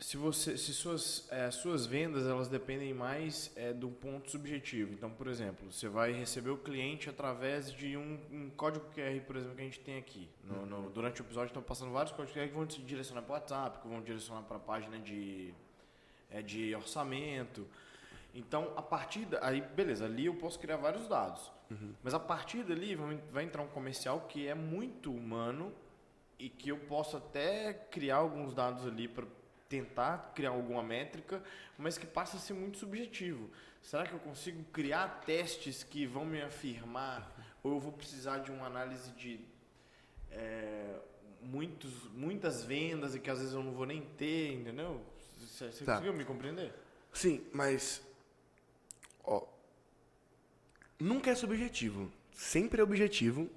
B: se você se suas é, suas vendas elas dependem mais é, do ponto subjetivo então por exemplo você vai receber o cliente através de um, um código QR por exemplo que a gente tem aqui no, no, uhum. durante o episódio estão passando vários códigos QR que vão te direcionar para o WhatsApp que vão direcionar para a página de é, de orçamento então a partir da, aí beleza ali eu posso criar vários dados uhum. mas a partir dali vai, vai entrar um comercial que é muito humano e que eu posso até criar alguns dados ali para tentar criar alguma métrica, mas que passa a ser muito subjetivo. Será que eu consigo criar testes que vão me afirmar ou eu vou precisar de uma análise de é, muitos, muitas vendas e que às vezes eu não vou nem ter, entendeu? Você, você tá. conseguiu me compreender?
C: Sim, mas ó, nunca é subjetivo. Sempre é objetivo.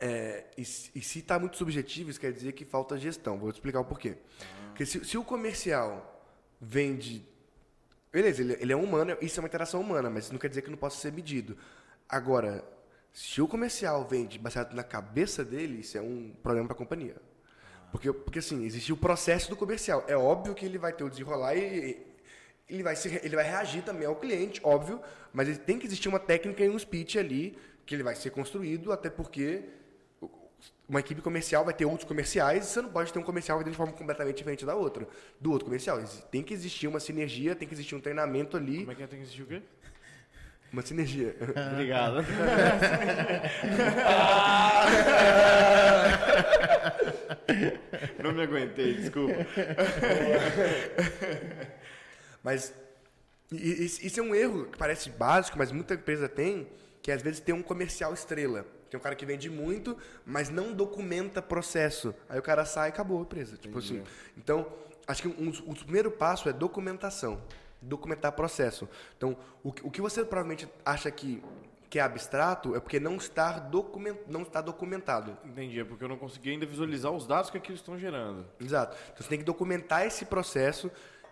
C: É, e, e, se está muito subjetivo, isso quer dizer que falta gestão. Vou te explicar o porquê. Ah. Porque se, se o comercial vende. Beleza, ele, ele é humano, isso é uma interação humana, mas não quer dizer que não possa ser medido. Agora, se o comercial vende baseado na cabeça dele, isso é um problema para a companhia. Porque, porque assim, existe o processo do comercial. É óbvio que ele vai ter o desenrolar e ele vai, se, ele vai reagir também ao cliente, óbvio, mas tem que existir uma técnica e um speech ali que ele vai ser construído, até porque uma equipe comercial vai ter outros comerciais, e você não pode ter um comercial de forma completamente diferente da outra, do outro comercial. Tem que existir uma sinergia, tem que existir um treinamento ali.
B: Como é que é? Tem que existir o quê?
C: Uma sinergia. *laughs*
B: Obrigado. *laughs* Não me aguentei, desculpa. *laughs*
C: Mas isso é um erro que parece básico, mas muita empresa tem, que às vezes tem um comercial estrela. Tem um cara que vende muito, mas não documenta processo. Aí o cara sai e acabou a empresa. Tipo assim. Então, acho que um, o primeiro passo é documentação. Documentar processo. Então, o, o que você provavelmente acha que, que é abstrato é porque não está, document, não está documentado.
B: Entendi, é porque eu não consegui ainda visualizar os dados que aquilo estão gerando.
C: Exato. Então, você tem que documentar esse processo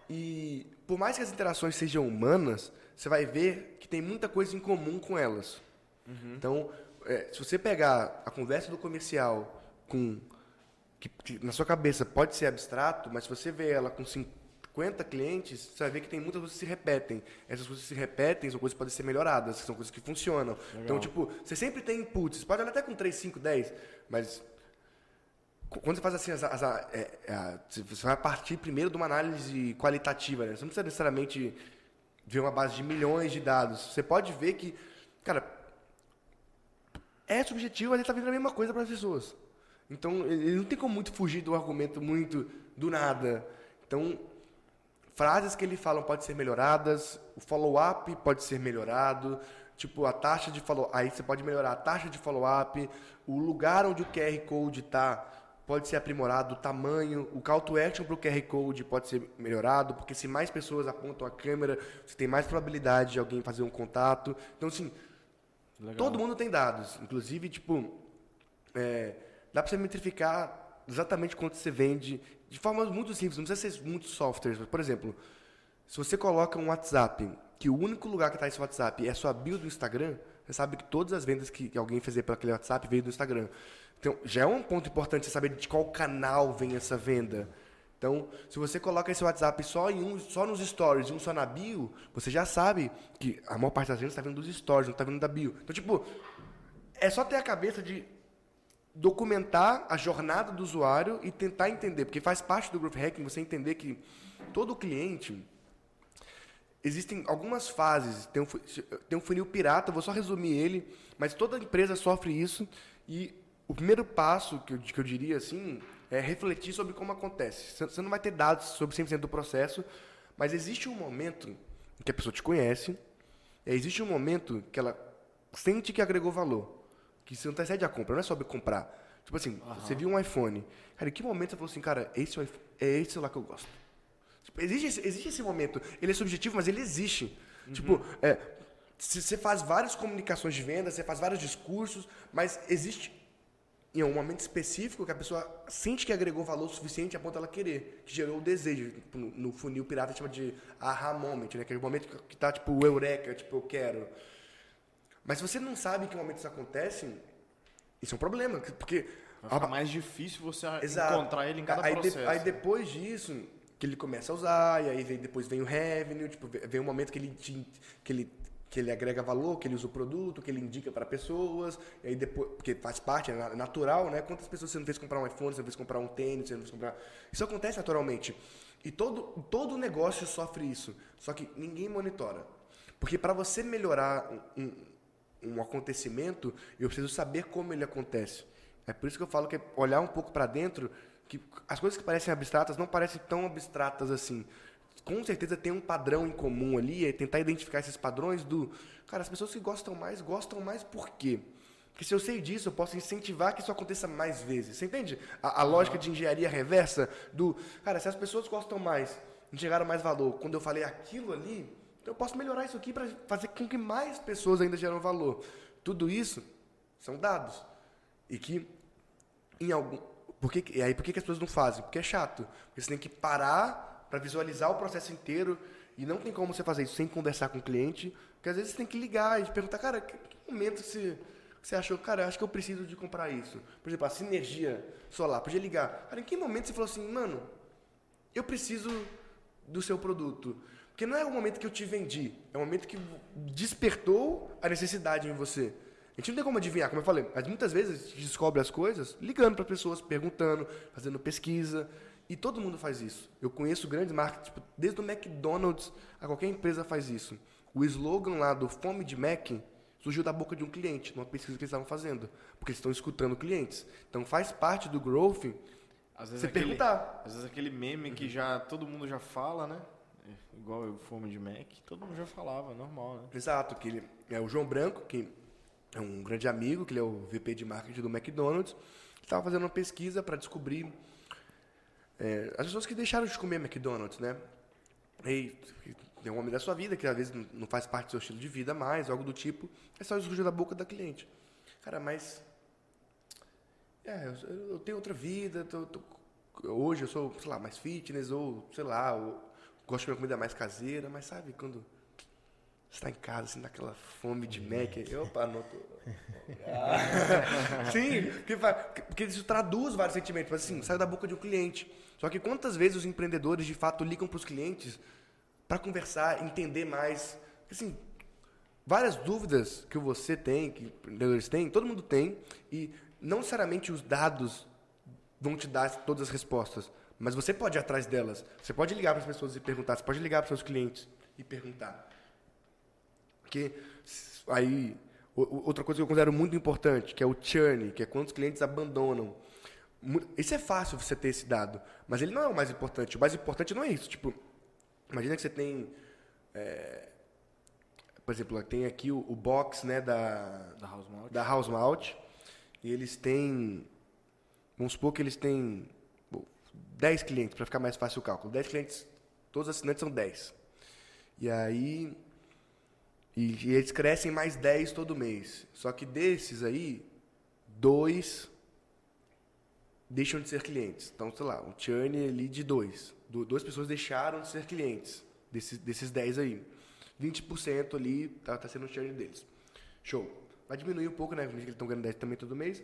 C: e, por mais que as interações sejam humanas, você vai ver que tem muita coisa em comum com elas. Uhum. Então, é, se você pegar a conversa do comercial com que, que, na sua cabeça pode ser abstrato, mas se você vê ela com 50 clientes, você vai ver que tem muitas coisas que se repetem. Essas coisas que se repetem são coisas que podem ser melhoradas, são coisas que funcionam. Legal. Então, tipo, você sempre tem inputs. Pode olhar até com 3, 5, 10, mas quando você faz assim, as, as, é, é, você vai partir primeiro de uma análise qualitativa, né? Você não precisa necessariamente ver uma base de milhões de dados. Você pode ver que, cara, é subjetivo, mas ele está vendo a mesma coisa para as pessoas. Então, ele não tem como muito fugir do argumento muito do nada. Então, frases que ele fala podem ser melhoradas, o follow-up pode ser melhorado, tipo, a taxa de follow aí você pode melhorar a taxa de follow-up, o lugar onde o QR Code está pode ser aprimorado, o tamanho, o call to action para o QR Code pode ser melhorado, porque se mais pessoas apontam a câmera, você tem mais probabilidade de alguém fazer um contato. Então, assim, Legal. Todo mundo tem dados. Inclusive, tipo, é, dá para você metrificar exatamente quanto você vende de forma muito simples. Não precisa ser muitos softwares. Por exemplo, se você coloca um WhatsApp, que o único lugar que está esse WhatsApp é a sua bio do Instagram, você sabe que todas as vendas que alguém fizer para aquele WhatsApp veio do Instagram. Então, já é um ponto importante você saber de qual canal vem essa venda. Então, se você coloca esse WhatsApp só, em um, só nos stories um só na bio, você já sabe que a maior parte das vezes está vindo dos stories, não está vindo da bio. Então, tipo, é só ter a cabeça de documentar a jornada do usuário e tentar entender, porque faz parte do Growth Hacking você entender que todo cliente existem algumas fases. Tem um, tem um funil pirata, vou só resumir ele, mas toda empresa sofre isso e o primeiro passo que eu, que eu diria assim é refletir sobre como acontece. Você não vai ter dados sobre 100% do processo, mas existe um momento em que a pessoa te conhece, existe um momento que ela sente que agregou valor, que você não excede a compra, não é sobre comprar. Tipo assim, uhum. você viu um iPhone, cara, em que momento você falou assim, cara, esse é, é esse celular que eu gosto? Tipo, existe, esse, existe esse momento, ele é subjetivo, mas ele existe. Uhum. Tipo, é, você faz várias comunicações de venda, você faz vários discursos, mas existe em um momento específico que a pessoa sente que agregou valor suficiente a ponto dela querer, que gerou o desejo. Tipo, no funil pirata chama de aha moment, né? Que é o momento que tá tipo eureka, tipo eu quero. Mas se você não sabe que momento isso acontece, isso é um problema, porque
B: vai mais difícil você Exato. encontrar ele em cada
C: aí
B: processo. De,
C: aí depois disso, que ele começa a usar, e aí vem, depois vem o revenue, tipo, vem o momento que ele, te, que ele que ele agrega valor, que ele usa o produto, que ele indica para pessoas, e aí depois, porque faz parte, é natural, né? Quantas pessoas você não fez comprar um iPhone, você não fez comprar um tênis, você não fez comprar. Isso acontece naturalmente. E todo, todo negócio sofre isso. Só que ninguém monitora. Porque para você melhorar um, um, um acontecimento, eu preciso saber como ele acontece. É por isso que eu falo que é olhar um pouco para dentro, que as coisas que parecem abstratas não parecem tão abstratas assim com certeza tem um padrão em comum ali, é tentar identificar esses padrões do. Cara, as pessoas que gostam mais, gostam mais por quê? Porque se eu sei disso, eu posso incentivar que isso aconteça mais vezes. Você entende? A, a lógica de engenharia reversa do. Cara, se as pessoas gostam mais, geraram mais valor, quando eu falei aquilo ali, eu posso melhorar isso aqui para fazer com que mais pessoas ainda geram valor. Tudo isso são dados. E que em algum. Por que, e aí, por que, que as pessoas não fazem? Porque é chato. Porque você tem que parar para visualizar o processo inteiro. E não tem como você fazer isso sem conversar com o cliente, porque às vezes você tem que ligar e perguntar, cara, que momento você, você achou, cara, acho que eu preciso de comprar isso. Por exemplo, a sinergia solar, podia ligar. Cara, em que momento você falou assim, mano, eu preciso do seu produto? Porque não é o momento que eu te vendi, é o momento que despertou a necessidade em você. A gente não tem como adivinhar, como eu falei, mas muitas vezes a gente descobre as coisas ligando para pessoas, perguntando, fazendo pesquisa. E todo mundo faz isso. Eu conheço grandes marcas, tipo, desde o McDonald's a qualquer empresa faz isso. O slogan lá do Fome de Mac surgiu da boca de um cliente, numa pesquisa que eles estavam fazendo, porque eles estão escutando clientes. Então faz parte do growth
B: às vezes você aquele, perguntar. Às vezes aquele meme que já todo mundo já fala, né? É, igual o Fome de Mac, todo mundo já falava, normal, né?
C: Exato, que ele, é o João Branco, que é um grande amigo, que ele é o VP de marketing do McDonald's, estava fazendo uma pesquisa para descobrir é, as pessoas que deixaram de comer McDonald's, né? E tem um homem da sua vida que às vezes não faz parte do seu estilo de vida mais, algo do tipo, é só surgir da boca da cliente. Cara, mas. É, eu, eu tenho outra vida, tô, tô, hoje eu sou, sei lá, mais fitness, ou sei lá, gosto de uma comida mais caseira, mas sabe quando está em casa, assim, naquela fome de Mac. Opa, não tô... *laughs* Sim, porque, porque isso traduz vários sentimentos. Mas assim, sai da boca de um cliente. Só que quantas vezes os empreendedores de fato ligam para os clientes para conversar, entender mais? Assim, várias dúvidas que você tem, que empreendedores têm, todo mundo tem, e não necessariamente os dados vão te dar todas as respostas, mas você pode ir atrás delas. Você pode ligar para as pessoas e perguntar, você pode ligar para os seus clientes e perguntar. Porque aí outra coisa que eu considero muito importante, que é o churn, que é quando os clientes abandonam. Isso é fácil você ter esse dado, mas ele não é o mais importante. O mais importante não é isso. Tipo, imagina que você tem, é, por exemplo, tem aqui o, o, box né, da,
B: da House Malt.
C: Da House Malt e eles têm, vamos supor que eles têm bom, 10 clientes, para ficar mais fácil o cálculo. 10 clientes, todos os assinantes são 10. E aí e, e, eles crescem mais 10 todo mês. Só que desses aí, dois deixam de ser clientes. Então, sei lá, um churn ali de dois. Do, duas pessoas deixaram de ser clientes desses, desses 10 aí. 20% ali tá, tá sendo o churn deles. Show. Vai diminuir um pouco, né? Porque eles estão ganhando 10 também todo mês.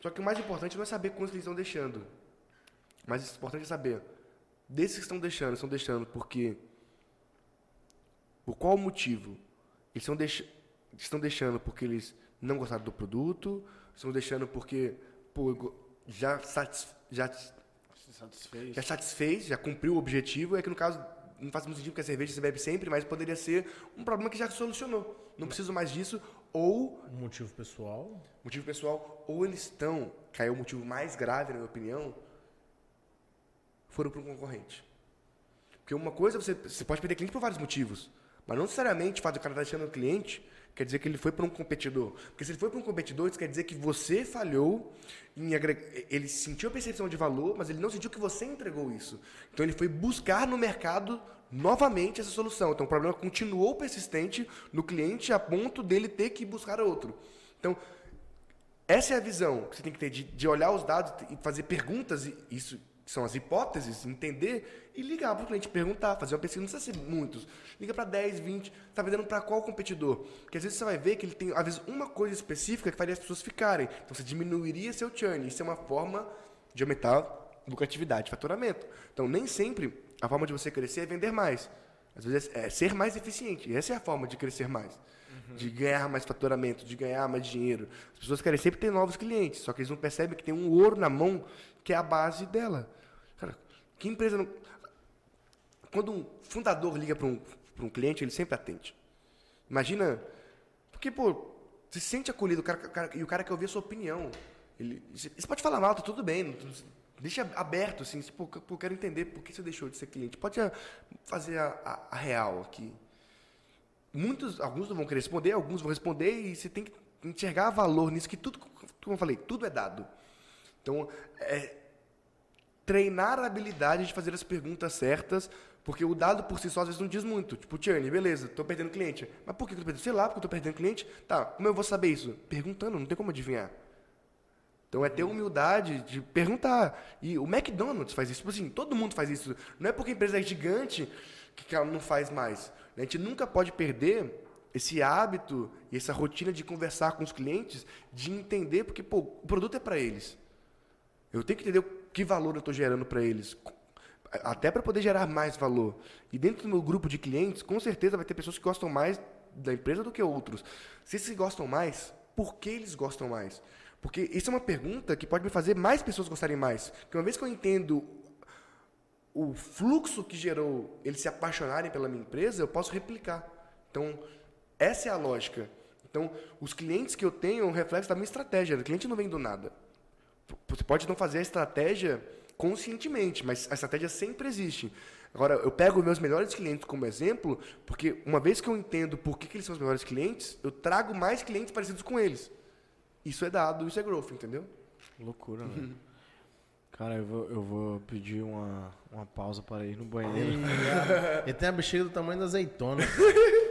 C: Só que o mais importante não é saber quantos eles estão deixando. Mas o importante é saber, desses que estão deixando, estão deixando porque... Por qual motivo? Eles estão, deix... estão deixando porque eles não gostaram do produto, estão deixando porque pô, já, satisf... já,
B: satisfez.
C: já satisfez, já cumpriu o objetivo, é que no caso não faz muito sentido porque a cerveja você bebe sempre, mas poderia ser um problema que já solucionou. Não preciso mais disso, ou
A: Um motivo pessoal.
C: motivo pessoal, ou eles estão, que aí é o motivo mais grave, na minha opinião, foram para um concorrente. Porque uma coisa, você, você pode perder cliente por vários motivos, mas não necessariamente de o cara estar deixando o cliente quer dizer que ele foi para um competidor. Porque se ele foi para um competidor, isso quer dizer que você falhou em agregar. Ele sentiu a percepção de valor, mas ele não sentiu que você entregou isso. Então ele foi buscar no mercado novamente essa solução. Então o problema continuou persistente no cliente a ponto dele ter que buscar outro. Então, essa é a visão que você tem que ter de, de olhar os dados e fazer perguntas, e isso são as hipóteses, entender e ligar para o cliente, perguntar, fazer uma pesquisa, não precisa ser muitos. Liga para 10, 20, está vendendo para qual competidor? Porque às vezes você vai ver que ele tem, às vezes, uma coisa específica que faria as pessoas ficarem. Então você diminuiria seu churn. Isso é uma forma de aumentar lucratividade, faturamento. Então nem sempre a forma de você crescer é vender mais. Às vezes é ser mais eficiente. E essa é a forma de crescer mais. De ganhar mais faturamento, de ganhar mais dinheiro. As pessoas querem sempre ter novos clientes, só que eles não percebem que tem um ouro na mão que é a base dela. Que empresa não. Quando um fundador liga para um, um cliente, ele sempre atende. Imagina. Porque, pô, se sente acolhido, o cara, o cara- e o cara quer ouvir a sua opinião. Ele, você pode falar mal, tá tudo bem. não- Deixa aberto, assim, tipo, eu quero entender por que você deixou de ser cliente. Pode ah, fazer a, a- a real aqui. Muitos, alguns não vão querer responder, alguns vão responder, e você tem que enxergar valor nisso, que tudo, como eu falei, tudo é dado. Então, é, treinar a habilidade de fazer as perguntas certas, porque o dado por si só às vezes não diz muito. Tipo, Tierney, beleza, estou perdendo cliente. Mas por que eu tô perdendo? Sei lá, porque eu estou perdendo cliente. Tá, como eu vou saber isso? Perguntando, não tem como adivinhar. Então é ter humildade de perguntar. E o McDonald's faz isso. Tipo assim, todo mundo faz isso. Não é porque a empresa é gigante que ela não faz mais. A gente nunca pode perder esse hábito e essa rotina de conversar com os clientes, de entender, porque pô, o produto é para eles. Eu tenho que entender o que valor eu estou gerando para eles. Até para poder gerar mais valor. E dentro do meu grupo de clientes, com certeza vai ter pessoas que gostam mais da empresa do que outros. Se esses gostam mais, por que eles gostam mais? Porque isso é uma pergunta que pode me fazer mais pessoas gostarem mais. Porque uma vez que eu entendo o fluxo que gerou eles se apaixonarem pela minha empresa, eu posso replicar. Então, essa é a lógica. Então, os clientes que eu tenho é um reflexo da minha estratégia. O cliente não vem do nada. Você pode não fazer a estratégia conscientemente, mas a estratégia sempre existe. Agora, eu pego meus melhores clientes como exemplo, porque uma vez que eu entendo por que, que eles são os melhores clientes, eu trago mais clientes parecidos com eles. Isso é dado, isso é growth, entendeu?
B: Loucura, velho. *laughs* Cara, eu vou, eu vou pedir uma, uma pausa para ir no banheiro.
A: Ele *laughs* tem a bexiga do tamanho da azeitona. *laughs*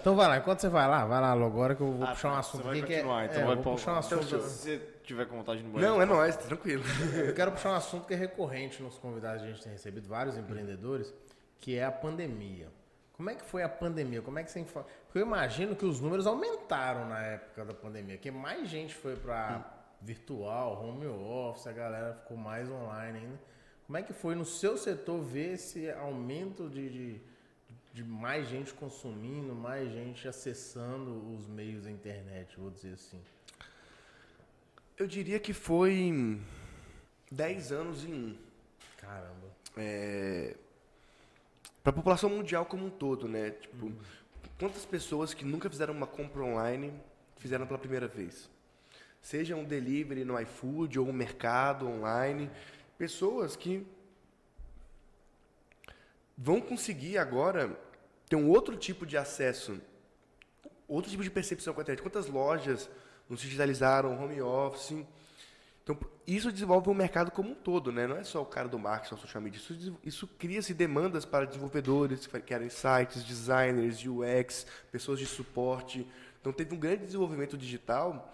A: Então vai lá, enquanto você vai lá, vai lá logo agora que eu vou
B: Ah,
A: puxar um
B: tá,
A: assunto
B: você vai
A: aqui que é.
B: continuar, então
A: é,
B: vai
A: vou puxar um
B: Então,
A: assunto.
B: se você tiver com vontade no banheiro.
C: Não, é nóis, tranquilo.
A: Eu quero puxar um assunto que é recorrente nos convidados que a gente tem recebido, vários empreendedores, que é a pandemia. Como é que foi a pandemia? Como é que você... Porque eu imagino que os números aumentaram na época da pandemia, que mais gente foi para virtual, home office, a galera ficou mais online ainda. Como é que foi no seu setor ver esse aumento de, de, de mais gente consumindo, mais gente acessando os meios da internet, vou dizer assim?
C: Eu diria que foi 10 anos em um.
A: Caramba.
C: é, para a população mundial como um todo, né? Tipo, quantas pessoas que nunca fizeram uma compra online fizeram pela primeira vez? Seja um delivery no iFood ou um mercado online, pessoas que vão conseguir agora ter um outro tipo de acesso, outro tipo de percepção com a internet. Quantas lojas não se digitalizaram, home office? Então, isso desenvolve o mercado como um todo, né? Não é só o cara do marketing, só social media. Isso, isso cria-se demandas para desenvolvedores que querem sites, designers, UX, pessoas de suporte. Então, teve um grande desenvolvimento digital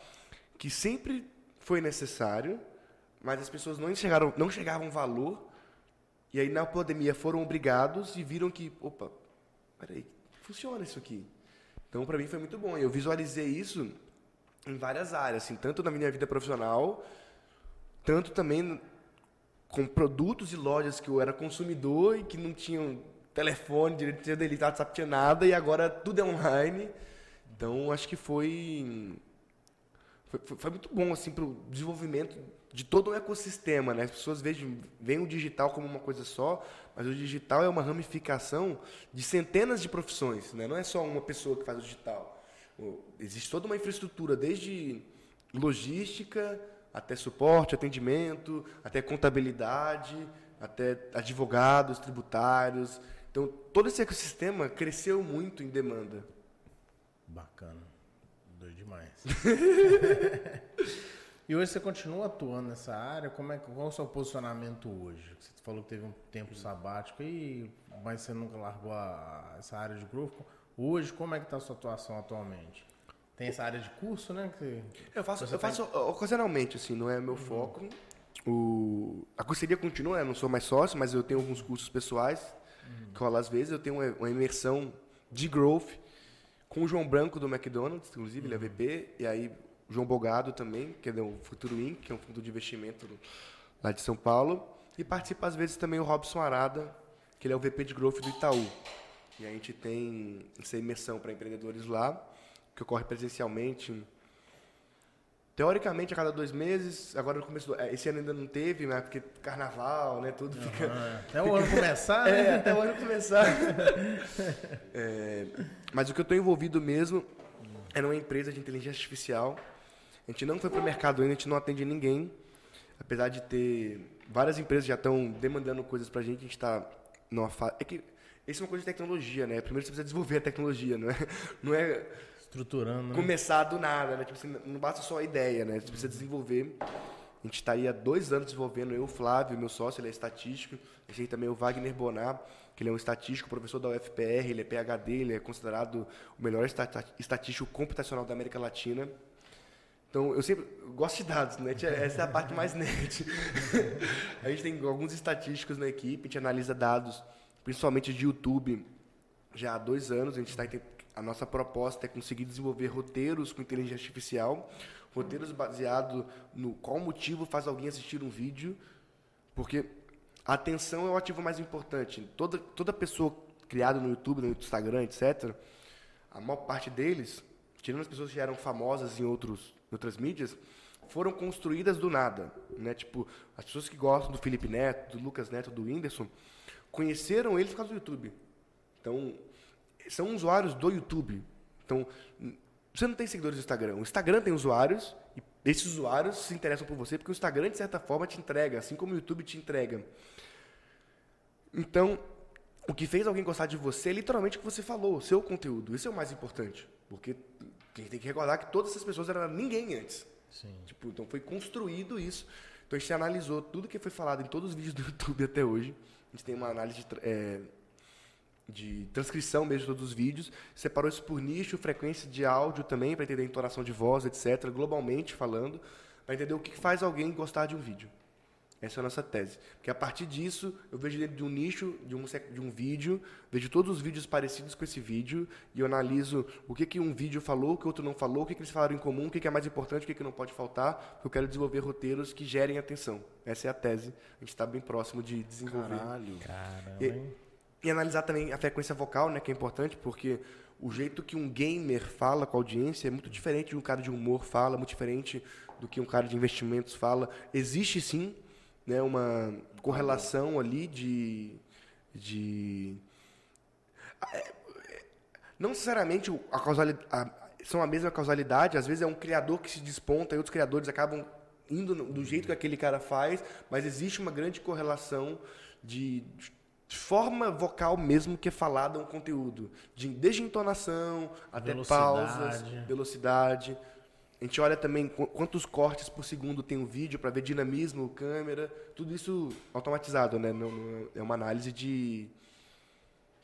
C: que sempre foi necessário, mas as pessoas não enxergaram, não chegavam valor. E aí, na pandemia, foram obrigados e viram que, opa, peraí, funciona isso aqui. Então, para mim, foi muito bom. Eu visualizei isso em várias áreas, assim, tanto na minha vida profissional, tanto também com produtos e lojas que eu era consumidor e que não tinham telefone, direito de delitado, WhatsApp, tinha nada, e agora tudo é online. Então, acho que foi, foi, foi muito bom, assim, para o desenvolvimento de todo o ecossistema, né? As pessoas veem o digital como uma coisa só, mas o digital é uma ramificação de centenas de profissões, né? Não é só uma pessoa que faz o digital. Existe toda uma infraestrutura, desde logística até suporte, atendimento, até contabilidade, até advogados, tributários. Então, todo esse ecossistema cresceu muito em demanda.
A: Bacana. Doido demais. *laughs* E hoje você continua atuando nessa área? Como é, qual é o seu posicionamento hoje? Você falou que teve um tempo sabático, e, mas você nunca largou a, essa área de grupo. Hoje, como é que está a sua atuação atualmente? Tem essa área de curso, né? Que
C: eu faço, eu faço ocasionalmente, assim, não é meu uhum. foco. O, a curseria continua, eu não sou mais sócio, mas eu tenho alguns cursos pessoais uhum. que rola às vezes. Eu tenho uma, uma, imersão de growth com o João Branco do McDonald's, inclusive, uhum. ele é VP, e aí João Bogado também, que é o Futuro Inc., que é um fundo de investimento lá de São Paulo. E participa às vezes também o Robson Arada, que ele é o VP de Growth do Itaú. E a gente tem essa imersão para empreendedores lá, que ocorre presencialmente. Teoricamente, a cada dois meses, agora no começo do, é, Esse ano ainda não teve, mas porque carnaval, né? Tudo
A: uhum,
C: fica. *laughs*
A: Até o ano começar, né?
C: É, até o ano começar. é, mas o que eu estou envolvido mesmo é numa empresa de inteligência artificial a gente não foi para o mercado ainda, a gente não atende ninguém. Apesar de ter várias empresas já estão demandando coisas para a gente, a gente está numa fase. É que isso é uma coisa de tecnologia, né? Primeiro você precisa desenvolver a tecnologia, não é? *laughs* Não é
A: Estruturando. Né?
C: Começar do nada, né? Tipo, assim, não basta só a ideia, né? Você precisa desenvolver. A gente está aí há dois anos desenvolvendo, eu, o Flávio, meu sócio, ele é estatístico. A gente tem também o Wagner Bonar, que ele é um estatístico, professor da UFPR, ele é PhD, ele é considerado o melhor estatístico computacional da América Latina. Então, eu sempre gosto de dados, né? Essa é a parte mais *laughs* nerd. a gente tem alguns estatísticos na equipe, a gente analisa dados, principalmente de YouTube, já há dois anos. A gente está a nossa proposta é conseguir desenvolver roteiros com inteligência artificial, roteiros baseados no qual motivo faz alguém assistir um vídeo, porque a atenção é o ativo mais importante. Toda, toda pessoa criada no YouTube, no Instagram, etc., a maior parte deles, tirando as pessoas que eram famosas em outros outras mídias, foram construídas do nada. Né? Tipo, as pessoas que gostam do Felipe Neto, do Lucas Neto, do Whindersson, conheceram eles por causa do YouTube. Então, são usuários do YouTube. Então, você não tem seguidores no Instagram. O Instagram tem usuários, e esses usuários se interessam por você, porque o Instagram, de certa forma, te entrega, assim como o YouTube te entrega. Então, o que fez alguém gostar de você é literalmente o que você falou, o seu conteúdo. Isso é o mais importante. Porque tem que recordar que todas essas pessoas eram ninguém antes. Sim. Tipo, então foi construído isso. Então a gente analisou tudo que foi falado em todos os vídeos do *laughs* YouTube até hoje. Gente tem uma análise de, é, de transcrição mesmo de todos os vídeos. Separou isso por nicho, frequência de áudio também, para entender a entonação de voz, etc. Globalmente falando, para entender o que faz alguém gostar de um vídeo. Essa é a nossa tese. Porque a partir disso, eu vejo dentro de um nicho, de um, de um vídeo, vejo todos os vídeos parecidos com esse vídeo e eu analiso o que, que um vídeo falou, o que outro não falou, o que, que eles falaram em comum, o que, que é mais importante, o que, que não pode faltar, porque eu quero desenvolver roteiros que gerem atenção. Essa é a tese. A gente está bem próximo de desenvolver.
A: Caralho. Caramba,
C: e, e analisar também a frequência vocal, né, que é importante, porque o jeito que um gamer fala com a audiência é muito diferente de um cara de humor fala, muito diferente do que um cara de investimentos fala. Existe sim né, uma correlação ali de, de é, não necessariamente a causalidade, são a mesma causalidade, às vezes é um criador que se desponta e outros criadores acabam indo do jeito que aquele cara faz, mas existe uma grande correlação de, de forma vocal mesmo que é falada um conteúdo, de, desde entonação até velocidade. pausas, velocidade. A gente olha também quantos cortes por segundo tem um vídeo para ver dinamismo, câmera, tudo isso automatizado, né? Não, não, é uma análise de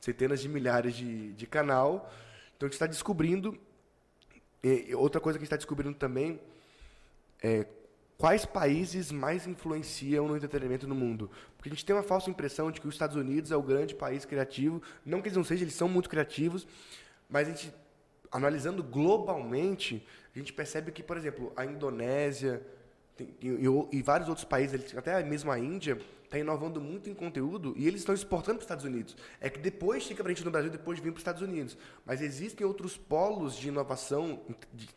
C: centenas de milhares de, de canal. Então a gente está descobrindo. Outra coisa que a gente está descobrindo também é quais países mais influenciam no entretenimento no mundo. Porque a gente tem uma falsa impressão de que os Estados Unidos é o grande país criativo. Não que eles não sejam, eles são muito criativos, mas a gente, analisando globalmente, a gente percebe que, por exemplo, a Indonésia tem- e, e- e vários outros países, até mesmo a Índia, está inovando muito em conteúdo e eles estão exportando para os Estados Unidos. É que depois fica para a gente no Brasil, depois vem para os Estados Unidos. Mas existem outros polos de inovação de-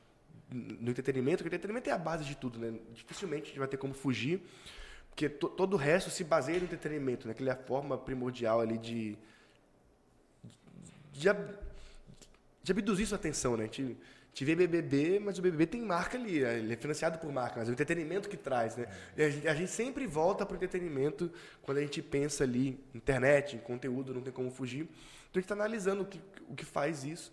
C: no entretenimento, que o entretenimento é a base de tudo, né? Dificilmente a gente vai ter como fugir, porque to- todo o resto se baseia no entretenimento, né? Que é a forma primordial ali de de, ab- de abduzir sua atenção, né? A gente, a gente vê BBB, mas o BBB tem marca ali, né? ele é financiado por marca, mas é o entretenimento que traz, né? E a, gente, a gente sempre volta para o entretenimento quando a gente pensa ali, internet, em conteúdo, não tem como fugir. Então a gente está analisando o que, o que faz isso.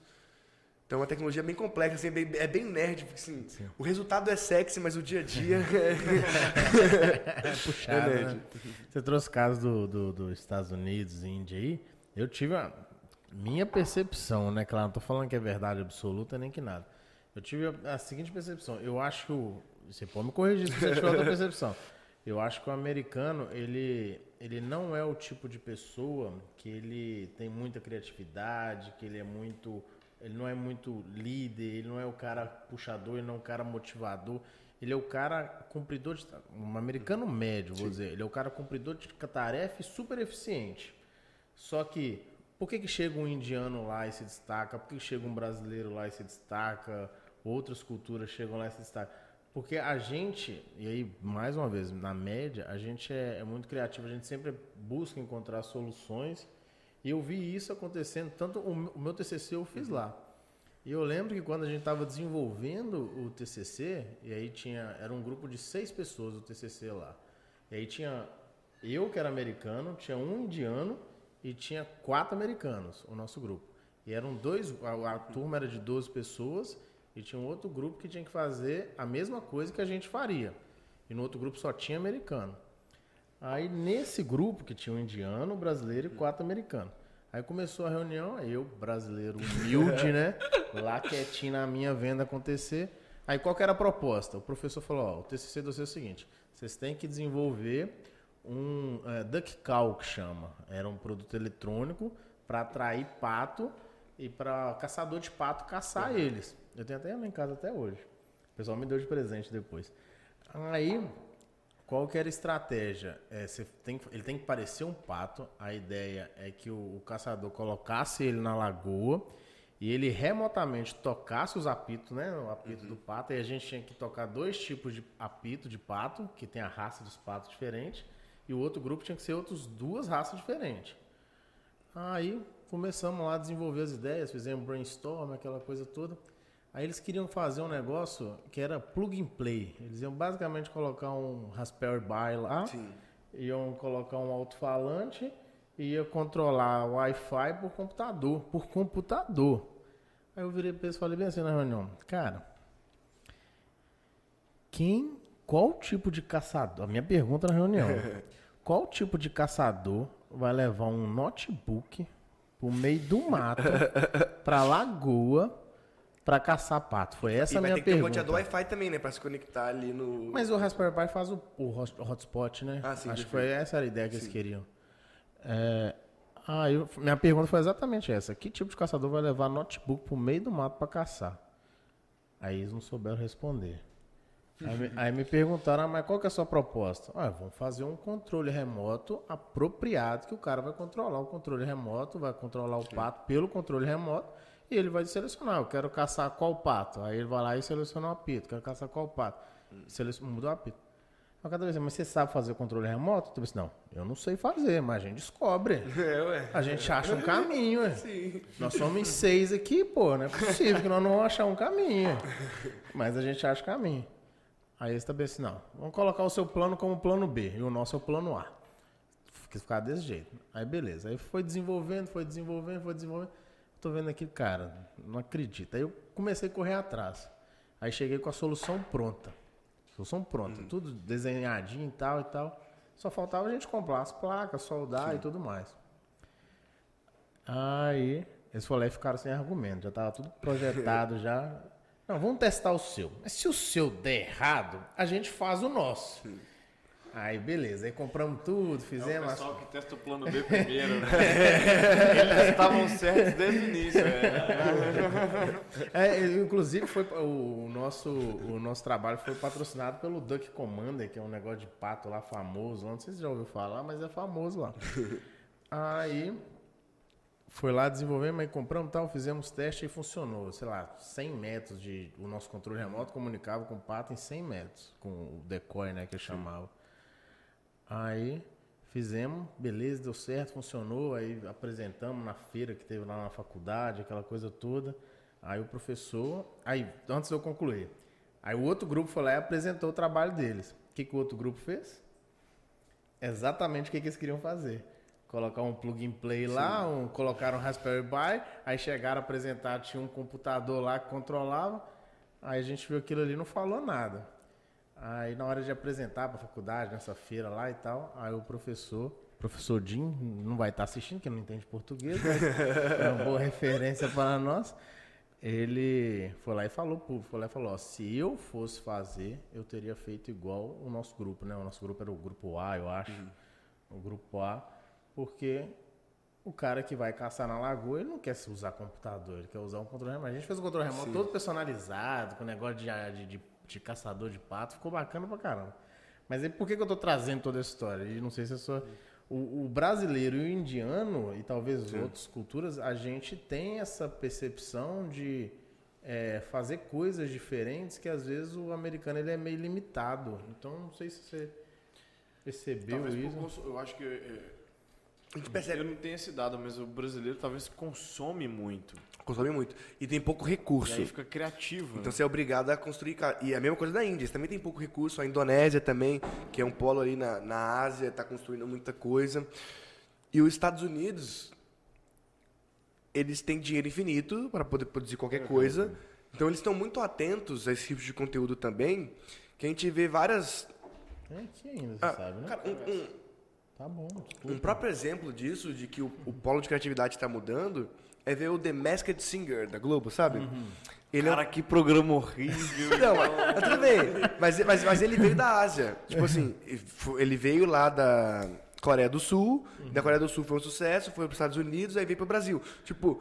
C: Então é uma tecnologia bem complexa, assim, é, bem, é bem nerd, porque assim, o resultado é sexy, mas o dia a dia *laughs* é...
A: É *laughs* puxado,
C: É,
A: né? Você trouxe o caso do, do- dos Estados Unidos Índia aí. Eu tive a minha percepção, né? Claro, não tô falando que é verdade absoluta nem que nada. Eu tive a, a seguinte percepção. Eu acho que o. Você pode me corrigir se você tiver outra percepção. Eu acho que o americano, ele, ele não é o tipo de pessoa que ele tem muita criatividade, que ele é muito. Ele não é muito líder, ele não é o cara puxador, ele não é o cara motivador. Ele é o cara cumpridor de. Um americano médio, vou dizer. Ele é o cara cumpridor de tarefa e super eficiente. Só que, por que, que chega um indiano lá e se destaca? Por que, que chega um brasileiro lá e se destaca? Outras culturas chegam lá e se destacam? Porque a gente, e aí, mais uma vez, na média, a gente é, é muito criativo, a gente sempre busca encontrar soluções. E eu vi isso acontecendo, tanto o, meu- TCC eu fiz lá. E eu lembro que quando a gente estava desenvolvendo o TCC, e aí tinha, era um grupo de seis pessoas o TCC lá. E aí tinha eu que era americano, tinha um indiano e tinha quatro americanos, o nosso grupo. E eram dois, a, a turma era de 12 pessoas e tinha um outro grupo que tinha que fazer a mesma coisa que a gente faria. E no outro grupo só tinha americano. Aí nesse grupo que tinha um indiano, um brasileiro e quatro americanos. Aí começou a reunião, eu, brasileiro humilde, né? *laughs* Lá quietinho na minha venda acontecer. Aí qual que era a proposta? O professor falou, ó, o TCC de vocês é o seguinte, vocês têm que desenvolver um é, duck call que chama. Era um produto eletrônico para atrair pato e para caçador de pato caçar eles. Eu tenho até em casa até hoje. O pessoal me deu de presente depois. Aí qual que era a estratégia? É, você tem, ele tem que parecer um pato. A ideia é que o, o caçador colocasse ele na lagoa e ele remotamente tocasse os apitos, né? O apito do pato. E a gente tinha que tocar dois tipos de apito de pato, que tem a raça dos patos diferente. E o outro grupo tinha que ser outras duas raças diferentes. Aí começamos lá a desenvolver as ideias, fizemos brainstorm, aquela coisa toda. Aí eles queriam fazer um negócio que era plug and play. Eles iam basicamente colocar um Raspberry Pi lá, iam colocar um alto-falante e ia controlar o Wi-Fi por computador, por computador. Aí eu virei para eles e falei bem assim na reunião, cara, quem, qual tipo de caçador, a minha pergunta na reunião, *laughs* qual tipo de caçador vai levar um notebook pro meio do mato, *laughs* pra lagoa, pra caçar pato? Foi essa
C: e
A: a
C: vai
A: minha
C: ter que ter um
A: pergunta.
C: monte de Wi-Fi também, né? Pra se conectar ali no...
A: Mas o Raspberry Pi faz o, o hot- hotspot, né?
C: Ah, sim,
A: Acho que foi essa era a ideia que eles queriam. É, ah, eu- minha pergunta foi exatamente essa. Que tipo de caçador vai levar notebook pro meio do mato pra caçar? Aí eles não souberam responder. Aí, me- aí me perguntaram, ah, mas qual que é a sua proposta? Ah, vamos fazer um controle remoto apropriado, que o cara vai controlar o controle remoto, vai controlar o pato pelo controle remoto, e ele vai selecionar, eu quero caçar qual pato. Aí ele vai lá e seleciona o apito, quero caçar qual pato. Seleciona, muda o apito. Aí cada vez, mas você sabe fazer o controle remoto? Eu disse, não, eu não sei fazer, mas a gente descobre. *laughs*
C: É, ué.
A: A gente acha um caminho, ué. *laughs*
C: Sim.
A: Nós somos seis aqui, pô, não é possível que nós não vamos achar um caminho. *laughs* Mas a gente acha caminho. Aí eles também assim, não, vamos colocar o seu plano como plano B e o nosso é o plano A. Quis ficar desse jeito. Aí beleza. Aí foi desenvolvendo, foi desenvolvendo, foi desenvolvendo. Tô vendo aqui, cara, não acredito. Aí eu comecei a correr atrás. Aí cheguei com a solução pronta. Solução pronta, tudo desenhadinho e tal e tal. Só faltava a gente comprar as placas, soldar e tudo mais. Aí eles foram lá e ficaram sem argumento. Já tava tudo projetado *laughs* já. Não, vamos testar o seu. Mas se o seu der errado, a gente faz o nosso. Aí, beleza. Aí compramos tudo,
B: É o
A: fizemos.
B: pessoal que testa o plano B primeiro, né? *laughs* Eles estavam certos desde o início, é.
A: É, inclusive foi o nosso o nosso trabalho foi patrocinado pelo Duck Commander, que é um negócio de pato lá famoso. Não sei se você já ouviu falar, mas é famoso lá. Aí foi lá desenvolvemos, aí compramos tal, fizemos teste e funcionou. Sei lá, 100 metros de o nosso controle remoto comunicava com o pato em 100 metros, com o decoy, né, que eu chamava. Aí fizemos, beleza, deu certo, funcionou. Aí apresentamos na feira que teve lá na faculdade, aquela coisa toda. Aí o professor. Aí, antes de eu concluir. Aí o outro grupo foi lá e apresentou o trabalho deles. O que, que o outro grupo fez? Exatamente o que, que eles queriam fazer. Colocar um plug and play lá, um, colocaram um Raspberry Pi, aí chegaram a apresentar, tinha um computador lá que controlava. Aí a gente viu aquilo ali e não falou nada. Aí na hora de apresentar para a faculdade, nessa feira lá e tal, aí o professor, professor Jim, não vai estar assistindo, que não entende português, mas *laughs* é uma boa referência para nós. Ele foi lá e falou, foi lá e falou, ó, se eu fosse fazer, eu teria feito igual o nosso grupo, né? O nosso grupo era o grupo A, eu acho. O grupo A, porque o cara que vai caçar na lagoa, ele não quer usar computador, ele quer usar um controle remoto. A gente fez o controle remoto todo personalizado, com negócio de, de, de, caçador de pato, ficou bacana pra caramba. Mas aí por que, que eu tô trazendo toda essa história? E não sei se é só. O, o brasileiro e o indiano, e talvez outras culturas, a gente tem essa percepção de é, fazer coisas diferentes que às vezes o americano ele é meio limitado. Então não sei se você percebeu
B: Talvez por
A: isso.
B: cons- eu acho que é,
C: A gente percebe,
B: eu não tenho esse dado, mas o brasileiro talvez consome muito.
C: consome muito. E tem pouco
B: E
C: recurso.
B: aí fica criativo.
C: Então
B: né?
C: você é obrigado a construir. E a mesma coisa da Índia, eles também tem pouco recurso. A Indonésia também, que é um polo ali na, na Ásia, está construindo muita coisa. E os Estados Unidos, eles têm dinheiro infinito para poder produzir qualquer coisa. Então eles estão muito atentos a esse tipo de conteúdo também, que a gente vê várias.
A: É aqui ainda, você
C: Ah,
A: sabe, né?
C: cara, um- um,
A: Tá bom,
C: um
A: desculpa.
C: próprio exemplo disso, de que o, o polo de criatividade está mudando, é ver o The Masked Singer da Globo, sabe? Ele é um-
B: Cara, que programa horrível. *laughs*
C: Não, mas, tudo bem. Mas, mas, mas ele veio da Ásia. Tipo assim, ele veio lá da Coreia do Sul. Da Coreia do Sul foi um sucesso, foi para os Estados Unidos, aí veio para o Brasil. Tipo,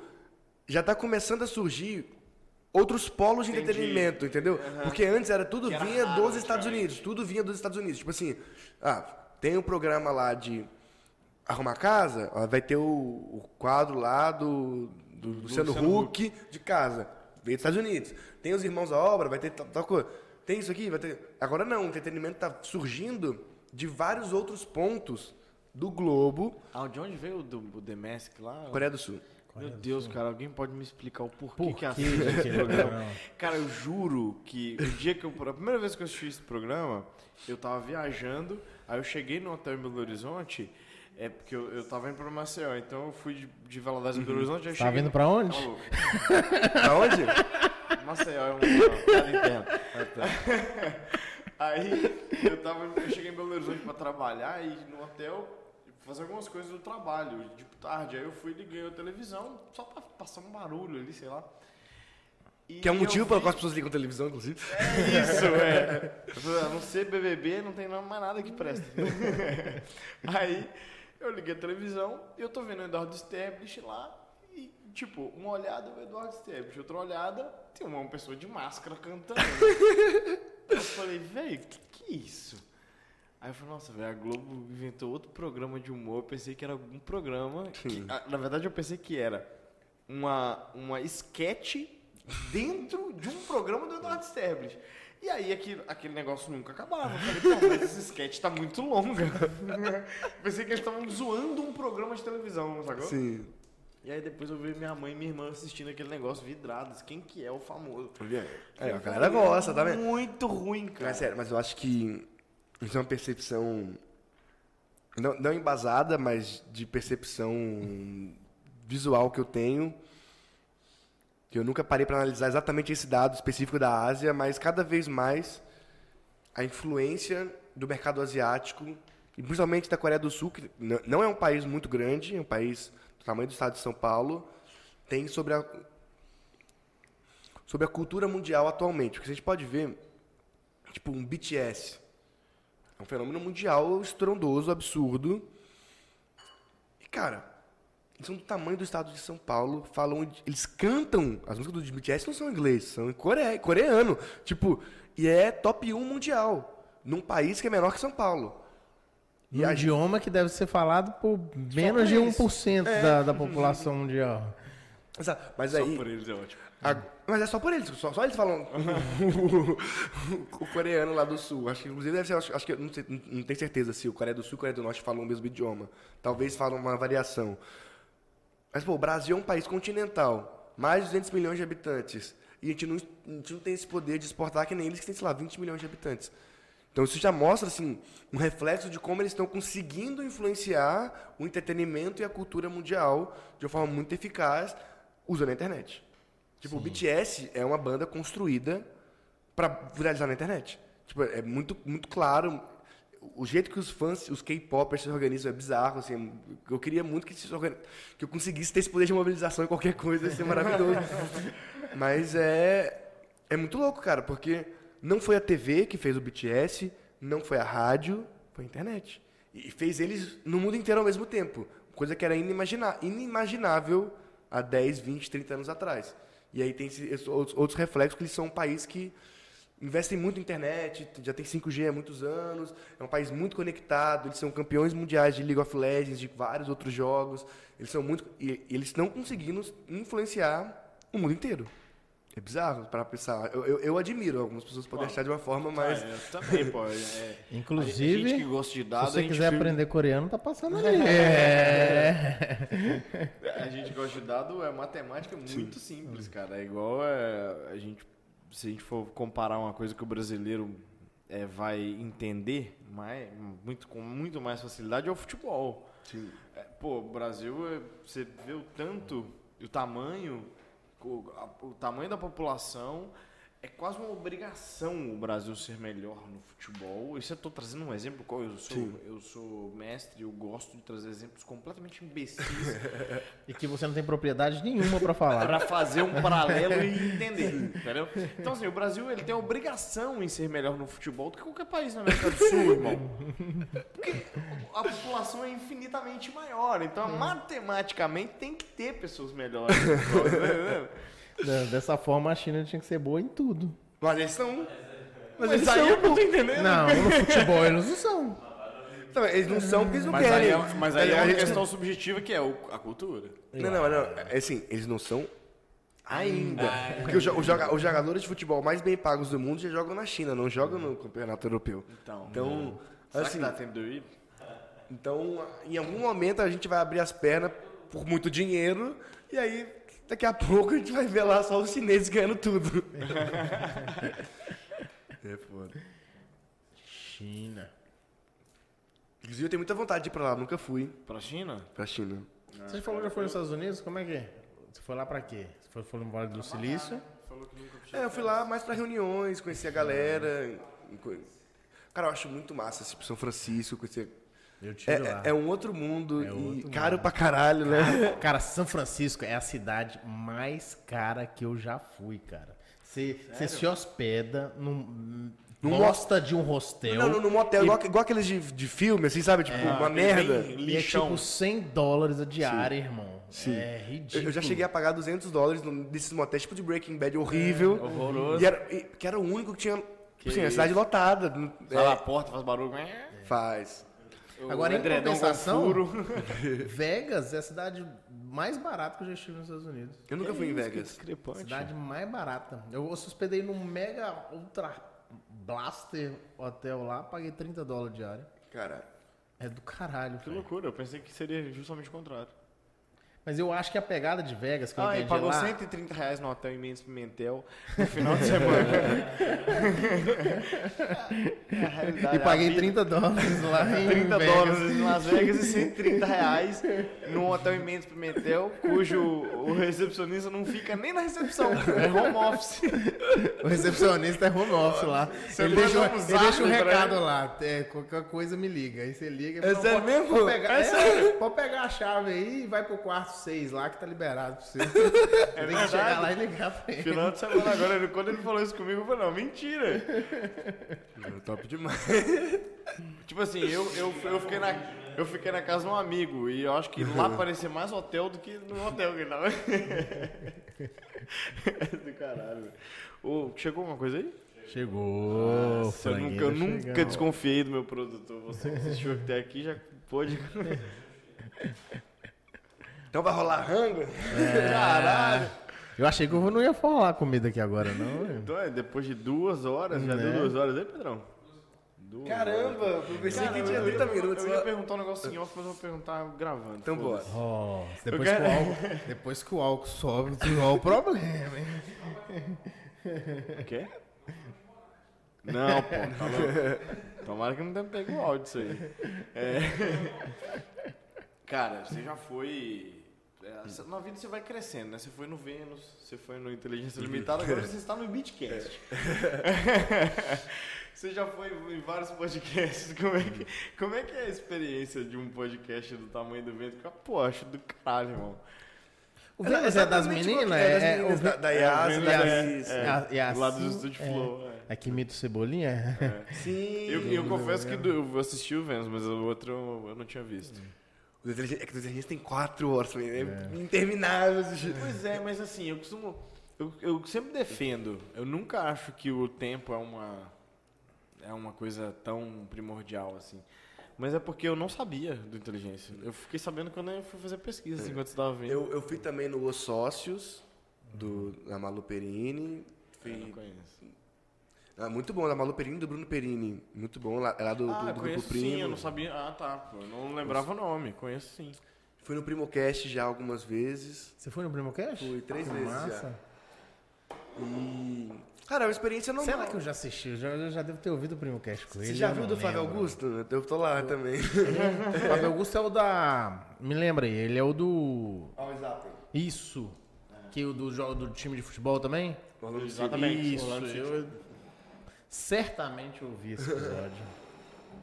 C: já tá começando a surgir outros polos de
B: Entendi.
C: entretenimento, entendeu? Porque antes era tudo
B: Que era
C: vinha
B: raro,
C: dos Estados
B: antigamente.
C: Unidos. Tudo vinha dos Estados Unidos. Tipo assim, ah, tem um programa lá de arrumar casa, ó, vai ter o, o quadro lá do, do Luciano,
B: Luciano
C: Huck de casa. Veio dos Estados Unidos. Tem os Irmãos à Obra, vai ter tal, tal coisa. Tem isso aqui, vai ter. Agora não, o entretenimento está surgindo de vários outros pontos do globo,
B: Ah, de onde veio o, do, o The Mask lá?
C: Coreia do Sul.
B: Meu Deus, cara, alguém pode me explicar o porquê
A: Por
B: que
A: que
B: assiste esse programa? Cara, eu juro que o dia que eu. A primeira vez que eu assisti esse programa, eu tava viajando, aí eu cheguei no hotel em Belo Horizonte, é porque eu, eu tava indo pra Maceió, então eu fui de, de Valadares Belo Horizonte, aí eu
A: Tá
B: cheguei.
A: vindo pra onde?
B: Alô, *laughs*
C: Aonde?
B: Maceió é um- interna. Aí eu, tava, eu cheguei em Belo Horizonte pra trabalhar e no hotel fazer algumas coisas do trabalho, tipo tarde. Aí eu fui e liguei a televisão só pra passar um barulho ali, sei lá. E
C: que é um motivo pelo
B: vi-
C: qual as pessoas ligam televisão, inclusive.
B: É isso, *laughs* é. A não ser BBB, não tem mais nada que presta. *laughs* Aí eu liguei a televisão e eu tô vendo o Eduardo Stablish lá. E, tipo, uma olhada o Eduardo Stablish, outra olhada tem uma pessoa de máscara cantando. *laughs* eu falei, velho, que que é isso? Aí eu falei, nossa, velho, a Globo inventou outro programa de humor. Eu pensei que era algum programa. que- na verdade, eu pensei que era uma, uma sketch dentro de um programa do Eduardo Sterblich. E aí aquele, aquele negócio nunca acabava. Eu falei, pô, mas esse sketch tá muito longa. *laughs* pensei que eles estavam zoando um programa de televisão, sacou?
C: Sim.
B: E aí depois eu vi minha mãe e minha irmã assistindo aquele negócio vidrados. Quem que é o famoso?
C: É, a galera gosta, tá vendo?
B: Muito ruim, cara.
C: Mas, sério, mas eu acho que isso é uma percepção não, não embasada, mas de percepção visual que eu tenho. Que eu nunca parei para analisar exatamente esse dado específico da Ásia, mas cada vez mais a influência do mercado asiático, e principalmente da Coreia do Sul, que não é um país muito grande, é um país do tamanho do estado de São Paulo, tem sobre a, sobre a cultura mundial atualmente. Porque a gente pode ver, tipo, um BTS. É um fenômeno mundial estrondoso, absurdo. E, cara, são do tamanho do estado de São Paulo, falam, eles cantam, as músicas do BTS não são em inglês, são em core, coreano. Tipo, e é top 1 mundial, num país que é menor que São Paulo.
A: E um idioma que deve ser falado por menos de 1% é. da, da população mundial.
C: Exato. Mas aí,
B: só por eles é ótimo.
C: A, mas é só por eles, só, só eles falam o, *laughs* o, coreano lá do sul. Acho que inclusive deve ser, acho, acho que não, sei, não tenho certeza se o Coreia do Sul e o Coreia do Norte falam o mesmo idioma. Talvez falam uma variação. Mas, pô, o Brasil é um país continental, mais de 200 milhões de habitantes. E a gente, não, a gente não tem esse poder de exportar que nem eles, que tem, sei lá, 20 milhões de habitantes. Então isso já mostra assim um reflexo de como eles estão conseguindo influenciar o entretenimento e a cultura mundial de uma forma muito eficaz usando a internet. Tipo, Sim. o BTS é uma banda construída para viralizar na internet. Tipo, é muito muito claro o jeito que os fãs, os K-popers se organizam é bizarro, assim. Eu queria muito que, que eu conseguisse ter esse poder de mobilização em qualquer coisa, ia ser maravilhoso. *laughs* Mas é é muito louco, cara, porque não foi a TV que fez o BTS, não foi a rádio, foi a internet. E fez eles no mundo inteiro ao mesmo tempo. Coisa que era inimagina inimaginável há 10, 20, 30 anos atrás. E aí tem esses outros reflexos que eles são um país que investem muito em internet, já tem 5G há muitos anos, é um país muito conectado, eles são campeões mundiais de League of Legends, de vários outros jogos. Eles são muito e eles estão conseguindo influenciar o mundo inteiro. É bizarro para pensar. Eu, eu, eu, admiro, algumas pessoas podem achar de uma forma, mas. Ah,
B: eu também, pô. *laughs* É,
A: Inclusive,
B: a gente que gosta de dados,
A: se você quiser aprender coreano, tá passando ali. *laughs* É.
B: a gente gosta de dado, é matemática muito simples, cara. É igual é, a gente. Se a gente for comparar uma coisa que o brasileiro é, vai entender mais, muito, com muito mais facilidade, é o futebol.
C: Sim.
B: É, pô, o Brasil, é, você vê o tanto, o tamanho o, a, o tamanho da população é quase uma obrigação o Brasil ser melhor no futebol. Isso eu estou trazendo um exemplo qual eu sou. Eu sou mestre, eu gosto de trazer exemplos completamente imbecis. *laughs*
A: e que você não tem propriedade nenhuma para falar.
B: para fazer um paralelo e *laughs* entender, entendeu? Então assim, o Brasil ele tem a obrigação em ser melhor no futebol do que qualquer país na América do Sul, irmão. Porque a população é infinitamente maior, então matematicamente tem que ter pessoas melhores.
A: Dessa forma, a China tinha que ser boa em tudo.
C: Mas eles são.
B: Mas, Mas eles aí são, eu não tô entendendo.
A: Não, no futebol eles não são.
C: Não, eles não são porque eles não
B: mas
C: querem.
B: Aí é, mas aí é uma questão subjetiva que é a cultura.
C: Não, não, não. É assim, eles não são ainda. Porque os, os, os, jogadores de futebol mais bem pagos do mundo já jogam na China, não jogam no campeonato europeu.
B: Então,
C: então
B: será assim, que dá tempo de ir?
C: Então, em algum momento a gente vai abrir as pernas por muito dinheiro e aí Daqui a pouco a gente vai ver lá só os chineses ganhando tudo. *laughs* é foda.
A: China.
C: Inclusive eu tenho muita vontade de ir pra lá, nunca fui.
B: Pra China?
C: Pra China.
A: Você falou que já foi nos Estados Unidos? Como é que é? Você foi lá pra quê? Você foi, foi no Vale do Silício?
C: Falou que nunca É, eu fui lá mais pra reuniões, conhecer a galera. Cara, eu acho muito massa, tipo, São Francisco, conhecer
A: eu tiro
C: é,
A: lá.
C: é um outro mundo
A: É
C: e
A: outro
C: caro
A: mundo.
C: pra caralho, né? *laughs*
A: Cara, São Francisco é a cidade mais cara que eu já fui, cara. Você você se hospeda num.
C: Num
A: Gosta de um hostel.
C: Não, não, num motel,
A: e-
C: igual, igual aqueles de, de filme, assim, sabe? Tipo, uma merda.
A: E é tipo 100 dólares a diária, irmão.
C: Sim.
A: É ridículo.
C: eu já cheguei a pagar 200 dólares num desses motéis, tipo de Breaking Bad, horrível.
B: É, horroroso.
C: E era, e- que era o único que tinha. assim, a cidade lotada.
B: Fala
C: É,
B: a porta, faz barulho.
C: faz.
A: Agora, em compensação. *laughs* Vegas é a cidade mais barata que eu já estive nos Estados Unidos.
C: Eu nunca fui em Vegas.
A: Cidade mais barata. Eu hospedei num mega ultra blaster hotel lá, paguei 30 dólares diária.
C: Cara,
A: É do caralho,
B: Que
A: velho.
B: loucura, eu pensei que seria justamente o contrário.
A: Mas eu acho que a pegada de Vegas, que eu
B: Ah,
A: entendi
B: pagou
A: lá...
B: 130 reais no hotel em Mendes Pimentel no final de semana. *laughs* É
A: E paguei
B: a vida.
A: 30 dólares lá em
B: 30
A: Vegas.
B: dólares em Las Vegas e 130 reais num hotel em Mendes Pimentel, cujo o recepcionista não fica nem na recepção, é home office.
A: O recepcionista é home office lá.
B: Você
A: ele deixa,
B: um
A: ele deixa um recado
B: ele.
A: lá. É, qualquer coisa me liga. Aí você liga. e
C: É
A: fala,
C: sério
A: "Pode-
C: mesmo?
A: Pode pegar,
B: É
A: é, pode pegar a chave aí e vai pro quarto 6 lá que tá liberado pra você. *laughs*
B: É
A: Tem que
B: verdade.
A: chegar lá e ligar pra ele.
B: Final de semana agora, ele- quando ele falou isso comigo, eu falei, não, mentira. *laughs*
C: top demais. *laughs*
B: Tipo assim, eu, eu, eu, fiquei na, eu fiquei na casa de um amigo e eu acho que lá parecia mais hotel do que no hotel que ele tava. do caralho. Ô, chegou alguma coisa aí?
A: Chegou.
B: Nossa, eu nunca, eu nunca desconfiei do meu produtor. Você que assistiu até aqui já pôde.
C: Então vai rolar rango? *laughs*
B: Caralho!
A: Eu achei que eu não ia falar comida aqui agora, não.
B: Então é, depois de duas horas, já deu
A: Né?
B: duas horas aí, Pedrão? Duas
C: Caramba, eu pensei que tinha
B: eu,
C: 30
B: eu,
C: minutos.
B: eu ia perguntar um negócio em off, mas eu vou perguntar gravando.
C: Então bora.
A: Oh, depois,
B: Eu
A: que o
B: quero-
A: álcool, depois que o álcool sobe, qual o problema, hein?
B: Quê? Não, pô, tá. Tomara que não tenha pego o áudio disso aí. É. Cara, você já foi. É, Na vida você vai crescendo, né? Você foi no Vênus, você foi no Inteligência Limitada, agora você está no Beatcast. *laughs* Você já foi em vários podcasts. Como é, que, como é que é a experiência de um podcast do tamanho do vento? Pô, acho do caralho, irmão.
A: O Vênus é das
C: Exatamente
A: meninas?
C: igual- é das
A: É,
C: meninas,
A: o
C: da,
A: Vê-
C: da Yas,
B: Vênus
C: da
B: é- é. do lado do Estúdio
A: é.
B: Flow. é.
A: A que imita o Cebolinha? *laughs*
C: Sim.
B: Eu, eu confesso que eu assisti o Vênus, mas o outro eu, eu não tinha visto.
C: É que o Inteligente tem 4 horas também. É interminável. *laughs*
B: Pois é, mas assim, eu costumo. Eu, eu sempre defendo. Eu nunca acho que o tempo é uma. É uma coisa tão primordial assim. Mas é porque eu não sabia do inteligência. Eu fiquei sabendo quando eu fui fazer pesquisa, assim, enquanto você estava vendo.
C: Eu, eu fui também no Os Sócios, do, da Malu Perini.
B: Eu não
C: Fui,
B: conheço.
C: Ah, muito bom, da Malu Perini e do Bruno Perini. Muito bom, lá, é lá do,
B: ah,
C: do, do Grupo
B: conheço
C: Primo.
B: sim, eu não sabia. Ah, tá. Pô, eu não lembrava o nome. Conheço sim.
C: Fui no Primocast já algumas vezes.
A: Você foi no Primocast?
C: Fui três
A: Que
C: vezes
A: massa.
C: E. Cara, é uma experiência normal.
A: Será que eu já assisti? Eu já, eu já devo ter ouvido o Primocast com ele.
C: Você já
A: eu
C: viu do Flávio
A: lembro.
C: Augusto? Eu tô lá também. *laughs*
A: O Flávio Augusto é o da. Me lembra aí, ele é o do.
C: Olha o Zap.
A: Isso. Que o do jogo do time de futebol também?
B: Exatamente.
A: Isso.
B: Orlando.
A: Eu... Certamente eu vi esse episódio.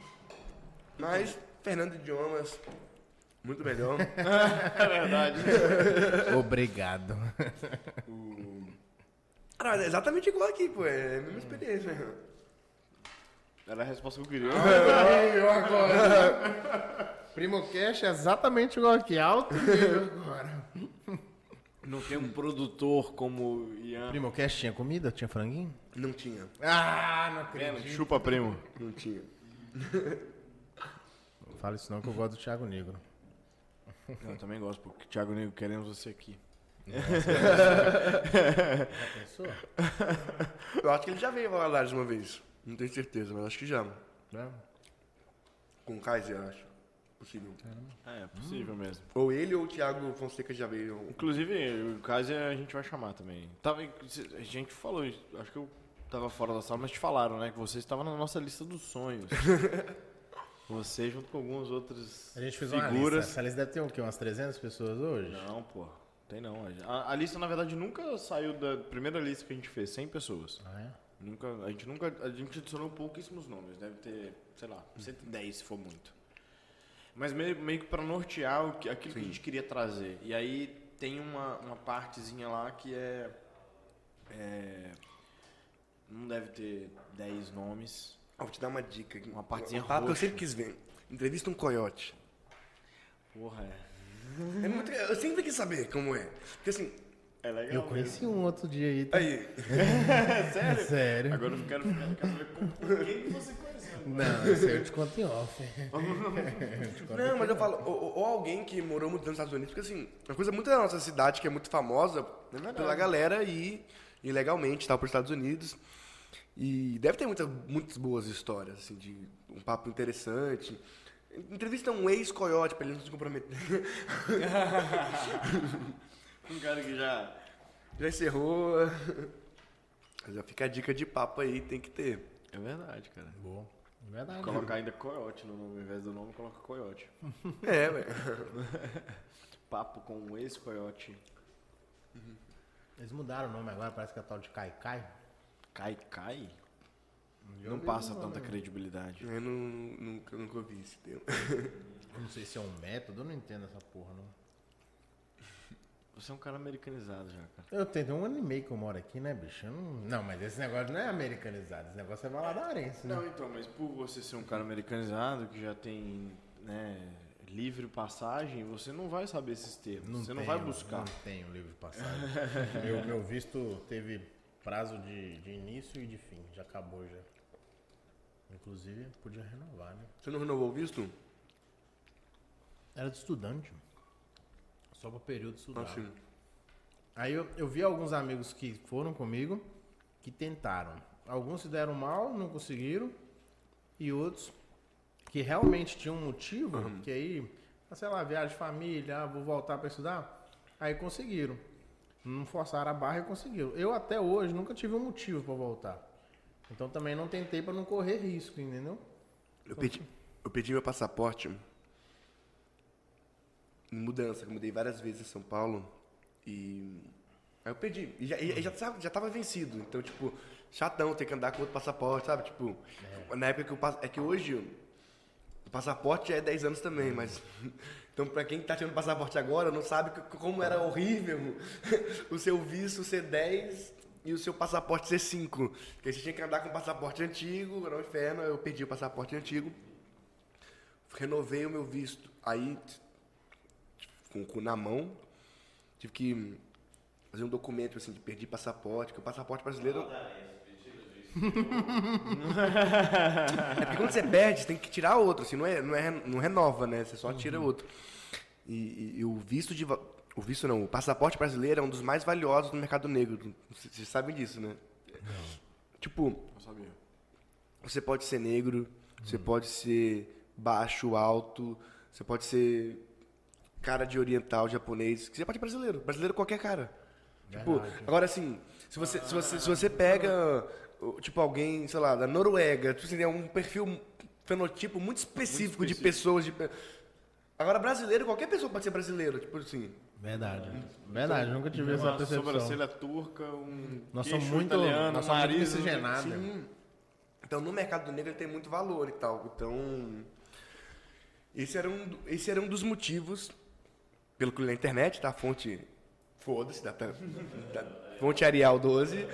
A: *laughs*
C: Mas, Fernando Idiomas, muito melhor. *laughs*
B: É verdade.
A: Obrigado.
C: Cara, mas é exatamente igual aqui, pô. É a mesma experiência.
B: Era a resposta que eu queria.
A: eu agora. Primocast é exatamente igual aqui, alto nível agora. *laughs*
B: Não tem um produtor como o Ian.
A: Primocast tinha comida? Tinha franguinho?
C: Não tinha.
A: Ah, não acredito.
B: Chupa primo.
C: Não tinha.
A: Não *laughs* fala isso não que eu gosto do Thiago Negro.
B: Eu também gosto, porque Thiago Negro queremos você aqui.
A: Pensou? *laughs*
C: Eu acho que ele já veio em Valadares uma vez. Não tenho certeza, mas acho que já.
A: Né?
C: Com o Kaiser, eu acho. Possível.
B: É, é possível mesmo.
C: Ou ele ou o Thiago Fonseca já veio.
B: Inclusive, o Kaiser a gente vai chamar também. Tava, a gente falou, isso, acho que eu tava fora da sala, mas te falaram, né? Que você estava na nossa lista dos sonhos. *laughs* você junto com algumas outras
A: A gente fez uma
B: figuras.
A: lista. Essa lista deve ter o quê? Umas 300 pessoas hoje?
B: Não, pô. Tem não. A, a lista, na verdade, nunca saiu da primeira lista que a gente fez, 100 pessoas.
A: Ah, é?
B: Nunca, a gente nunca, a gente adicionou pouquíssimos nomes, deve ter, sei lá, 110 se for muito. Mas meio, meio que para nortear o que, aquilo que a gente queria trazer. E aí tem uma, uma partezinha lá que é, é não deve ter 10 nomes.
C: Ah, vou te dar uma dica aqui.
B: Uma partezinha
C: Um papo que eu
B: roxa.
C: sempre quis ver. Entrevista um coiote.
B: Porra, é.
C: É muito- eu sempre quis saber como é. Porque assim.
B: É legal.
A: Eu conheci um outro dia aí.
C: Aí.
B: É *laughs* sério?
A: Sério?
B: Agora eu quero, quero saber por quem que você conheceu.
A: Não, isso aí eu te conto em off. *laughs*
C: Não, mas eu falo, ou, ou alguém que morou muito nos Estados Unidos, porque assim, uma coisa muito da nossa cidade que é muito famosa pela galera e ilegalmente tal por Estados Unidos. E deve ter muitas, muitas boas histórias, assim, de um papo interessante. Entrevista um ex-coiote pra ele não se comprometer. *laughs*
B: Um cara que já.
C: Já encerrou. Mas já fica a dica de papo aí, tem que ter.
B: É verdade, cara.
A: Boa. Verdade.
B: Colocar ainda coiote no nome, ao invés do nome, coloca coiote.
C: É, *laughs* velho.
B: Papo com um ex-coiote.
A: Eles mudaram o nome agora, parece que é tal de Kai Kai.
B: Cai, cai? Não passa tanta credibilidade.
C: Eu não, nunca, nunca ouvi esse termo.
A: Eu não sei se é um método, eu não entendo essa porra, não.
B: Você é um cara americanizado já, cara.
A: Eu tenho um ano e meio que eu moro aqui, né, bicho? Eu não, não, mas esse negócio não é americanizado, esse negócio é valadarense, né?
B: Não, então, mas por você ser um cara americanizado, que já tem, né, livre passagem, você não vai saber esses termos. você não vai buscar.
A: Não tenho livro de passagem. *laughs* meu, meu visto teve prazo de, de início e de fim, já acabou já. Inclusive, podia renovar, né?
C: Você não renovou o visto?
A: Era de estudante. Só para período.
C: Assim.
A: Aí eu, eu vi alguns amigos que foram comigo, que tentaram. Alguns se deram mal, não conseguiram. E outros que realmente tinham um motivo, que aí, ah, sei lá, viagem de família, ah, vou voltar para estudar. Aí conseguiram. Não forçaram a barra e conseguiram. Eu até hoje nunca tive um motivo para voltar. Então também não tentei para não correr risco, entendeu?
C: Eu pedi, eu pedi meu passaporte em mudança, eu mudei várias vezes em São Paulo. E aí eu pedi. E já, e já, tava, já tava vencido. Então, tipo, chatão ter que andar com outro passaporte, sabe? Tipo, na época que eu. É que hoje o passaporte é 10 anos também, mas. *laughs* Então, pra quem tá tirando passaporte agora, não sabe que- como era horrível *laughs* o seu visto ser 10 e o seu passaporte ser 5. Porque você tinha que andar com o passaporte antigo, era um inferno, eu perdi o passaporte antigo. Renovei o meu visto. Aí, com, com na mão, tive que fazer um documento assim de perdi passaporte, que o passaporte brasileiro. *laughs* é porque quando você perde, você tem que tirar outro, assim, não, é, não, é, não renova, né? Você só tira outro. E, e- e o visto de. O visto não, o passaporte brasileiro é um dos mais valiosos no mercado negro. Vocês sabem disso, né? Tipo,
B: Não sabia.
C: você pode ser negro, você pode ser baixo, alto, você pode ser cara de oriental, japonês, você pode ser brasileiro, brasileiro qualquer cara. Tipo, agora assim, se você, se você, se você pega, tipo, alguém, sei lá, da Noruega, tipo, assim, é um perfil, um fenotipo muito específico, de
B: específico.
C: pessoas. De... Agora, brasileiro, qualquer pessoa pode ser brasileiro, tipo assim.
A: Verdade. Verdade, nunca tive essa
B: Uma
A: percepção.
B: sobrancelha turca, um
A: Nós
B: queixo
A: somos muito,
B: italiano,
A: nós somos muito
B: nariz...
A: miscigenados.
C: Sim. Então, no mercado negro ele tem muito valor e tal. Então, esse era um, do- esse era um dos motivos, pelo que eu li na internet, tá? Fonte, foda-se, da, da, fonte Arial 12,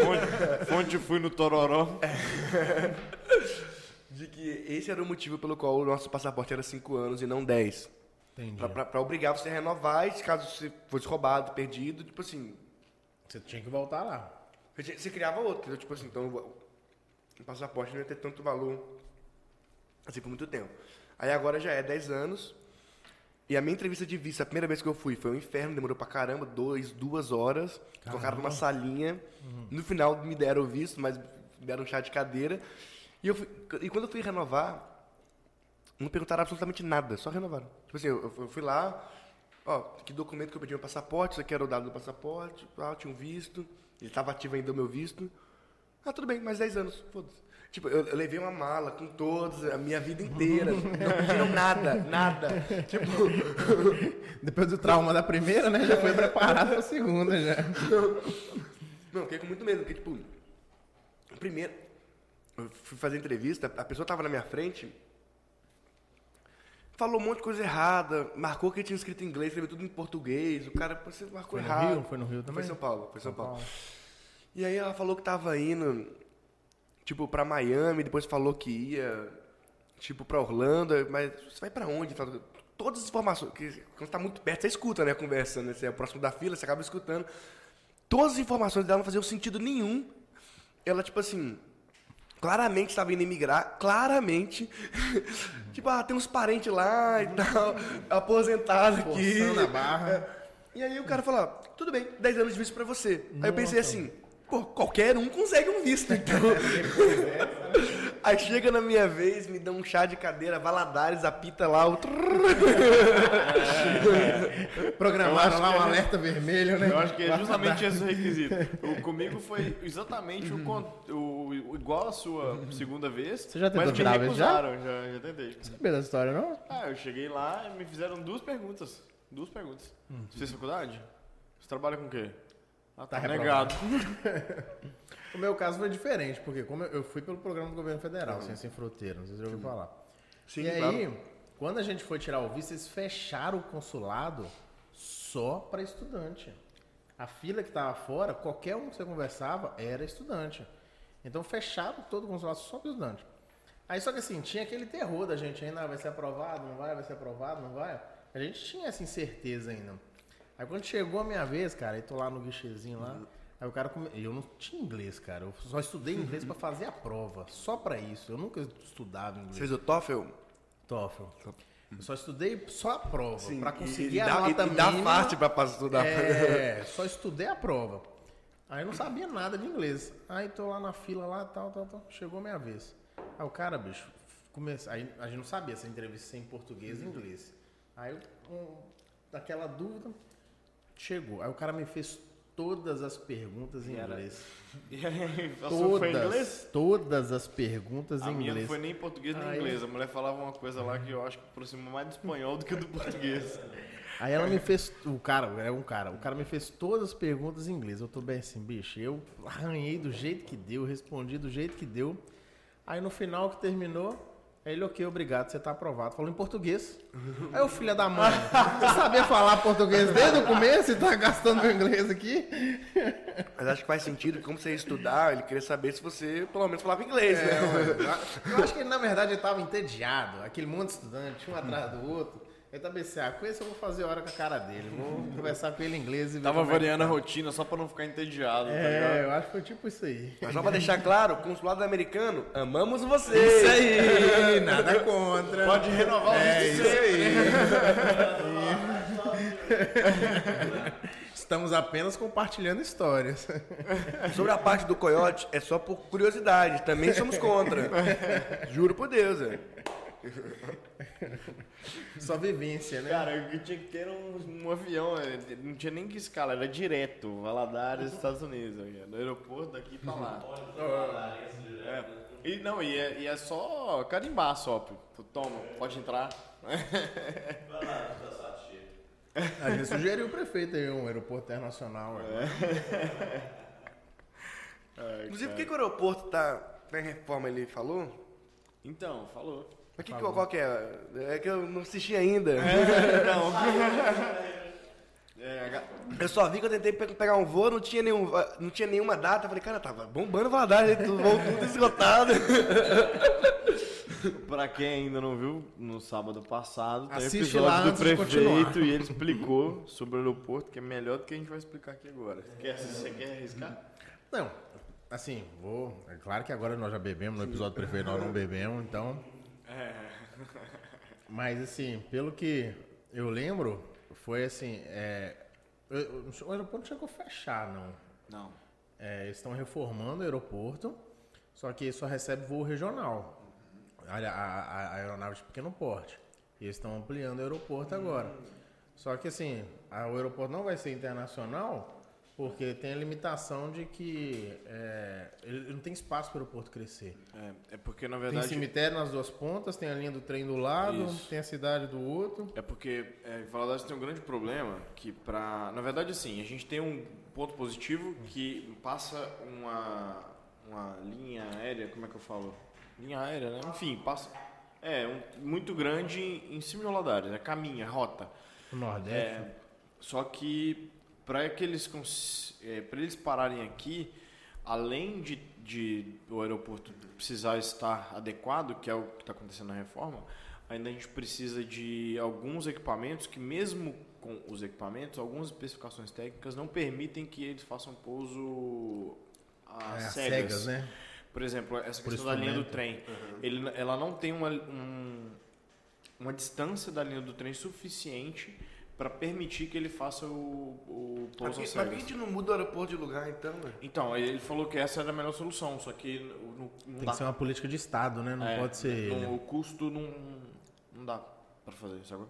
B: Fonte, fonte fui no Tororó. *laughs*
C: de que esse era o motivo pelo qual o nosso passaporte era 5 anos e não 10.
A: Entendi.
C: Pra, pra- pra obrigar você a renovar e caso você fosse roubado, perdido, tipo assim,
A: Você tinha que voltar lá.
C: Você, você criava outro, entendeu? Tipo assim, então o o passaporte não ia ter tanto valor assim por muito tempo. Aí agora já é 10 anos. E a minha entrevista de visto, a primeira vez que eu fui, foi um inferno, demorou pra caramba, dois, duas horas. Colocaram numa salinha. No final me deram o visto, mas me deram um chá de cadeira. E, eu fui- e quando eu fui renovar, não perguntaram absolutamente nada, só renovaram. Tipo assim, eu, eu fui lá, ó, que documento que eu pedi meu passaporte, isso aqui era o dado do passaporte, ah, eu tinha um visto, ele estava ativo ainda o meu visto. Ah, tudo bem, mais 10 anos, foda-se. Tipo, eu, eu levei uma mala com todos, a minha vida inteira. Não pediram nada, nada. Tipo, *laughs*
A: Depois do trauma da primeira, né? Já foi preparado pra segunda já.
C: Não, fiquei com muito medo, porque, tipo, primeiro, eu fui fazer entrevista, a pessoa tava na minha frente, falou um monte de coisa errada, marcou que tinha escrito em inglês, escreveu tudo em português, o cara, você marcou
A: Foi no
C: errado.
A: Rio? Foi no Rio também?
C: Foi em São Paulo, foi em São Paulo.
A: Paulo.
C: E aí ela falou que tava indo, tipo, pra Miami, depois falou que ia, tipo, pra Orlando, mas você vai pra onde? Todas as informações, que quando você tá muito perto, você escuta, né, a conversa, né? Você é próximo da fila, você acaba escutando. Todas as informações dela não faziam sentido nenhum. Ela, tipo assim, claramente estava indo emigrar, claramente. *laughs* tipo, ah, tem uns parentes lá e tal, *laughs* aposentado aqui.
A: Forçando a barra. *laughs*
C: E aí o cara falou, tudo bem, 10 anos de visto pra você. Aí eu pensei assim, pô, qualquer um consegue um visto, então. *laughs* aí chega na minha vez, me dá um chá de cadeira, Valadares, apita lá, o...
A: Programaram
B: Eu
A: lá um
B: que é-
A: alerta vermelho, né?
B: Eu acho que é justamente esse o requisito. O, *laughs* comigo foi exatamente o, con- o- o- igual a sua segunda vez.
A: Você já tentou
B: mas me
A: vez já?
B: recusaram, já? Já tentei.
A: Sabia dessa história, não?
B: Ah, eu cheguei lá e me fizeram duas perguntas. Duas perguntas.
A: Hum.
B: Você fez faculdade? Você trabalha com o quê? Ah,
A: Tá
B: tá, negado. *laughs*
A: O meu caso foi diferente, porque como eu fui pelo programa do governo federal, Ciência Sem Fronteira, não sei se você ouviu falar.
C: Sim,
A: e aí,
C: claro.
A: quando a gente foi tirar o visto, eles fecharam o consulado só para estudante. A fila que estava fora, qualquer um que você conversava era estudante. Então fechado todo o consulado só para estudante. Aí só que assim, tinha aquele terror da gente ainda, vai ser aprovado, não vai, vai ser aprovado, não vai. A gente tinha essa incerteza ainda. Aí quando chegou a minha vez, cara, eu tô lá no guichezinho lá, aí o cara come... eu não tinha inglês, cara. Eu só estudei inglês para fazer a prova, só para isso. Eu nunca estudava inglês.
C: Você fez o TOEFL?
A: TOEFL. Eu só estudei só a prova, para conseguir
C: e,
A: a
C: dá,
A: nota
C: e,
A: mínima.
C: E dá fácil para estudar.
A: É, só estudei a prova. Aí eu não sabia nada de inglês. Aí tô lá na fila lá, tal, tal, tal. Chegou a minha vez. Aí o cara, bicho, começa. Aí a gente não sabia se a entrevista ia em português ou inglês. Aí um, daquela dúvida, chegou. Aí o cara me fez todas as perguntas em inglês. *laughs*
B: E aí,
A: Todas,
B: foi em inglês?
A: todas as perguntas
B: A
A: em
B: minha não
A: inglês.
B: foi nem em português nem em
A: Aí-
B: inglês. A mulher falava uma coisa lá que eu acho que aproxima mais do espanhol do que do português.
A: Aí ela me fez. O cara, é um cara. O cara me fez todas as perguntas em inglês. Eu tô bem assim, bicho. Eu arranhei do jeito que deu, respondi do jeito que deu. Aí no final que terminou, ele, ok, obrigado, você tá aprovado. Falou em português. Aí o filho da mãe, você sabia falar português desde o começo e tá gastando meu inglês aqui?
C: Mas acho que faz sentido, como você ia estudar, ele queria saber se você pelo menos falava inglês,
A: É,
C: né?
A: Eu acho que ele, na verdade, ele tava entediado. Aquele monte de estudante, um atrás do outro. Ele tá pensando, ah, com esse eu vou fazer hora com a cara dele. Vou *laughs* conversar com ele em inglês e ver
B: Tava
A: é
B: variando a
A: tá.
B: rotina só pra não ficar entediado, tá
A: É,
B: ligado?
A: eu acho que foi tipo isso aí.
C: Mas só pra deixar claro, consulado americano, amamos vocês.
A: Isso aí, nada *laughs* contra.
B: Pode renovar o
A: É
B: visto
A: isso aí. *laughs* Estamos apenas compartilhando histórias.
C: Sobre a parte do coiote, é só por curiosidade, também somos contra. Juro por Deus, velho. *laughs*
A: Só vivência, né?
B: Cara, o que tinha que ter era um, um avião, é, não tinha nem que escala, era direto, Valadares, *laughs* Estados Unidos, do aeroporto daqui pra lá. *laughs* É. E não, e é, e é só carimbar só, pô. Toma, pode entrar.
A: A gente sugeriu o prefeito aí, um aeroporto internacional.
B: Ai,
C: Inclusive, por que, que o aeroporto tá, tá em reforma, ele falou?
B: Então, falou.
C: Mas que, qual que é? É que eu não assisti ainda.
B: Não. *laughs* É,
C: Eu só vi que eu tentei pe- pegar um voo, não tinha, nenhum, não tinha nenhuma data. Falei, cara, tava bombando Valadares, tudo, voo tudo esgotado. *laughs*
B: Pra quem ainda não viu, no sábado passado, tem
A: Assiste
B: episódio
A: lá
B: do prefeito e ele explicou sobre o aeroporto, que é melhor do que a gente vai explicar aqui agora. Quer, você quer arriscar?
A: Não, assim, vou. É claro que agora nós já bebemos, no episódio do prefeito nós não bebemos, então. Mas assim, pelo que eu lembro, foi assim. É, eu- o aeroporto não chegou a fechar, não.
B: Não.
A: É, eles estão reformando o aeroporto, só que só recebe voo regional. A, a- a- aeronave de pequeno porte. E eles estão ampliando o aeroporto agora. Só que assim, a- o aeroporto não vai ser internacional porque tem a limitação de que é, ele não tem espaço para o aeroporto crescer.
B: É, é porque, na
A: Tem
B: verdade...
A: cemitério nas duas pontas, tem a linha do trem do lado,
B: Isso.
A: tem a cidade do outro.
B: É porque é, Valadares tem um grande problema que para, na verdade assim, a gente tem um ponto positivo que passa uma uma linha aérea, como é que eu falo? Linha aérea, né? Enfim, passa é um, muito grande em cima de Valadares, é caminha, rota.
A: O Nordeste.
B: É, só que para que eles cons- é, para eles pararem aqui, além de, de o aeroporto precisar estar adequado, que é o que está acontecendo na reforma, ainda a gente precisa de alguns equipamentos que mesmo com os equipamentos, algumas especificações técnicas não permitem que eles façam pouso a
A: É,
B: cegas.
A: cegas, né?
B: Por exemplo, essa
A: Por
B: questão da linha do trem, ele, ela não tem uma, um- uma distância da linha do trem suficiente para permitir que ele faça o, o pouso
C: mas por que a gente não muda o aeroporto de lugar, então, velho?
B: Então, ele falou que essa era a melhor solução, só que não, não
A: Tem
B: dá.
A: que ser uma política de Estado, né? Não
B: É,
A: pode ser ele.
B: no- O custo não, não dá para fazer, sabe?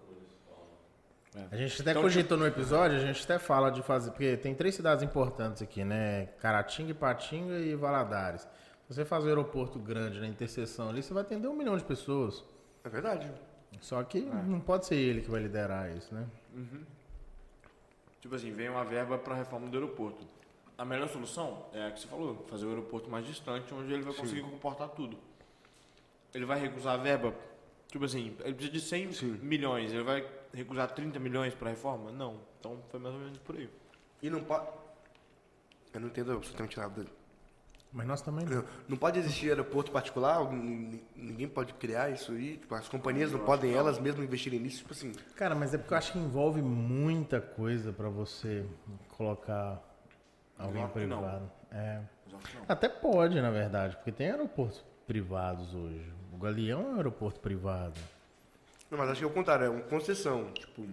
A: A gente até
B: Então,
A: cogitou no episódio, a gente até fala de fazer, porque tem três cidades importantes aqui, né? Caratinga, Ipatinga e Valadares. Se você faz um aeroporto grande na interseção ali, você vai atender um milhão de pessoas.
C: É verdade.
A: Só que não pode ser ele que vai liderar isso, né?
B: Tipo assim, vem uma verba para reforma do aeroporto. A melhor solução é a que você falou, fazer o aeroporto mais distante, onde ele vai conseguir comportar tudo. Ele vai recusar a verba, tipo assim, ele precisa de 100 milhões, ele vai recusar 30 milhões para reforma? Não. Então foi mais ou menos por aí.
C: E não pode. Eu não entendo absolutamente nada.
A: Mas nós também não.
C: Não, pode existir aeroporto particular, ninguém pode criar isso aí. Tipo, as companhias não podem elas mesmas investirem nisso, tipo assim.
A: Cara, mas é porque eu acho que envolve muita coisa pra você colocar alguém
B: Exato, não.
A: privado. É.
B: Exato, não.
A: Até pode, na verdade, porque tem aeroportos privados hoje. O Galeão é um aeroporto privado.
C: Não, mas acho que é o contrário, é uma concessão. Tipo,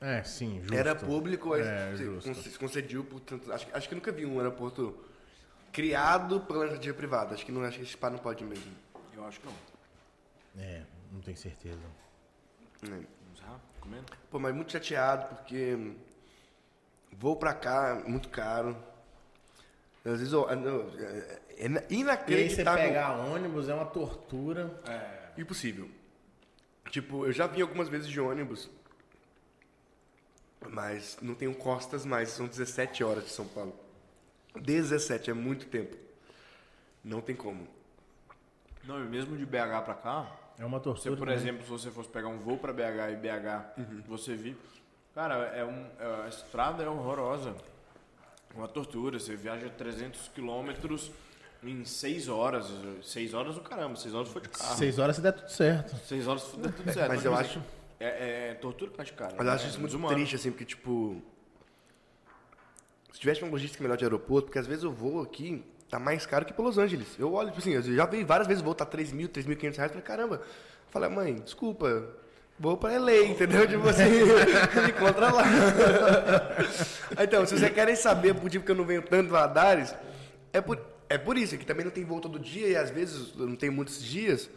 A: É, sim, justo.
C: era público, aí
A: É,
C: conce- concediu, portanto. Acho, que- acho que nunca vi um aeroporto criado pela iniciativa privada. Acho que não acho que esse pá não pode mesmo.
B: Eu acho que não.
A: É, não tenho certeza.
C: É.
B: Vamos lá, comendo?
C: Pô, mas muito chateado porque vou pra cá, muito caro. Às vezes eu, não, é, é
A: E aí você
C: inacreditável.
A: pegar ônibus é uma tortura.
C: Impossível. Tipo, eu já vim algumas vezes de ônibus, mas não tenho costas mais, são 17 horas de São Paulo. 17, é muito tempo. Não tem como.
B: Não, e mesmo de BH pra cá,
A: É uma
B: você,
A: tortura.
B: por
A: né?
B: exemplo, se você fosse pegar um voo pra BH e BH, você vir. Cara, é um, é- a estrada é horrorosa. Uma tortura. Você viaja 300 quilômetros em 6 horas. 6 horas o caramba, 6 horas foi de carro.
A: Seis horas se der tudo certo.
B: 6 horas dá tudo certo.
C: Mas eu
B: tipo
C: acho-
B: É, é tortura pra de cara.
C: Mas eu acho
B: É
C: isso muito
B: desumano.
C: triste, assim, porque, tipo. Se tivesse uma logística melhor de aeroporto, porque às vezes eu vou aqui, tá mais caro que para Los Angeles. Eu olho, tipo assim, eu já vi várias vezes vou tá 3 mil, 3.500 reais, falei, caramba. Falei, mãe, desculpa, vou pra LA, entendeu? *laughs* Tipo assim, *laughs* me encontra lá. *laughs* então, se vocês querem saber por que eu não venho tanto Valadares, é por, é por isso, que também não tem voo todo dia e às vezes eu não tenho muitos dias.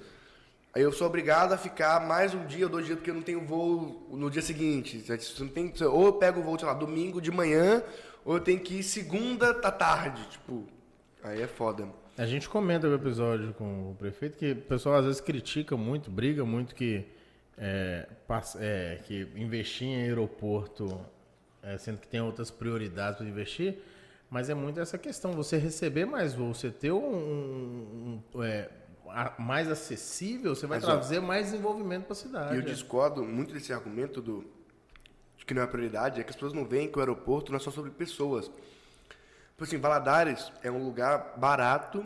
C: Aí eu sou obrigado a ficar mais um dia ou dois dias porque eu não tenho voo no dia seguinte. Você não tem, ou eu pego o voo, sei lá, domingo de manhã, ou eu tenho que ir segunda à tarde. Tipo, aí é foda.
A: A gente comenta o episódio com o prefeito que o pessoal às vezes critica muito, briga muito que, é, é, que investir em aeroporto, é, sendo que tem outras prioridades para investir, mas é muito essa questão, você receber mais voo, você ter um, um- é, a- mais acessível, você vai
C: Mas, ó,
A: trazer mais desenvolvimento para a cidade.
C: E eu discordo muito desse argumento do, que não é prioridade, é que as pessoas não veem que o aeroporto não é só sobre pessoas. Tipo assim, Valadares é um lugar barato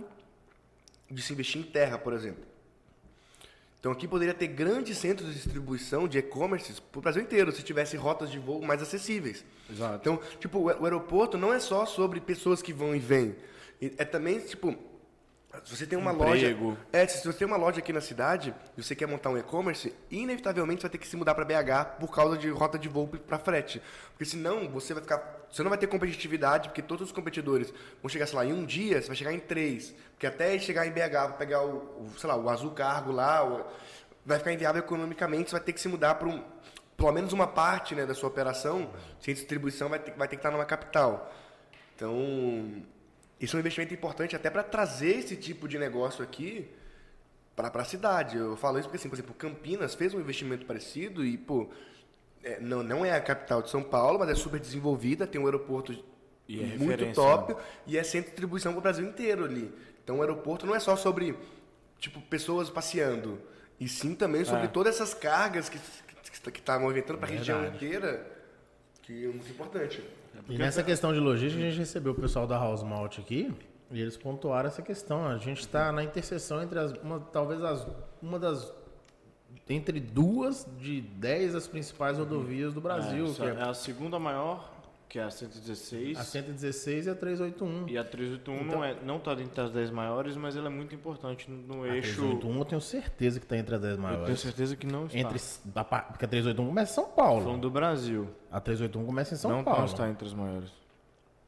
C: de se investir em terra, por exemplo. Então aqui poderia ter grandes centros de distribuição de e-commerce para o Brasil inteiro, se tivesse rotas de voo mais acessíveis.
B: Exato.
C: Então, tipo, o aeroporto não é só sobre pessoas que vão e vêm. É também, tipo, se você tem uma
B: Emprego.
C: loja. É, se você tem uma loja aqui na cidade e você quer montar um e-commerce, inevitavelmente você vai ter que se mudar para BH por causa de rota de voo para frete. Porque senão você vai ficar. Você não vai ter competitividade, porque todos os competidores vão chegar, sei lá, em um dia, você vai chegar em três. Porque até chegar em BH, pegar o, o, sei lá, o azul cargo lá, o- vai ficar inviável economicamente, você vai ter que se mudar para um. Pelo menos uma parte né, da sua operação, sem distribuição, vai ter, vai ter que estar numa capital. Então, isso é um investimento importante até para trazer esse tipo de negócio aqui para a cidade. Eu falo isso porque, assim, por exemplo, Campinas fez um investimento parecido e, pô, é, não, não é a capital de São Paulo, mas é super desenvolvida, tem um aeroporto
B: é
C: muito
B: referência,
C: top e é centro de distribuição para o Brasil inteiro ali. Então, o aeroporto não é só sobre, tipo, pessoas passeando, e sim também sobre
B: É.
C: todas essas cargas que que que tá movimentando para a região inteira, que é muito importante.
A: E nessa questão de logística, a gente recebeu o pessoal da House Malt aqui e eles pontuaram essa questão. A gente está na interseção entre as, uma, talvez as, uma das entre duas de dez as principais rodovias do Brasil,
B: é,
A: que
B: é
A: é
B: a segunda maior, que é a 116.
A: a 116 e a 381.
B: E a 381
A: Então-
B: não, é, não tá dentro das 10 maiores, mas ela é muito importante no, no
A: A
B: eixo.
A: 381 eu tenho certeza que está entre as 10
B: Eu tenho
A: maiores.
B: certeza que não está.
A: Entre, da, porque a 381 começa em São Paulo.
B: Falando do Brasil.
A: A 381 começa em São
B: não,
A: Paulo.
B: não está entre as maiores.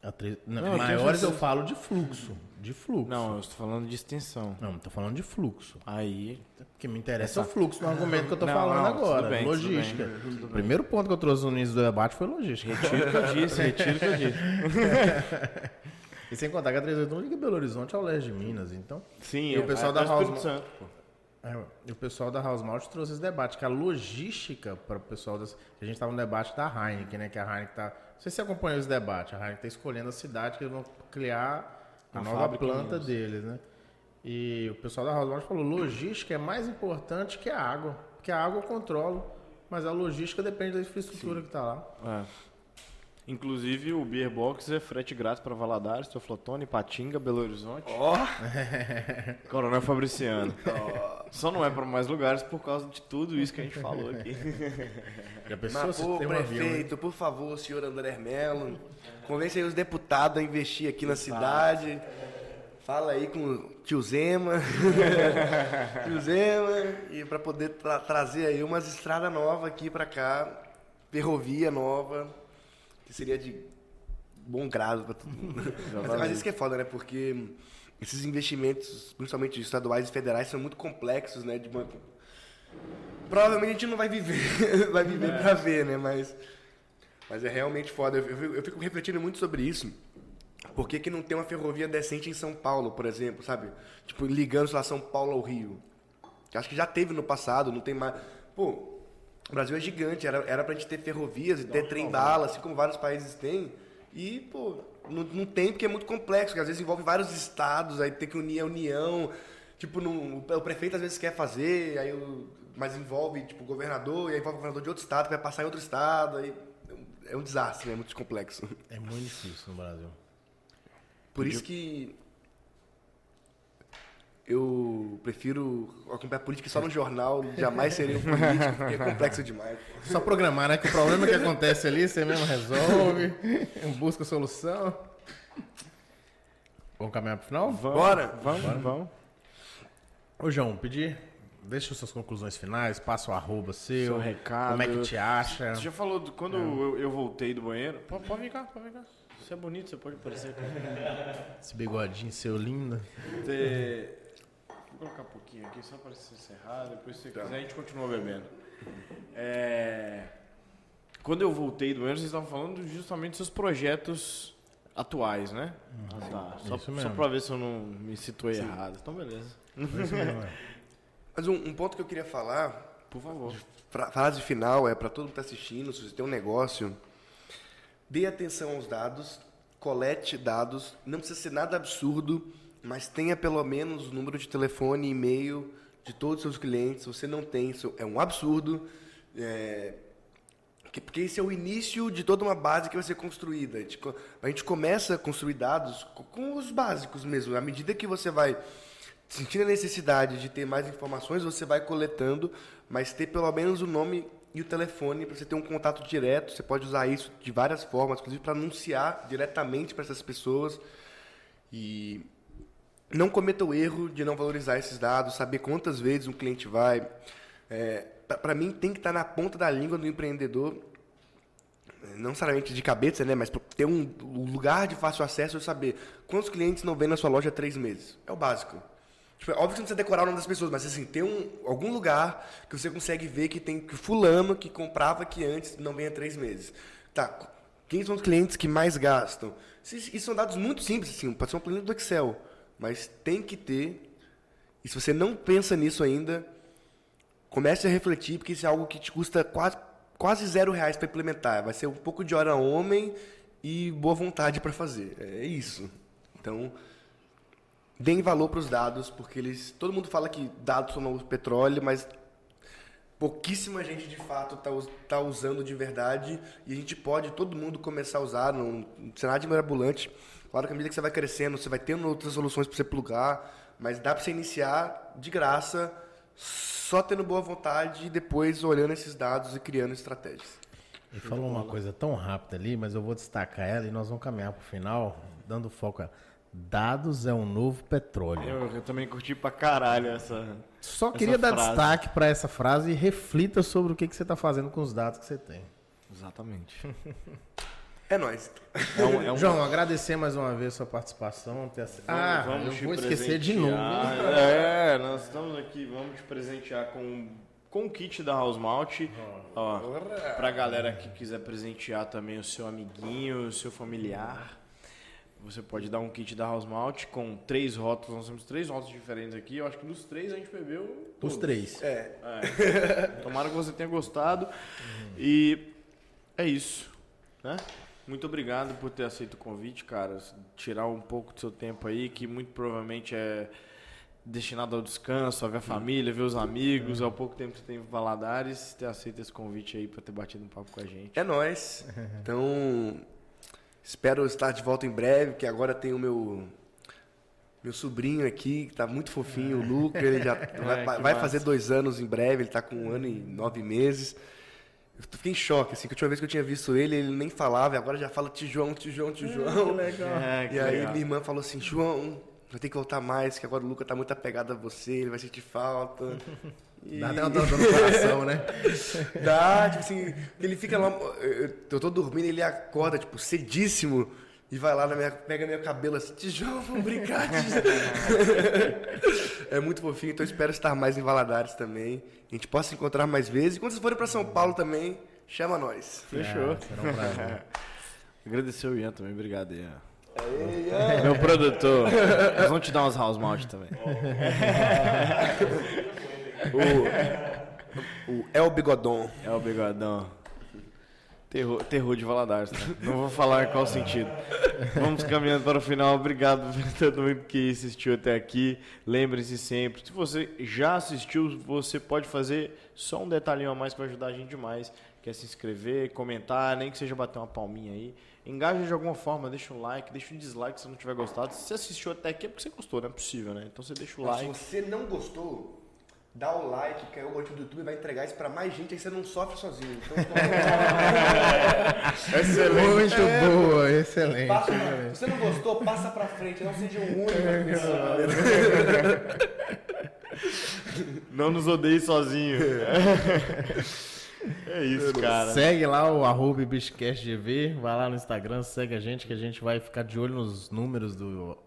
A: A três- não,
B: Não, eu
A: maiores eu
B: certeza.
A: falo de fluxo. De fluxo.
B: Não, eu estou falando de extensão.
A: Não, tô falando de fluxo.
B: Aí.
A: O que me interessa é o fluxo no argumento que eu
B: Não,
A: falando
B: não,
A: agora.
B: tudo bem, tudo
A: logística.
B: bem, tudo
A: o
B: bem.
A: primeiro ponto que eu trouxe no início do debate foi logística.
B: Retiro o que eu disse, retiro o que eu disse. *laughs*
A: E sem contar que a 381 liga Belo Horizonte ao leste de Minas, então.
B: Sim,
A: E o
B: é-
A: pessoal
B: vai
A: da House
B: Espírito Santo.
A: É, e o pessoal da House Malt trouxe esse debate, que a logística para o pessoal das. A gente estava no debate da Heineken, né? Que a Heineken tá. Não sei se você acompanhou esse debate. A Heineken está escolhendo a cidade que eles vão criar a nova
B: fábrica
A: planta deles, né? E o pessoal da House Malt falou: logística é mais importante que a água. Porque a água eu controlo. Mas a logística depende da infraestrutura que está lá.
B: É. Inclusive o Beer Box é frete grátis para Valadares, Teoflotone, Patinga, Belo Horizonte.
C: Ó, *laughs*
B: Coronel Fabriciano. Só não é para mais lugares por causa de tudo isso que a gente falou aqui. *laughs*
A: Já pensou
C: mas,
A: se
C: pô,
A: tem um avião? né?
C: prefeito, por favor, senhor André Mello, convence aí os deputados a investir aqui na cidade. Fala aí com o tio Zema. *laughs* tio Zema. E para poder tra- trazer aí umas estradas novas aqui para cá. Ferrovia nova. Que seria de bom grado para todo mundo. *laughs* mas, mas isso que é foda, né? Porque esses investimentos, principalmente estaduais e federais, são muito complexos, né? De uma... Provavelmente a gente não vai viver, *laughs* vai viver pra ver, né? Mas, mas é realmente foda. Eu, eu- fico refletindo muito sobre isso. Por que, que não tem uma ferrovia decente em São Paulo, por exemplo, sabe? Tipo, ligando, sei lá, São Paulo ao Rio. Eu Acho que já teve no passado, não tem mais. Pô, o Brasil é gigante, era, era pra gente ter ferrovias e ter trem bala, assim como vários países têm. E, pô, não, não tem porque é muito complexo, porque às vezes envolve vários estados, aí tem que unir a União. Tipo, não, o prefeito às vezes quer fazer, aí o, mas envolve, tipo, o governador, e aí envolve o governador de outro estado, que vai passar em outro estado. Aí é um desastre, né? É muito complexo.
A: É muito difícil no Brasil.
C: Por isso que eu prefiro acompanhar política só no jornal, jamais seria um político, porque é complexo demais. pô.
A: Só programar, né? Que o problema que acontece ali, você mesmo resolve, busca solução. Vamos caminhar pro final?
B: Vamos,
C: Bora?
B: Vamos, vamos.
A: Ô, João, pedir, deixa suas conclusões finais, passa o arroba seu,
B: Seu recado.
A: como é que te acha.
B: Você já falou do- quando eu, eu voltei do banheiro? Pode, pode vir cá, pode vir cá. Você é bonito, você pode aparecer aqui. *laughs*
A: Esse bigodinho seu lindo.
B: Você- Vou colocar um pouquinho aqui só para se encerrar, depois se você quiser a gente continua bebendo. É, Quando eu voltei do banheiro, vocês estavam falando justamente dos seus projetos atuais, né? Ah, tá. Só, só pra ver se eu não me situei errado. Então, beleza.
A: Isso mesmo, é. *laughs*
C: Mas um, um ponto que eu queria falar,
B: Por favor.
C: fra- frase final, é para todo mundo que está assistindo, se você tem um negócio, dê atenção aos dados, colete dados, não precisa ser nada absurdo, mas tenha pelo menos o número de telefone e e-mail de todos os seus clientes. Se você não tem, isso é um absurdo. É, que- porque esse é o início de toda uma base que vai ser construída. A gente, começa a construir dados co- com os básicos mesmo. À medida que você vai sentindo a necessidade de ter mais informações, você vai coletando, mas ter pelo menos o nome e o telefone para você ter um contato direto. Você pode usar isso de várias formas, inclusive para anunciar diretamente para essas pessoas. E não cometa o erro de não valorizar esses dados, saber quantas vezes um cliente vai. É, para mim, tem que estar na ponta da língua do empreendedor, não necessariamente de cabeça, né, mas ter um lugar de fácil acesso e saber quantos clientes não vêm na sua loja há três meses. É o básico. Tipo, é óbvio que você não precisa decorar o nome das pessoas, mas assim, ter um, algum lugar que você consegue ver que tem que fulano que comprava aqui antes não vem há três meses. Tá, quem são os clientes que mais gastam? Isso são dados muito simples, assim, pode ser uma planilha do Excel, mas tem que ter. E se você não pensa nisso ainda, comece a refletir, porque isso é algo que te custa quase, quase zero reais para implementar. Vai ser um pouco de hora homem e boa vontade para fazer. É isso. Então, deem valor para os dados, porque eles. Todo mundo fala que dados são novo petróleo, mas pouquíssima gente de fato está tá usando de verdade e a gente pode, todo mundo, começar a usar num cenário de mirabolante. Claro que à medida que você vai crescendo, você vai tendo outras soluções para você plugar, mas dá para você iniciar de graça, só tendo boa vontade e depois olhando esses dados e criando estratégias.
A: Ele falou uma coisa tão rápida ali, mas eu vou destacar ela e nós vamos caminhar pro final, dando foco a dados é um novo petróleo.
B: Eu, eu também curti pra caralho essa.
A: Só
B: essa
A: queria dar
B: frase.
A: destaque para essa frase e reflita sobre o que, que você está fazendo com os dados que você tem.
B: Exatamente.
C: É nóis.
B: É um, é um- *laughs*
A: João, agradecer mais uma vez a sua participação. ter ass- Ah,
B: vamos
A: eu vou esquecer de novo.
B: É, nós estamos aqui, vamos te presentear com, com o kit da House Malt. Ó, pra galera que quiser presentear também o seu amiguinho, o seu familiar. Você pode dar um kit da House Malt com três rótulos. Nós temos três rótulos diferentes aqui. Eu acho que dos três a gente bebeu.
A: Os
B: todos.
A: três.
C: É,
B: É. Tomara que você tenha gostado. E é isso. Né? Muito obrigado por ter aceito o convite, cara. Tirar um pouco do seu tempo aí, que muito provavelmente é destinado ao descanso, a ver a família, ver os amigos. Há pouco tempo que você tem em Valadares. Ter aceito esse convite aí pra ter batido um papo com a gente.
C: É nóis. *laughs* Então, espero estar de volta em breve, que agora tem o meu meu sobrinho aqui, que tá muito fofinho, o Luca, ele já *laughs* vai,
B: que
C: vai
B: massa.
C: fazer dois anos em breve, ele tá com um ano e nove meses. Eu fiquei em choque, assim, que a última vez que eu tinha visto ele, ele nem falava, e agora já fala Tijoão, Tijoão, Tijoão.
B: É, que *laughs*
C: E aí
B: legal.
C: minha irmã falou assim, João, vai ter que voltar mais, que agora o Luca tá muito apegado a você, ele vai sentir falta. *laughs* E...
A: Dá até uma dor no coração, né? *laughs*
C: Dá, tipo assim, ele fica lá, eu tô dormindo, ele acorda, tipo, cedíssimo, e vai lá na minha, pega meu cabelo assim, Tijão, vamos brincar, Tijão. *laughs* É muito fofinho, então espero estar mais em Valadares também. A gente possa se encontrar mais vezes. E quando vocês forem pra São Paulo também, chama nós.
B: Fechou.
A: É, um. *laughs*
B: Agradecer o Ian também, obrigado, Ian. Meu produtor. Nós vamos te dar umas house mount também.
C: O, o El Bigodon.
B: É o bigodão. Terror, terror de Valadares, tá? Não vou falar qual sentido. Vamos caminhando para o final. Obrigado por todo mundo que assistiu até aqui. Lembre-se sempre, se você já assistiu, você pode fazer só um detalhinho a mais para ajudar a gente demais. Quer se inscrever, comentar, nem que seja bater uma palminha aí. Engaja de alguma forma, deixa um like, deixa um dislike se não tiver gostado. Se você assistiu até aqui é porque você gostou, não é possível, né? Então você deixa o
C: Se
B: like.
C: você não gostou, dá o like, que aí o algoritmo do YouTube vai entregar isso pra mais gente, aí você não sofre sozinho. Então, *laughs*
A: Muito boa, excelente.
C: passa, se você não gostou, passa pra frente, não seja o único. *laughs*
B: Não nos odeie sozinho. é isso, cara.
A: Segue lá o arroba BichCastGV, vai lá no Instagram, segue a gente que a gente vai ficar de olho nos números do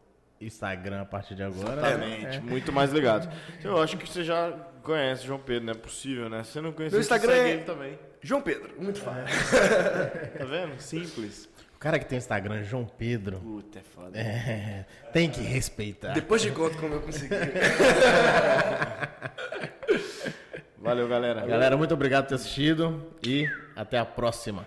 A: Instagram a partir de agora.
B: Exatamente, muito mais ligado. Eu acho que você já conhece o João Pedro, não é possível, né? Se você não conhece,
C: Meu Instagram
B: segue
C: é-
B: ele também.
C: João Pedro, muito fácil. *laughs*
B: Tá vendo? Simples.
A: O cara que tem Instagram, João Pedro,
B: Puta, é foda.
A: é, tem que respeitar.
C: Depois de conta como eu consegui.
B: Valeu, galera.
A: Galera, muito obrigado por ter assistido e até a próxima.